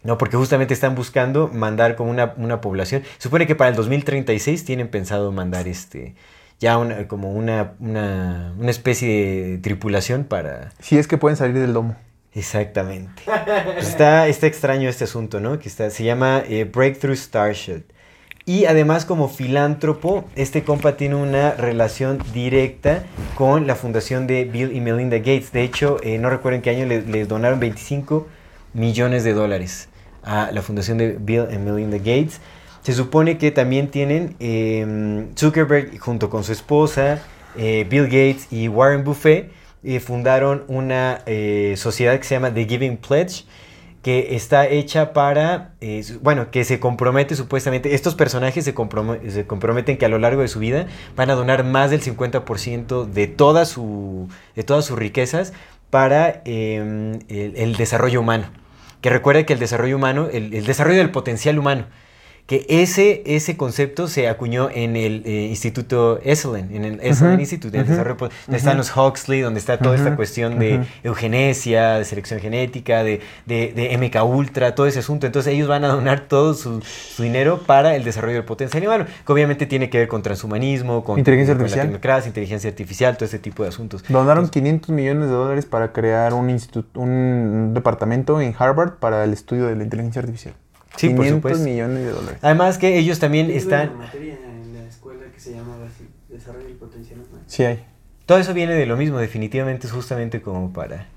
No, porque justamente están buscando mandar como una, una población. Supone que para el 2036 tienen pensado mandar este ya una, como una, una, una especie de tripulación para, Si es que pueden salir del domo. Exactamente. Pues está, está extraño este asunto, ¿no? Que está, se llama eh, Breakthrough Starshot. Y además como filántropo, este compa tiene una relación directa con la fundación de Bill y Melinda Gates. De hecho, eh, no recuerdo en qué año le- les donaron 25 millones de dólares a la fundación de Bill y Melinda Gates. Se supone que también tienen eh, Zuckerberg junto con su esposa, eh, Bill Gates y Warren Buffett, eh, fundaron una sociedad que se llama The Giving Pledge, que está hecha para, eh, bueno, que se compromete supuestamente, estos personajes se, comprometen que a lo largo de su vida van a donar más del 50% de, su, de todas sus riquezas para eh, el, desarrollo humano. Que recuerde que el desarrollo humano, el desarrollo del potencial humano, que ese, ese concepto se acuñó en el eh, Instituto Esalen, en el Esalen Ujú, Institute, en el ujú, desarrollo, donde están los Huxley, donde está toda esta cuestión de eugenesia, de selección genética, de, de, de MK Ultra, todo ese asunto. Entonces ellos van a donar todo su, su dinero para el desarrollo del potencial humano, que obviamente tiene que ver con transhumanismo, con, Inteligencia con la artificial. tecnocracia, inteligencia artificial, todo ese tipo de asuntos. Donaron 500 millones de dólares para crear un, instituto, un departamento en Harvard para el estudio de la inteligencia artificial. Sí, por 500 supuesto. millones de dólares. Además que ellos también Tuve están... una materia en la escuela que se llamaba así, Desarrollo del Potencial Humano. Sí hay. Todo eso viene de lo mismo, definitivamente es justamente como para,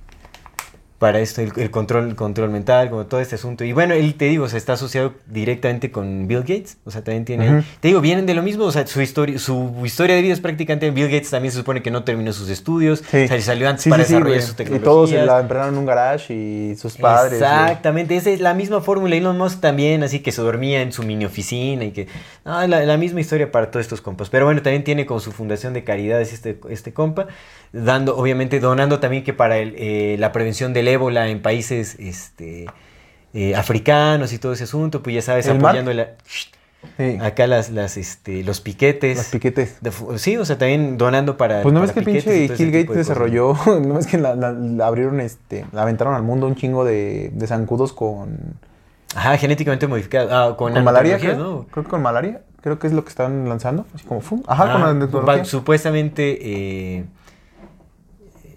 para esto, el, el control, control mental, como todo este asunto. Y bueno, él te digo, o sea, está asociado directamente con Bill Gates, o sea, también tiene... Te digo, vienen de lo mismo, o sea, su historia, su historia de vida es prácticamente... Bill Gates también se supone que no terminó sus estudios, Sí. o sea, salió antes Sí, para sí, desarrollar sus Y tecnologías. todos se la empezaron en un garage y sus padres. Exactamente, esa es la misma fórmula. Elon Musk también, así que se dormía en su mini oficina y que. ah, la, la misma historia para todos estos compas. Pero bueno, también tiene con su fundación de caridades este, este compa, dando, obviamente, donando también que para el, eh, la prevención del ébola en países este, eh, africanos y todo ese asunto, pues ya sabes, ¿El apoyando la. Sí. Acá las, las, este, los piquetes. Los piquetes. De sí, o sea, también donando para. Pues no para ves que el pinche tipo de desarrolló, no ves que la, la- la abrieron, este, la aventaron al mundo un chingo de, de zancudos con, Ajá, genéticamente modificado. Ah, con, con malaria, creo. ¿no? Creo que con malaria, creo que es lo que están lanzando, así como, ¡fum! Ajá, Ah, con la va- supuestamente eh,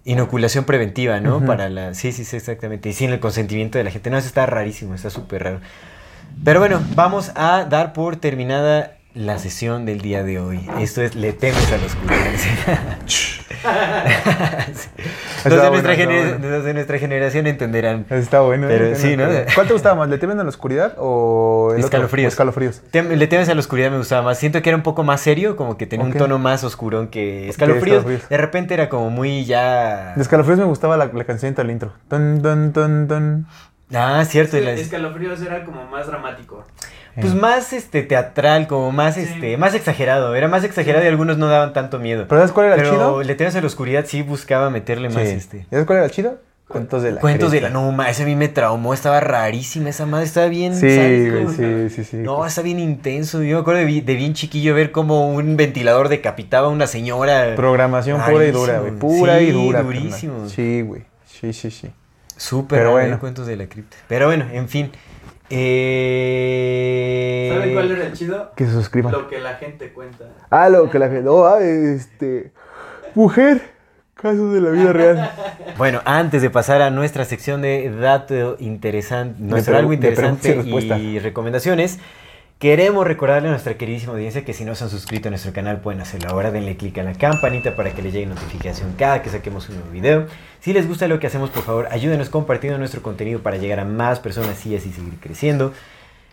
inoculación preventiva, ¿no? Para la. Sí, sí, sí, exactamente. Y sin el consentimiento de la gente. No, eso está rarísimo, está súper raro. Pero bueno, vamos a dar por terminada la sesión del día de hoy. Esto es Le temes a. Los, Está de bueno, nuestra bueno. nuestra generación entenderán. Está bueno. Pero sí, ¿no? ¿Cuál te gustaba más? ¿Le temen a la oscuridad o el otro? Escalofríos. O escalofríos. Tem- Le temes a la oscuridad me gustaba más. Siento que era un poco más serio, como que tenía un tono más oscurón que escalofríos. Escalofríos. De repente era como muy ya. De escalofríos me gustaba la, la canción del intro. Dun, dun, dun, dun. Ah, cierto. Escalofríos era como más dramático. Pues más este teatral, como más este, más exagerado. Era más exagerado y algunos no daban tanto miedo. ¿Pero sabes cuál era el Pero chido? Le temes a la oscuridad sí buscaba meterle más Sí. este. ¿Sabes cuál era el chido? Cuentos de la Cuentos de la cresta. Numa, ese a mí me traumó, estaba rarísima esa madre, estaba bien. Sí, güey, sí, sí, sí. No, está bien intenso. Yo me acuerdo de, de bien chiquillo ver cómo un ventilador decapitaba a una señora. Programación pura y dura, güey. Pura y Sí, dura. durísimo. Sí, güey. Sí, sí, sí. Súper Pero raro, bueno. eh, cuentos de la cripta. Pero bueno, en fin. Eh... ¿Saben cuál era el chido? Que se suscriban. Lo que la gente cuenta. Ah, lo que la gente. Oh, ah, este. Mujer. Casos de la vida real. Bueno, antes de pasar a nuestra sección de dato interesante, nuestro algo interesante y recomendaciones, queremos recordarle a nuestra queridísima audiencia que si no se han suscrito a nuestro canal pueden hacerlo ahora, denle click a la campanita para que les llegue notificación cada que saquemos un nuevo video. Si les gusta lo que hacemos, por favor, ayúdenos compartiendo nuestro contenido para llegar a más personas y así seguir creciendo.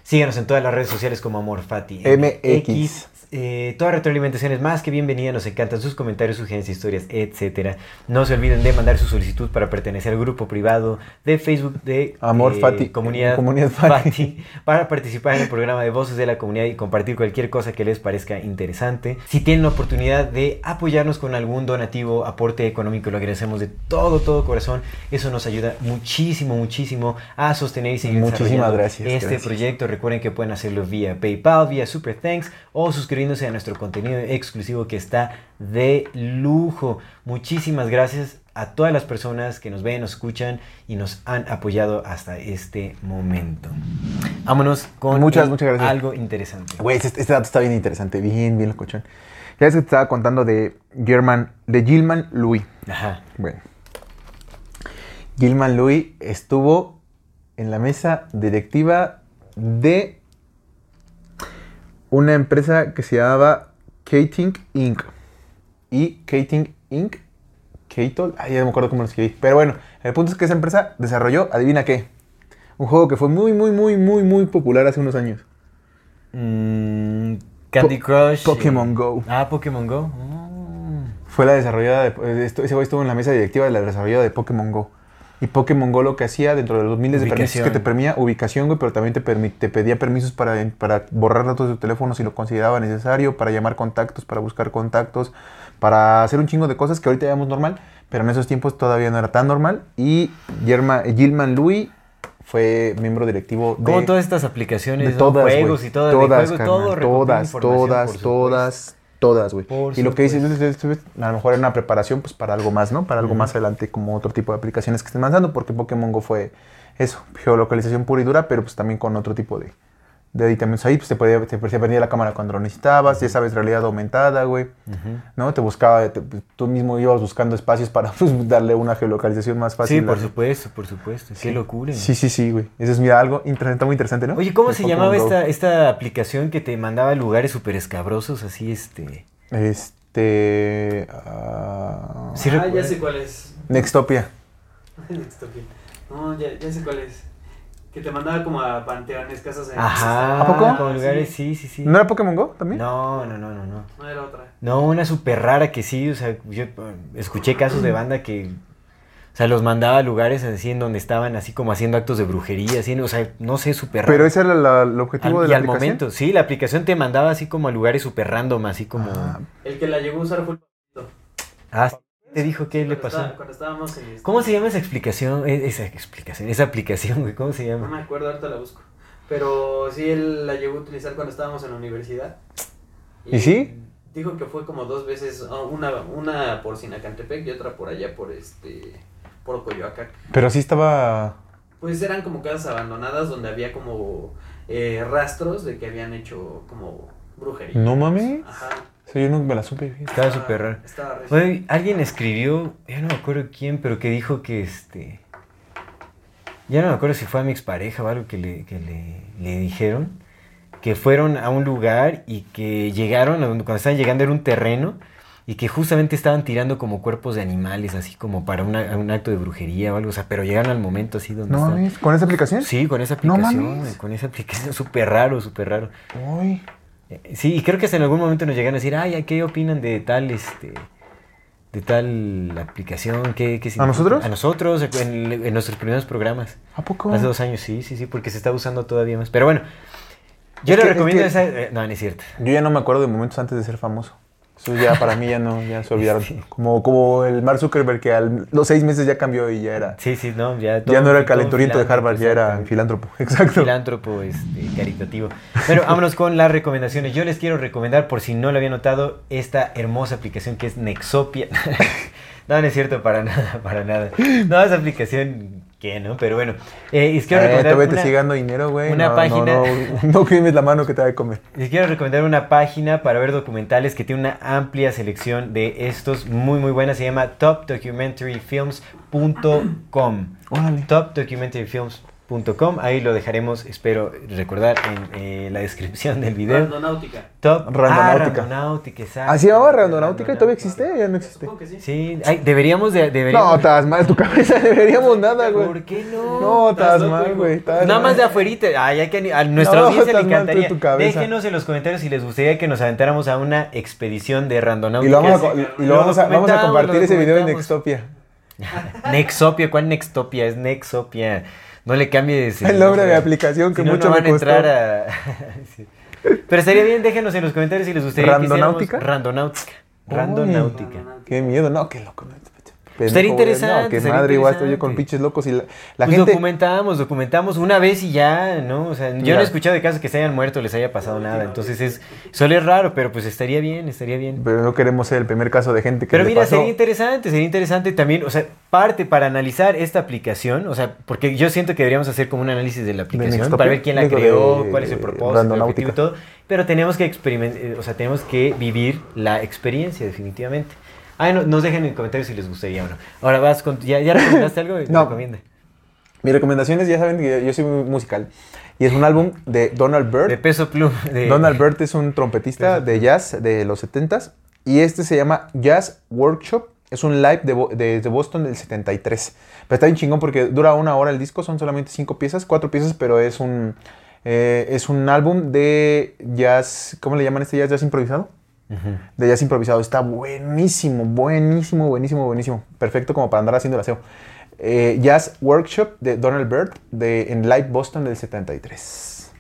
Síganos en todas las redes sociales como AmorFati. MX. Eh, toda retroalimentación es más que bienvenida, nos encantan sus comentarios, sugerencias, historias, etcétera. No se olviden de mandar su solicitud para pertenecer al grupo privado de Facebook de Amor eh, Fati. Comunidad, Comunidad Fati. Fati, para participar en el programa de Voces de la Comunidad y compartir cualquier cosa que les parezca interesante. Si tienen la oportunidad de apoyarnos con algún donativo, aporte económico, lo agradecemos de todo, todo corazón. Eso nos ayuda muchísimo, muchísimo a sostener y seguir Muchísimas desarrollando gracias, este gracias. proyecto. Recuerden que pueden hacerlo vía PayPal, vía Super Thanks o suscribiéndose a nuestro contenido exclusivo que está de lujo. Muchísimas gracias a todas las personas que nos ven, nos escuchan y nos han apoyado hasta este momento. Vámonos con Muchas, el- muchas gracias. algo interesante. Güey, este, este dato está bien interesante. Bien, bien locochón. Ya es que te estaba contando de German, de Gilman Louis. Ajá. Bueno. Gilman Louis estuvo en la mesa directiva de una empresa que se llamaba Kating Inc. Y Kating Inc. Katol, ay, ya no me acuerdo cómo lo escribí. Pero bueno, el punto es que esa empresa desarrolló, adivina qué, un juego que fue muy, muy, muy, muy, muy popular hace unos años. Mm, Candy Po- Crush. Pokémon eh, Go. Ah, Pokémon Go. Fue la desarrollada, de, eh, ese güey estuvo en la mesa directiva de la desarrollada de Pokémon Go. Y Pokémon Go lo que hacía dentro de los miles de permisos que te permitía ubicación, güey, pero también te, pedía permisos para, para borrar datos de tu teléfono si lo consideraba necesario, para llamar contactos, para buscar contactos, para hacer un chingo de cosas que ahorita llamamos normal, pero en esos tiempos todavía no era tan normal. Y Germa- Gilman Louis fue miembro directivo de... Como todas estas aplicaciones, De todas, juegos y todo, todas, de juegos, carnal, todo todas, todas, todas, todas, güey. Y lo que dices, a lo mejor era una preparación pues para algo más, ¿no? Para algo más adelante, como otro tipo de aplicaciones que estén lanzando, porque Pokémon Go fue eso, geolocalización pura y dura, pero pues también con otro tipo de, de aditamentos ahí, pues te podía, te, te la cámara cuando lo necesitabas, ya sabes, realidad aumentada, güey, ¿no? Te buscaba, te- tú mismo ibas buscando espacios para pues, darle una geolocalización más fácil. Sí, por supuesto, por supuesto. Qué locura. Sí, sí, sí, güey. Eso es, mira, algo interesante, muy interesante, ¿no? Oye, ¿cómo se Pokémon llamaba Go. esta, esta aplicación que te mandaba a lugares súper escabrosos, así, este... Este. ah, Sí, ah, ya sé cuál es. Nextopia. Nextopia. No, ya, ya sé cuál es. Que te mandaba como a panteones, casas en Ajá, ¿A poco? como lugares, sí, sí, sí. ¿No era Pokémon Go también? No, no, no, no, no. No era otra. No, una súper rara que sí, o sea, yo eh, escuché casos de banda que, o sea, los mandaba a lugares así en donde estaban así como haciendo actos de brujería, así, o sea, no sé, súper raro. Pero ese era la- el objetivo Al- de y la al aplicación. momento, sí, la aplicación te mandaba así como a lugares súper random, así como... Ah, El que la llegó a usar fue el. Ah, ¿sí te dijo qué le pasó? estaba- Cuando estábamos en este- ¿Cómo se llama esa explicación? Eh, Esa explicación, esa aplicación, güey, ¿cómo se No llama? me acuerdo, ahorita la busco. Pero sí, él la llegó a utilizar cuando estábamos en la universidad. ¿Y sí? Dijo que fue como dos veces, ah, una, una por Sinacantepec y otra por allá por este, por Coyoacán. Pero sí estaba... Pues eran como casas abandonadas donde había como eh, rastros de que habían hecho como brujería. No mames. Ajá. Sí, yo no me la supe. Estaba súper raro. Estaba Oye, alguien escribió, ya no me acuerdo quién, pero que dijo que este. Ya no me acuerdo si fue a mi expareja o algo que le, que le, le dijeron. Que fueron a un lugar y que llegaron, a donde- cuando estaban llegando era un terreno y que justamente estaban tirando como cuerpos de animales, así como para una- un acto de brujería o algo. O sea, pero llegaron al momento así donde No mames, ¿con esa aplicación? Sí, con esa No aplicación, mames. con esa aplicación, súper raro, súper raro. Uy. Eh, Sí, y creo que hasta en algún momento nos llegan a decir, ay, ¿qué opinan de tal, este, de tal aplicación? ¿Qué, qué significa?" nosotros? A nosotros, en, en nuestros primeros programas. ¿A poco? Hace dos años, sí, sí, sí, porque se está usando todavía más. Pero bueno, yo Es le que- es recomiendo que- esa... eh, no, no es cierto. Yo ya no me acuerdo de momentos antes de ser famoso. Eso ya para mí ya no, ya se olvidaron. Como, como el Mark Zuckerberg que a los seis meses ya cambió y ya era. Sí, sí, no, ya... ya todo- no era el calenturiento de Harvard, ya era filántropo. Exacto. filántropo este, caritativo. Pero vámonos con las recomendaciones. Yo les quiero recomendar, por si no lo había notado, esta hermosa aplicación que es Nexopia. no, no es cierto, para nada, para nada. No, esa aplicación, ¿qué no? Pero bueno, eh, les quiero recomendar todavía te una- sigue dando dinero, güey. una no, página- No, no, no quemes la mano que te va a comer. Les quiero recomendar una página para ver documentales que tiene una amplia selección de estos muy muy buenas. Se llama topdocumentaryfilms.com. Órale. Topdocumentaryfilms.com. Ahí lo dejaremos, espero recordar, en eh, la descripción del video. Randonáutica. Top Randonáutica. Ah, Randonáutica, exacto. ¿Así llamaba Randonáutica y todavía existe? Ya no existe. Supongo que sí. Sí, ay, deberíamos de... Deberíamos... No, estás mal tu cabeza, deberíamos nada, güey. ¿Por qué no? No, estás mal, güey. Nada mal. más de afuerita. Ay, hay que, a nuestra No, audiencia le encantaría. Déjenos en los comentarios si les gustaría que nos aventáramos a una expedición de randonáutica. Y lo vamos a, co- y lo Lo vamos a, vamos a documentamos, compartir ese video en. Nextopia. Nexopia, ¿cuál Nextopia? Es Nexopia. No le cambies El nombre de aplicación que Si mucho no van a costó. entrar a... Sí. Pero estaría bien, déjenos en los comentarios si les gustaría que hiciéramos ¿Randonáutica? Randonáutica. Randonáutica. Qué miedo, no, qué loco. Estaría interesante, No, estaría madre, igual estoy yo con pinches locos y la, la Pues gente. documentamos, documentamos una vez y ya, ¿no? O sea, yo no he escuchado de casos que se hayan muerto, les haya pasado nada. Entonces es, suele raro, pero pues estaría bien, estaría bien. Pero no queremos ser el primer caso de gente que Pero le mira, pasó. sería interesante, sería interesante también, o sea, parte para analizar esta aplicación, o sea, porque yo siento que deberíamos hacer como un análisis de la aplicación para ver quién la creó, de cuál es el propósito, el objetivo y todo, pero tenemos que experimentar, o sea, tenemos que vivir la experiencia definitivamente. Ay, no, nos dejen en comentarios si les gustaría o no. Ahora vas con, ¿ya, ya recomendaste algo? No. Recomienda. Mis recomendaciones, ya saben que yo soy muy musical. Y es un álbum de Donald Byrd. De peso pluma. de- Donald Byrd es un trompetista de jazz de los 70s. Y este se llama Jazz Workshop. Es un live de, de- de Boston del 73. Pero está bien chingón porque dura una hora el disco. Son solamente cinco piezas, cuatro piezas, pero es un, eh, es un álbum de jazz. ¿Cómo le llaman este jazz? ¿Jazz improvisado? De jazz improvisado. Está buenísimo, buenísimo, buenísimo, buenísimo. Perfecto como para andar haciendo el aseo. Eh, jazz Workshop de Donald Byrd de, en Live Boston del 73.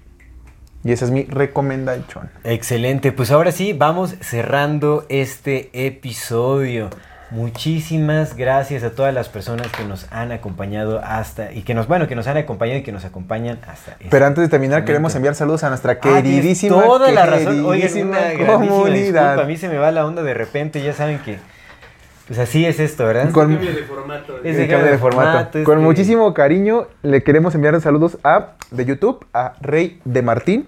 Y esa es mi recomendación. Excelente, pues ahora sí, vamos cerrando este episodio. Muchísimas gracias a todas las personas que nos han acompañado hasta y que nos, bueno, que nos han acompañado y que nos acompañan hasta este Pero antes de terminar, momento. queremos enviar saludos a nuestra Ah, queridísima, toda la razón. Oigan, una grandísima disculpa. A comunidad. mí se me va la onda de repente, ya saben que pues así es esto, ¿verdad? Con- Cambio de formato. Es de cambio de formato. formato, Con este- muchísimo cariño le queremos enviar saludos a de YouTube a Rey de Martín,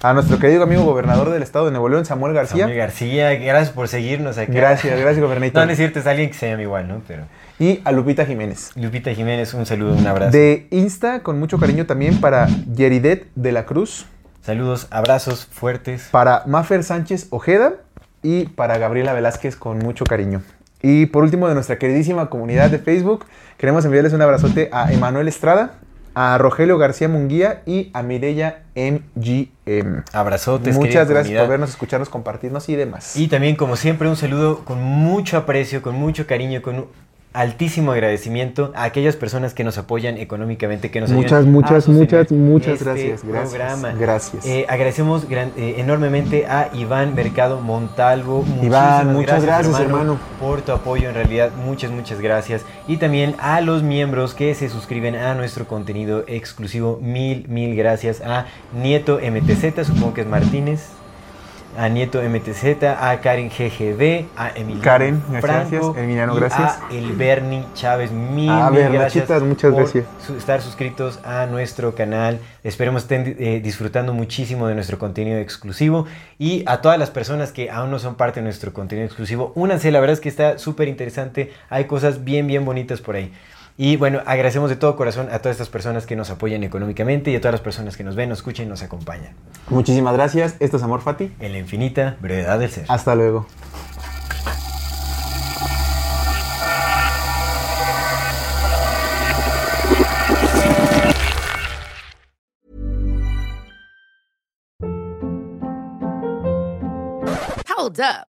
a nuestro querido amigo gobernador del estado de Nuevo León, Samuel García. Samuel García, gracias por seguirnos acá. Gracias, gracias, gobernador. No, es cierto, es alguien que se llama igual, ¿no? Pero Y a Lupita Jiménez. Lupita Jiménez, un saludo, un abrazo. De Insta, con mucho cariño también para Yeridet de la Cruz, Saludos, abrazos fuertes. para Mafer Sánchez Ojeda y para Gabriela Velázquez con mucho cariño. Y por último, de nuestra queridísima comunidad de Facebook, queremos enviarles un abrazote a Emanuel Estrada, a Rogelio García Munguía y a Mireya MGM. Abrazotes. Muchas gracias comunidad. por vernos, escucharnos, compartirnos y demás. Y también, como siempre, un saludo con mucho aprecio, con mucho cariño, con altísimo agradecimiento a aquellas personas que nos apoyan económicamente, que nos Muchas, ayudan muchas, a sostener muchas, muchas este gracias, gracias, programa. gracias. Eh, agradecemos gran- eh, enormemente a Iván Mercado Montalvo. Iván, Muchísimas muchas gracias, hermano. por tu apoyo, en realidad, muchas, muchas gracias. Y también a los miembros que se suscriben a nuestro contenido exclusivo, mil, mil gracias. A Nieto MTZ, supongo que es Martínez. A Nieto MTZ, a Karen GGB, a Emiliano Karen, Franco, gracias. Emiliano, y gracias. A El Bernie Chávez, mil, A mil ver, gracias. Nachitas, muchas por gracias. su- estar suscritos a nuestro canal. Esperemos estén eh, disfrutando muchísimo de nuestro contenido exclusivo. Y a todas las personas que aún no son parte de nuestro contenido exclusivo, únanse. La verdad es que está súper interesante. Hay cosas bien, bien bonitas por ahí. Y bueno, agradecemos de todo corazón a todas estas personas que nos apoyan económicamente y a todas las personas que nos ven, nos escuchan y nos acompañan. Muchísimas gracias. Esto es Amor Fati. En la infinita brevedad del ser. Hasta luego. Hold up.